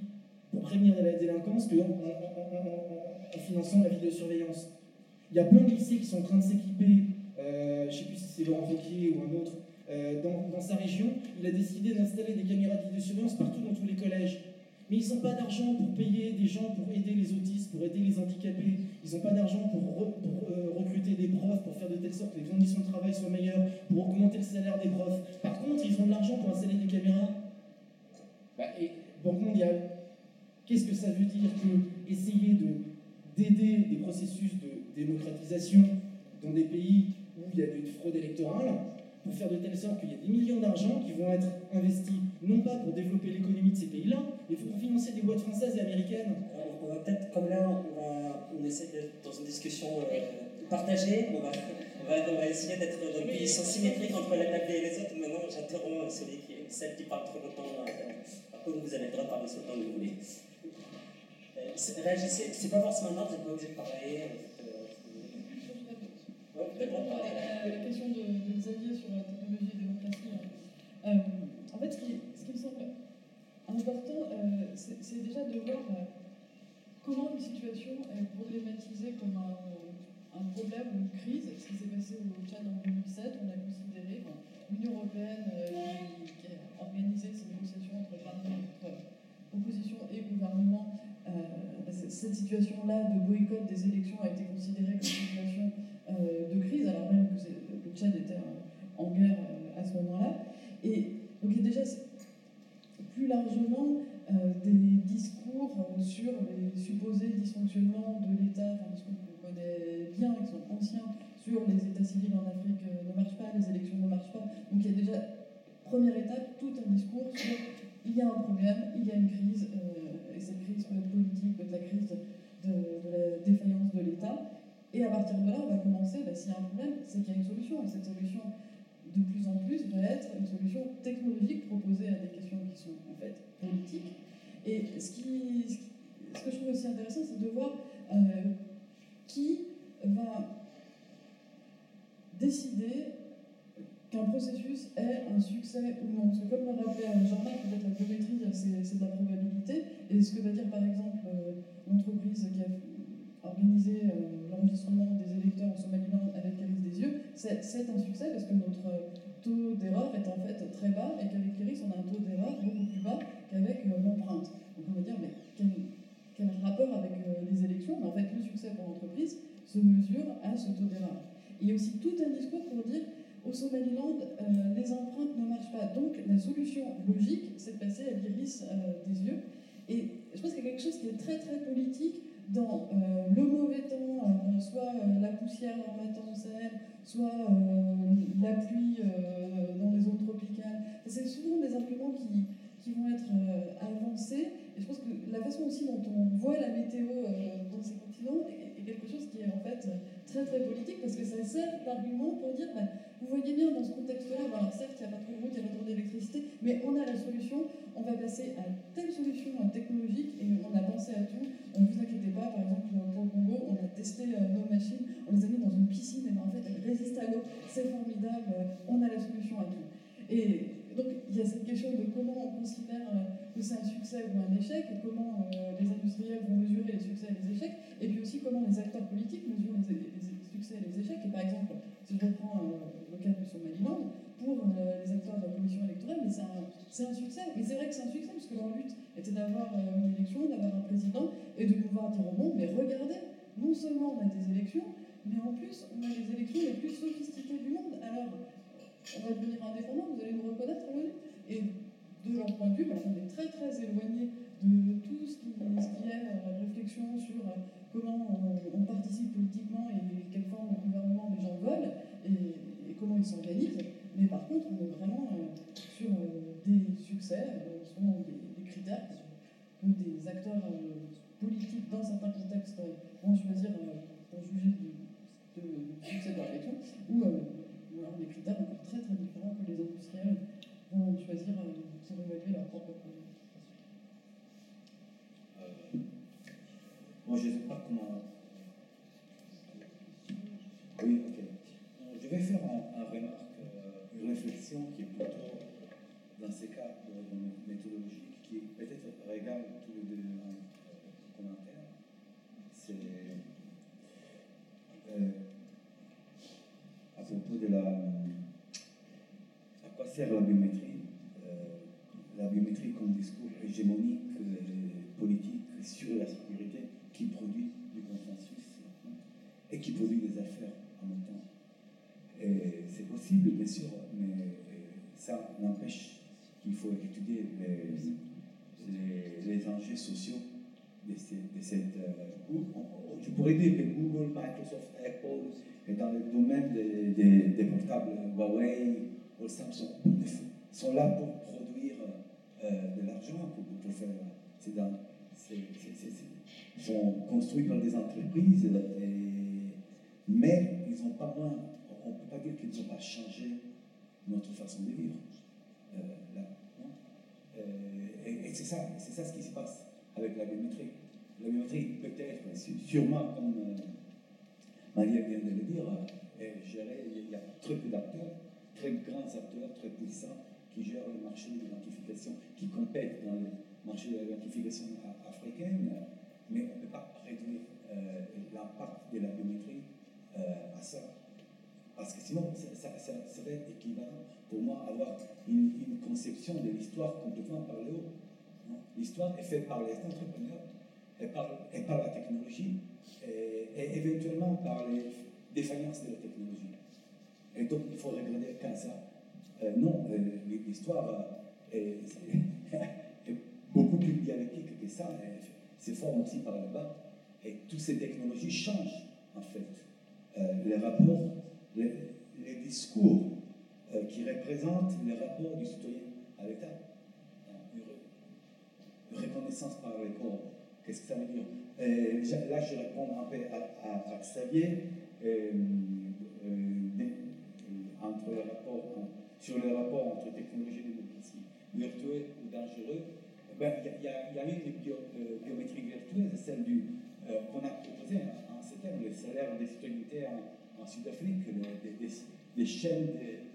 pour prévenir la délinquance qu'en en, finançant la vidéosurveillance. Il y a plein de lycées qui sont en train de s'équiper, euh, je ne sais plus si c'est Laurent Wauquiez ou un autre, euh, dans, sa région, il a décidé d'installer des caméras de vidéosurveillance partout dans tous les collèges. Mais ils n'ont pas d'argent pour payer des gens pour aider les autistes, pour aider les handicapés. Ils n'ont pas d'argent pour, euh, recruter des profs, pour faire de telle sorte que les conditions de travail soient meilleures, pour augmenter le salaire des profs. Par contre, ils ont de l'argent pour installer des caméras. Bah, et Banque mondiale, Qu'est-ce que ça veut dire que essayer d'aider des processus de démocratisation dans des pays où il y a une fraude électorale pour faire de telle sorte qu'il y a des millions d'argent qui vont être investis, non pas pour développer l'économie de ces pays-là, mais pour financer des boîtes françaises et américaines. on va peut-être, comme là, on, va, on essaie d'être dans une discussion euh, partagée, on va, on va, essayer d'être dans une position symétrique entre la table et les autres. Maintenant, j'interromps celui qui, celle qui parle trop longtemps. Par contre, vous avez le droit de parler ce temps que vous voulez réagissez, c'est pas forcément ordre, vous n'êtes pas obligé de parler. De voir comment une situation est problématisée comme un, problème ou une crise? Ce qui s'est passé au Tchad en 2007, on a considéré l'Union européenne qui, qui, a organisé ces négociations entre, opposition et gouvernement euh, cette situation-là de boycott des élections a été considérée comme une situation euh, de crise, alors même que le Tchad était en guerre euh, à ce moment-là. Et donc déjà, plus largement, des discours sur les supposés dysfonctionnements de l'État, enfin, ce qu'on connaît bien, qui sont anciens, sur les États civils en Afrique ne marchent pas, les élections ne marchent pas. Donc il y a déjà, première étape, tout un discours sur il y a un problème, il y a une crise, et cette crise peut être politique, peut être la crise de, la défaillance de l'État. Et à partir de là, on va commencer, bah, s'il y a un problème, c'est qu'il y a une solution. Et cette solution, de plus en plus, va être une solution technologique proposée à des questions qui sont en fait politiques. Et ce, qui, ce que je trouve aussi intéressant, c'est de voir euh, qui va décider qu'un processus est un succès ou non. Parce que comme l'a rappelé Jean-Marc, peut-être la biométrie, c'est de la probabilité. Et ce que va dire par exemple euh, l'entreprise qui a organisé euh, l'enregistrement des électeurs en Somaliland avec Iris des yeux, c'est un succès parce que notre taux d'erreur est en fait très bas et qu'avec Iris, on a un taux d'erreur beaucoup plus bas qu'avec euh, l'empreinte. Donc on va dire, mais quel, rapport avec les élections? Mais en fait, le succès pour l'entreprise se mesure à ce taux d'erreur. Il y a aussi tout un discours pour dire au Somaliland, euh, les empreintes ne marchent pas. Donc la solution logique, c'est de passer à l'iris euh, des yeux. Et je pense qu'il y a quelque chose qui est très très politique dans euh, le mauvais temps, soit la poussière en Sahel, soit la pluie dans les zones tropicales. C'est souvent des arguments qui, qui vont être avancés. Et je pense que la façon aussi dont on voit la météo dans ces continents est, quelque chose qui est en fait très politique parce que ça sert d'argument pour dire bah, vous voyez bien dans ce contexte-là, alors certes, il n'y a pas de route, il n'y a pas trop d'électricité, mais on a la solution, on va passer à telle solution technologique et on a pensé à tout. Ne vous inquiétez pas, par exemple, pour le Congo, on a testé euh, nos machines, on les a mis dans une piscine, et ben, en fait, elles résistent à l'eau, c'est formidable, euh, on a la solution à tout. Et donc, il y a cette question de comment on considère euh, que c'est un succès ou un échec, comment les industriels vont mesurer les succès et les échecs, et puis aussi comment les acteurs politiques mesurent les, les échecs. Et par exemple, si je reprends le cas du Somaliland, pour euh, les acteurs de la commission électorale, mais c'est un, succès. Mais c'est vrai que c'est un succès, parce que leur but était d'avoir euh, une élection, d'avoir un président, et de pouvoir dire au monde, mais regardez, non seulement on a des élections, mais en plus on a les élections les plus sophistiquées du monde. Alors, on va devenir indépendant, vous allez nous reconnaître Et de leur point de vue, bah, on est très très éloigné de tout ce qui, est euh, réflexion sur comment on, participe politiquement et quelle forme de gouvernement les gens veulent. Et, comment ils s'organisent. Mais par contre, on est vraiment euh, sur euh, des succès, euh, selon des, critères que des acteurs politiques dans certains contextes vont choisir pour juger de, succès de l'élection, ou, des critères encore très très différents que les industriels vont choisir pour évaluer leur propre produit. moi, je ne sais pas comment. Qui peut-être regarde tous les deux en commentaire. C'est euh, à propos de la. À quoi sert la biométrie euh, La biométrie comme discours hégémonique politique sur la sécurité qui produit du consensus et qui produit des affaires en même temps. C'est possible, bien sûr, mais ça n'empêche qu'il faut étudier les, les, enjeux sociaux de, cette. Euh, je pourrais dire que Google, Microsoft, Apple, et dans le domaine des, des, portables Huawei ou Samsung, sont là pour produire euh, de l'argent, pour, pour, faire. C'est dans, sont construits par des entreprises, mais ils n'ont pas moins on ne peut pas dire qu'ils n'ont pas changé notre façon de vivre. Euh, et, c'est ça, c'est ça ce qui se passe avec la biométrie. La biométrie peut-être, sûrement comme euh, Maria vient de le dire, il y a très peu d'acteurs, très grands acteurs, très puissants, qui gèrent le marché de l'identification, qui compètent dans le marché de l'identification africaine, mais on ne peut pas réduire l'impact de la biométrie à ça. Parce que sinon, ça, serait équivalent pour moi avoir une, conception de l'histoire complètement par le haut. L'histoire est faite par les entrepreneurs et par, et par la technologie et, éventuellement par les défaillances de la technologie. Et donc, il faut regarder qu'à ça. Euh, non, euh, l'histoire euh, est, (laughs) beaucoup plus dialectique que ça. C'est forme aussi par le bas. Et toutes ces technologies changent, en fait, les rapports les, discours qui représentent les rapports du citoyen à l'État. Une, reconnaissance par les corps Qu'est-ce que ça veut dire? Euh, Là, je réponds un peu à, à, Xavier euh, euh, euh, entre les rapports, hein, sur le rapport entre technologie et démocratie, virtuelle ou dangereux. Ben, Il y, a- il y a une bio- euh, biométrie c'est celle euh, qu'on a proposée en, en ces termes, le salaire des citoyennetés en, en Sud-Afrique, le- des, des, chaînes, des,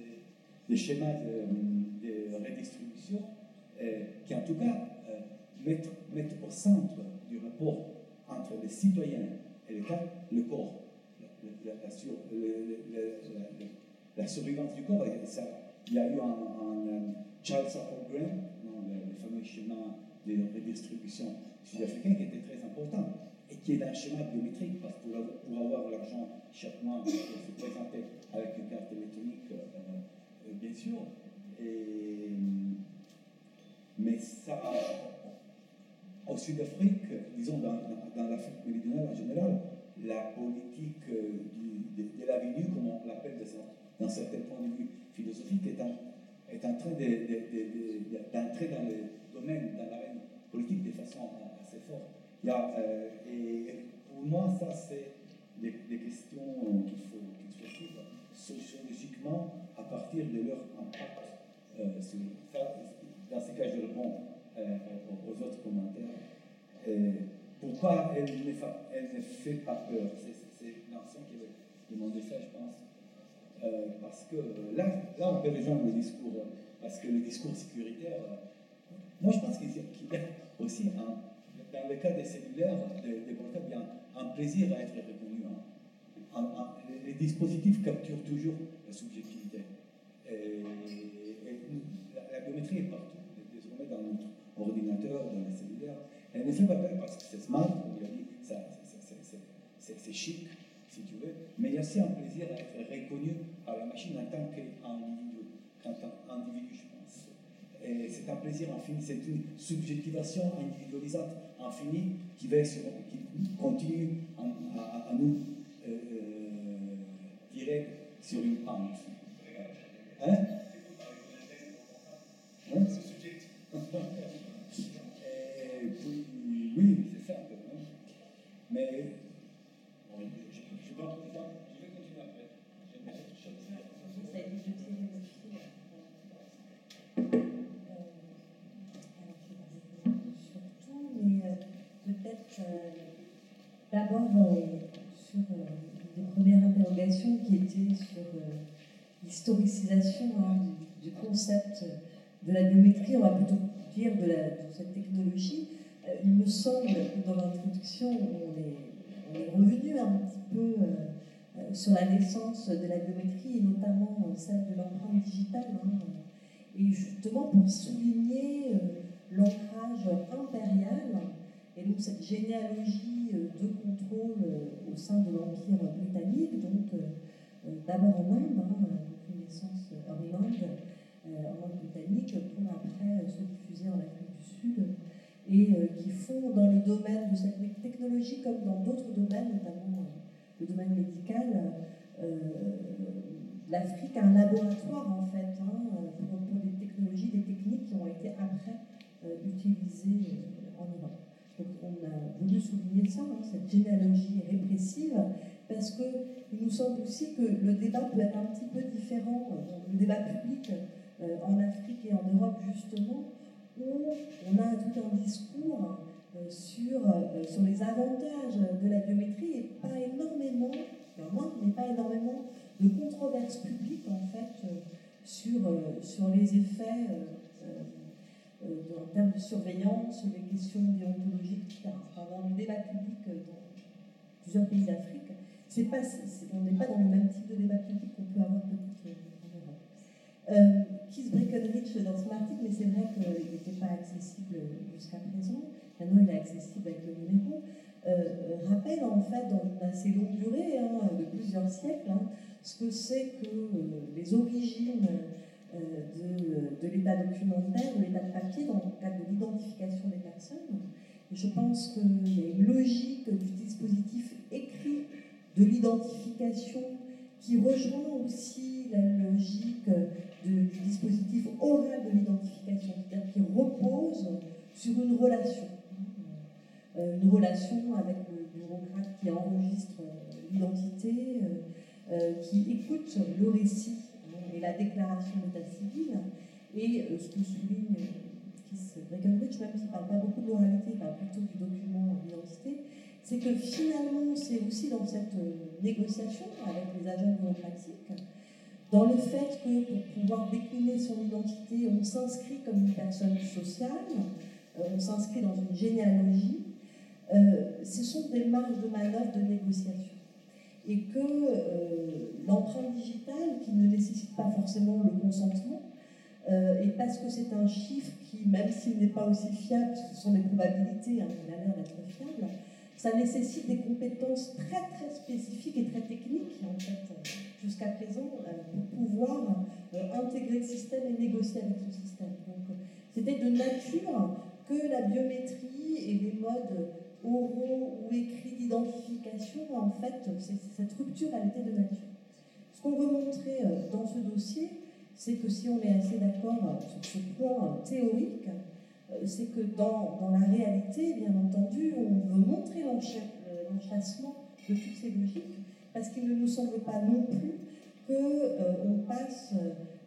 des schémas de, de redistribution, euh, qui en tout cas euh, mettent, mettent au centre du rapport entre les citoyens et l'État le corps, la, la- la sur- le- le- le- la- la surveillance du corps. Il y a eu un, Charles Apple Graham, le, fameux schéma de redistribution sud-africain, qui était très important et qui est un schéma biométrique, parce que pour avoir, l'argent chaque mois, il faut se présenter avec une carte électronique, euh, bien sûr. Et, mais ça, au Sud-Afrique, disons dans, dans- dans l'Afrique méridionale en général, la politique euh, de, de la venue, comme on l'appelle de ça- d'un certain point de vue philosophique, est en, est en train de- de- de- de- de- d'entrer dans le domaine, dans l'arène politique de façon assez forte. Il y a, euh, et pour moi, ça, c'est des, questions qu'il partir de leur impact euh, sur. Dans ce cas, je réponds euh, aux, autres commentaires. Euh, pourquoi elle ne, fait pas peur? C'est l'ancien qui avait demandé ça, je pense. Euh, parce que là, là, on peut rejoindre le discours, parce que le discours sécuritaire, moi je pense qu'il y a aussi, un, dans le cas des cellulaires, des, des portables, il y a un, plaisir à être reconnu. hein. Les dispositifs capturent toujours la subjectivité. Et la, biométrie est partout, désormais dans notre ordinateur, dans les cellulaires. Elle ne fait pas peur parce que c'est smart, c'est- chic, si tu veux, mais il y a aussi un plaisir à être reconnu par la machine en tant qu'individu, en tant qu'individu, je pense. Et c'est un plaisir infini, c'est une subjectivation individualisante infinie qui, va qui continue à, à- à nous euh, tirer sur une pente. Hein? Hein? (laughs) Et puis, oui, c'est ça un peu. hein. Mais bon, je, je, je, je vais continuer après. J'aimerais autre chose. Ça évite de tirer le fil. Euh, je vais surtout, mais euh, peut-être euh, d'abord sur des premières interrogations qui étaient sur l'historicisation hein, du, concept de la biométrie, on va plutôt dire de, cette technologie. Euh, il me semble que dans l'introduction, on est, on est revenu un petit peu euh, euh, sur la naissance de la biométrie et notamment celle de l'empreinte digitale. hein. et justement pour souligner l'ancrage impérial et donc cette généalogie de contrôle au sein de l'Empire britannique, donc d'abord en Inde, hein, une naissance en Inde, euh, en Inde britannique, pour après euh, se diffuser en Afrique du Sud et euh, qui font dans le domaine de cette technologie comme dans d'autres domaines, notamment euh, le domaine médical, euh, l'Afrique un laboratoire en fait hein, pour, des technologies, des techniques qui ont été après euh, utilisées euh, en Europe. Donc on a voulu souligner ça, hein, cette généalogie répressive, parce qu'il nous semble aussi que le débat peut être un petit peu différent, euh, le débat public euh, en Afrique et en Europe justement, où on a tout un discours euh, sur, sur les avantages de la biométrie et pas énormément, il mais pas énormément de controverses publiques en fait sur, sur les effets en termes de surveillance, les questions déontologiques, etc. Enfin, dans le débat public dans plusieurs pays d'Afrique, c'est pas, on n'est pas dans le même type de débat public qu'on peut avoir peut-être euh, en Europe. Euh, Keith Breckenridge dans son article, mais c'est vrai qu'il n'était pas accessible jusqu'à présent. Maintenant, il est accessible avec le numéro. Euh, rappelle en fait, dans une assez longue durée, hein, de plusieurs siècles, hein, ce que c'est que euh, les origines de, de l'état documentaire, de l'état de papier, dans le cadre de l'identification des personnes. Je pense qu'il y a une logique du dispositif écrit de l'identification qui rejoint aussi la logique de- du dispositif oral de l'identification, c'est-à-dire qui repose sur une relation, une relation avec le bureaucrate qui enregistre l'identité, qui écoute le récit et la déclaration d'état civil. Et ce que souligne Kiss Breckenridge, même s'il ne parle pas beaucoup de l'oralité, il parle plutôt du document d'identité, c'est que finalement, c'est aussi dans cette négociation avec les agents bureaucratiques dans le fait que pour pouvoir décliner son identité, on s'inscrit comme une personne sociale, euh, on s'inscrit dans une généalogie, euh, ce sont des marges de manœuvre de négociation. Et que euh, l'empreinte digitale, qui ne nécessite pas forcément le consentement, et parce que c'est un chiffre qui, même s'il n'est pas aussi fiable, ce sont des probabilités, hein, il a l'air d'être fiable, ça nécessite des compétences très très spécifiques et très techniques, en fait jusqu'à présent pour pouvoir euh, intégrer le système et négocier avec ce système. Donc, c'était de nature que la biométrie et les modes oraux ou écrits d'identification, en fait, cette rupture, elle était de nature. Ce qu'on veut montrer euh, dans ce dossier, c'est que si on est assez d'accord sur ce point théorique, c'est que dans, la réalité, bien entendu, on veut montrer l'enchassement de toutes ces logiques parce qu'il ne nous semble pas non plus qu'on euh, passe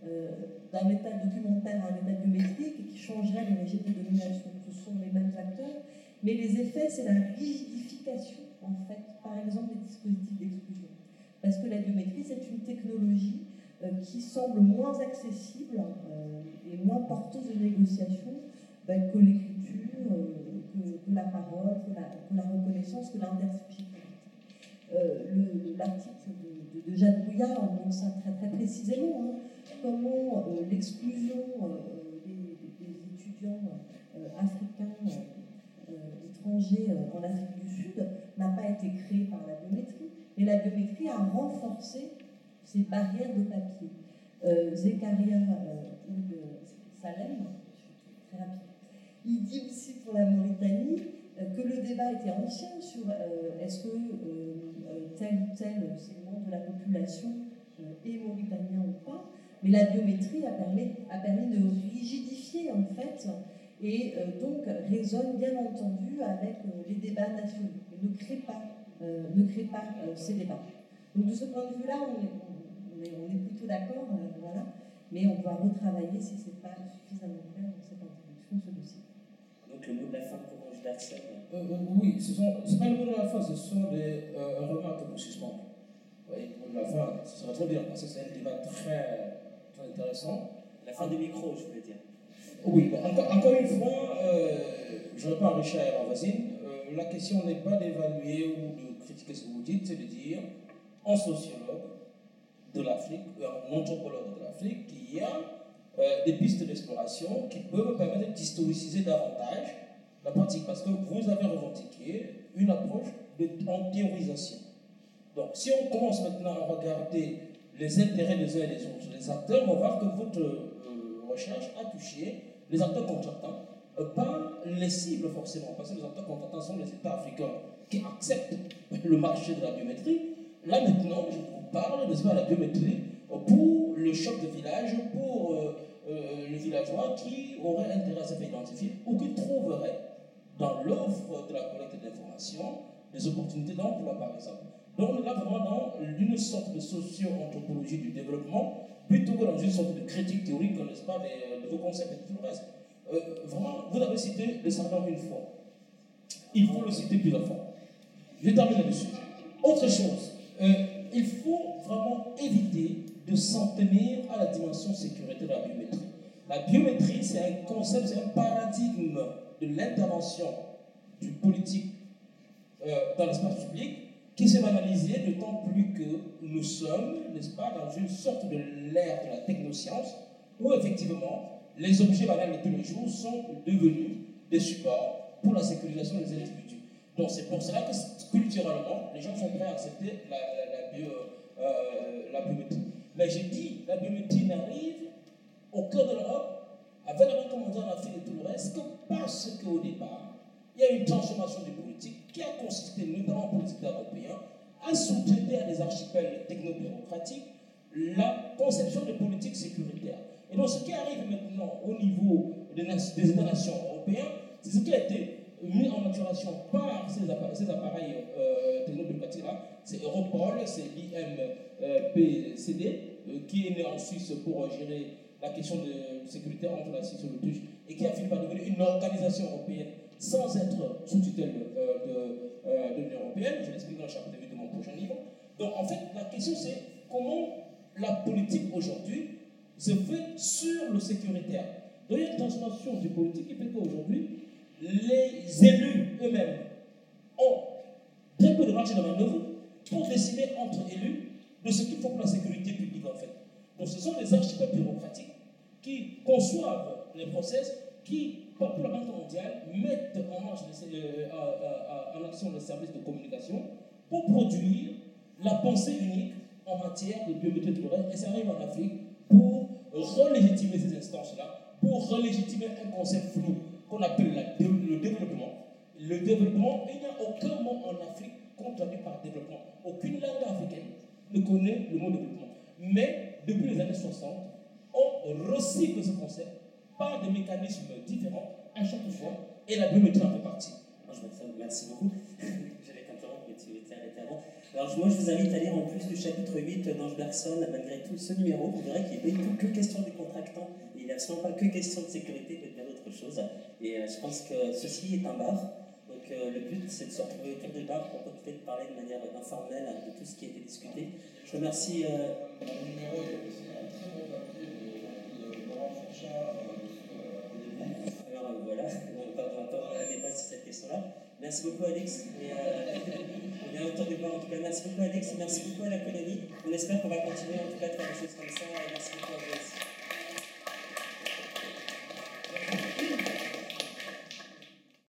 euh, d'un état documentaire à un état biométrique qui changerait les régimes de domination. Ce sont les mêmes acteurs, mais les effets, c'est la rigidification, en fait, par exemple, des dispositifs d'exclusion. Parce que la biométrie, c'est une technologie euh, qui semble moins accessible et moins porteuse de négociation ben, que l'écriture, que, la parole, que la, reconnaissance, que l'intersubjectivité. Euh, l'article de, de, Jacques Bouillard montre ça très, très précisément, hein. comment euh, l'exclusion euh, des, étudiants africains étrangers en Afrique du Sud n'a pas été créée par la biométrie, mais la biométrie a renforcé ces barrières de papier. Zekaria Salem, très rapide, il dit aussi pour la Mauritanie que le débat était ancien sur est-ce que tel ou tel segment de la population euh, est mauritanien ou pas, mais la biométrie a permis, de rigidifier en fait et euh, donc résonne bien entendu avec euh, les débats nationaux et ne crée pas, ne crée pas ces débats. Donc de ce point de vue-là, on est, plutôt d'accord, voilà, mais on doit retravailler si ce n'est pas suffisamment clair dans cette introduction, ce dossier. Le mot de la fin pour Roche. Euh, euh, oui, ce n'est pas le mot de la fin, ce sont des euh, remarques pour suspendre. Oui, de la fin, ce serait trop bien, parce que c'est un débat très, très intéressant. La fin du micro, je veux dire. Oui, encore, encore une fois, je réponds à Richard et à voisine, la question n'est pas d'évaluer ou de critiquer ce que vous dites, c'est de dire, en sociologue de l'Afrique, en anthropologue de l'Afrique, qu'il y a des pistes d'exploration qui peuvent permettre d'historiciser davantage la pratique, parce que vous avez revendiqué une approche de, en théorisation. Donc, si on commence maintenant à regarder les intérêts des uns et des autres, les acteurs, on va voir que votre euh, recherche a touché les acteurs contractants, euh, pas les cibles forcément, parce que les acteurs contractants sont les États africains qui acceptent le marché de la biométrie. Là maintenant, je vous parle de la biométrie pour le choc de village, pour euh, le villageois qui aurait intérêt à se faire identifier ou qui trouverait dans l'offre de la collecte d'informations, des opportunités d'emploi, par exemple. Donc, là vraiment dans une sorte de socio-anthropologie du développement, plutôt que dans une sorte de critique théorique, n'est-ce pas, de, vos concepts et tout le reste. Euh, vraiment, vous avez cité le savoir une fois. Il faut le citer plusieurs fois. Je termine là-dessus. Autre chose, euh, il faut vraiment éviter de s'en tenir à la dimension sécurité de la biométrie. La biométrie, c'est un concept, c'est un paradigme de l'intervention du politique euh, dans l'espace public qui s'est banalisé d'autant plus que nous sommes, n'est-ce pas, dans une sorte de l'ère de la technoscience où effectivement les objets banals de tous les jours sont devenus des supports pour la sécurisation des individus. Donc c'est pour cela que culturellement, les gens sont prêts à accepter la, euh, la biométrie. Mais j'ai dit, la biométrie n'arrive au cœur de l'Europe avec la mondiale en Afrique et tout le reste, que parce qu'au départ, il y a une transformation des politiques qui a consisté, notamment en politique européenne, à sous-traiter à des archipels technobureaucratiques la conception de politiques sécuritaires. Et donc, ce qui arrive maintenant au niveau des, États-nations européens, c'est ce qui a été mis en maturation par ces appareils, ces appareils euh, technobureaucratiques-là. C'est Europol, c'est l'IMPCD, euh, qui est né en Suisse pour gérer la question de sécurité entre la Suisse et l'Autriche, et qui a fini par devenir une organisation européenne sans être sous tutelle euh, de, euh, de l'Union européenne. Je l'explique dans le chapitre 8 de mon prochain livre. Donc en fait, la question c'est comment la politique aujourd'hui se fait sur le sécuritaire. Donc il y a une transformation du politique qui fait qu'aujourd'hui, les élus eux-mêmes ont très peu de marge de manœuvre pour décider entre élus de ce qu'il faut pour la sécurité publique en fait. Donc ce sont des architectes bureaucratiques qui conçoivent les process, qui, pour la Banque mondiale, mettent en, marche les, euh, action les services de communication pour produire la pensée unique en matière de biométrie terrestre. Et ça arrive en Afrique pour relégitimer ces instances-là, pour relégitimer un concept flou qu'on appelle le Le développement, il n'y a aucun mot en Afrique qu'on traduit par développement. Aucune langue africaine ne connaît le mot développement. Mais depuis les années 60, on recycle ce concept par des mécanismes différents à chaque fois, et la biométrie en fait partie. Merci beaucoup. (laughs) J'allais t'interrompre, mais tu étais arrêté avant. Alors, moi, je vous invite à lire en plus du chapitre 8 d'Ange Bergson, malgré tout ce numéro. Vous verrez qu'il n'est pas que question des contractants, il n'est absolument pas que question de sécurité, mais bien d'autres choses. Et euh, je pense que ceci est un bar. Donc, euh, le but, c'est de se retrouver autour du bar pour peut-être parler de manière informelle de tout ce qui a été discuté. Je remercie. Euh... numéro, a aussi un de alors voilà, on n'est pas sur cette question-là. Merci beaucoup Alex. Et, on vient autour du bar en tout cas. Merci beaucoup Alex et merci beaucoup à la colonie. On espère qu'on va continuer en tout cas de faire comme ça.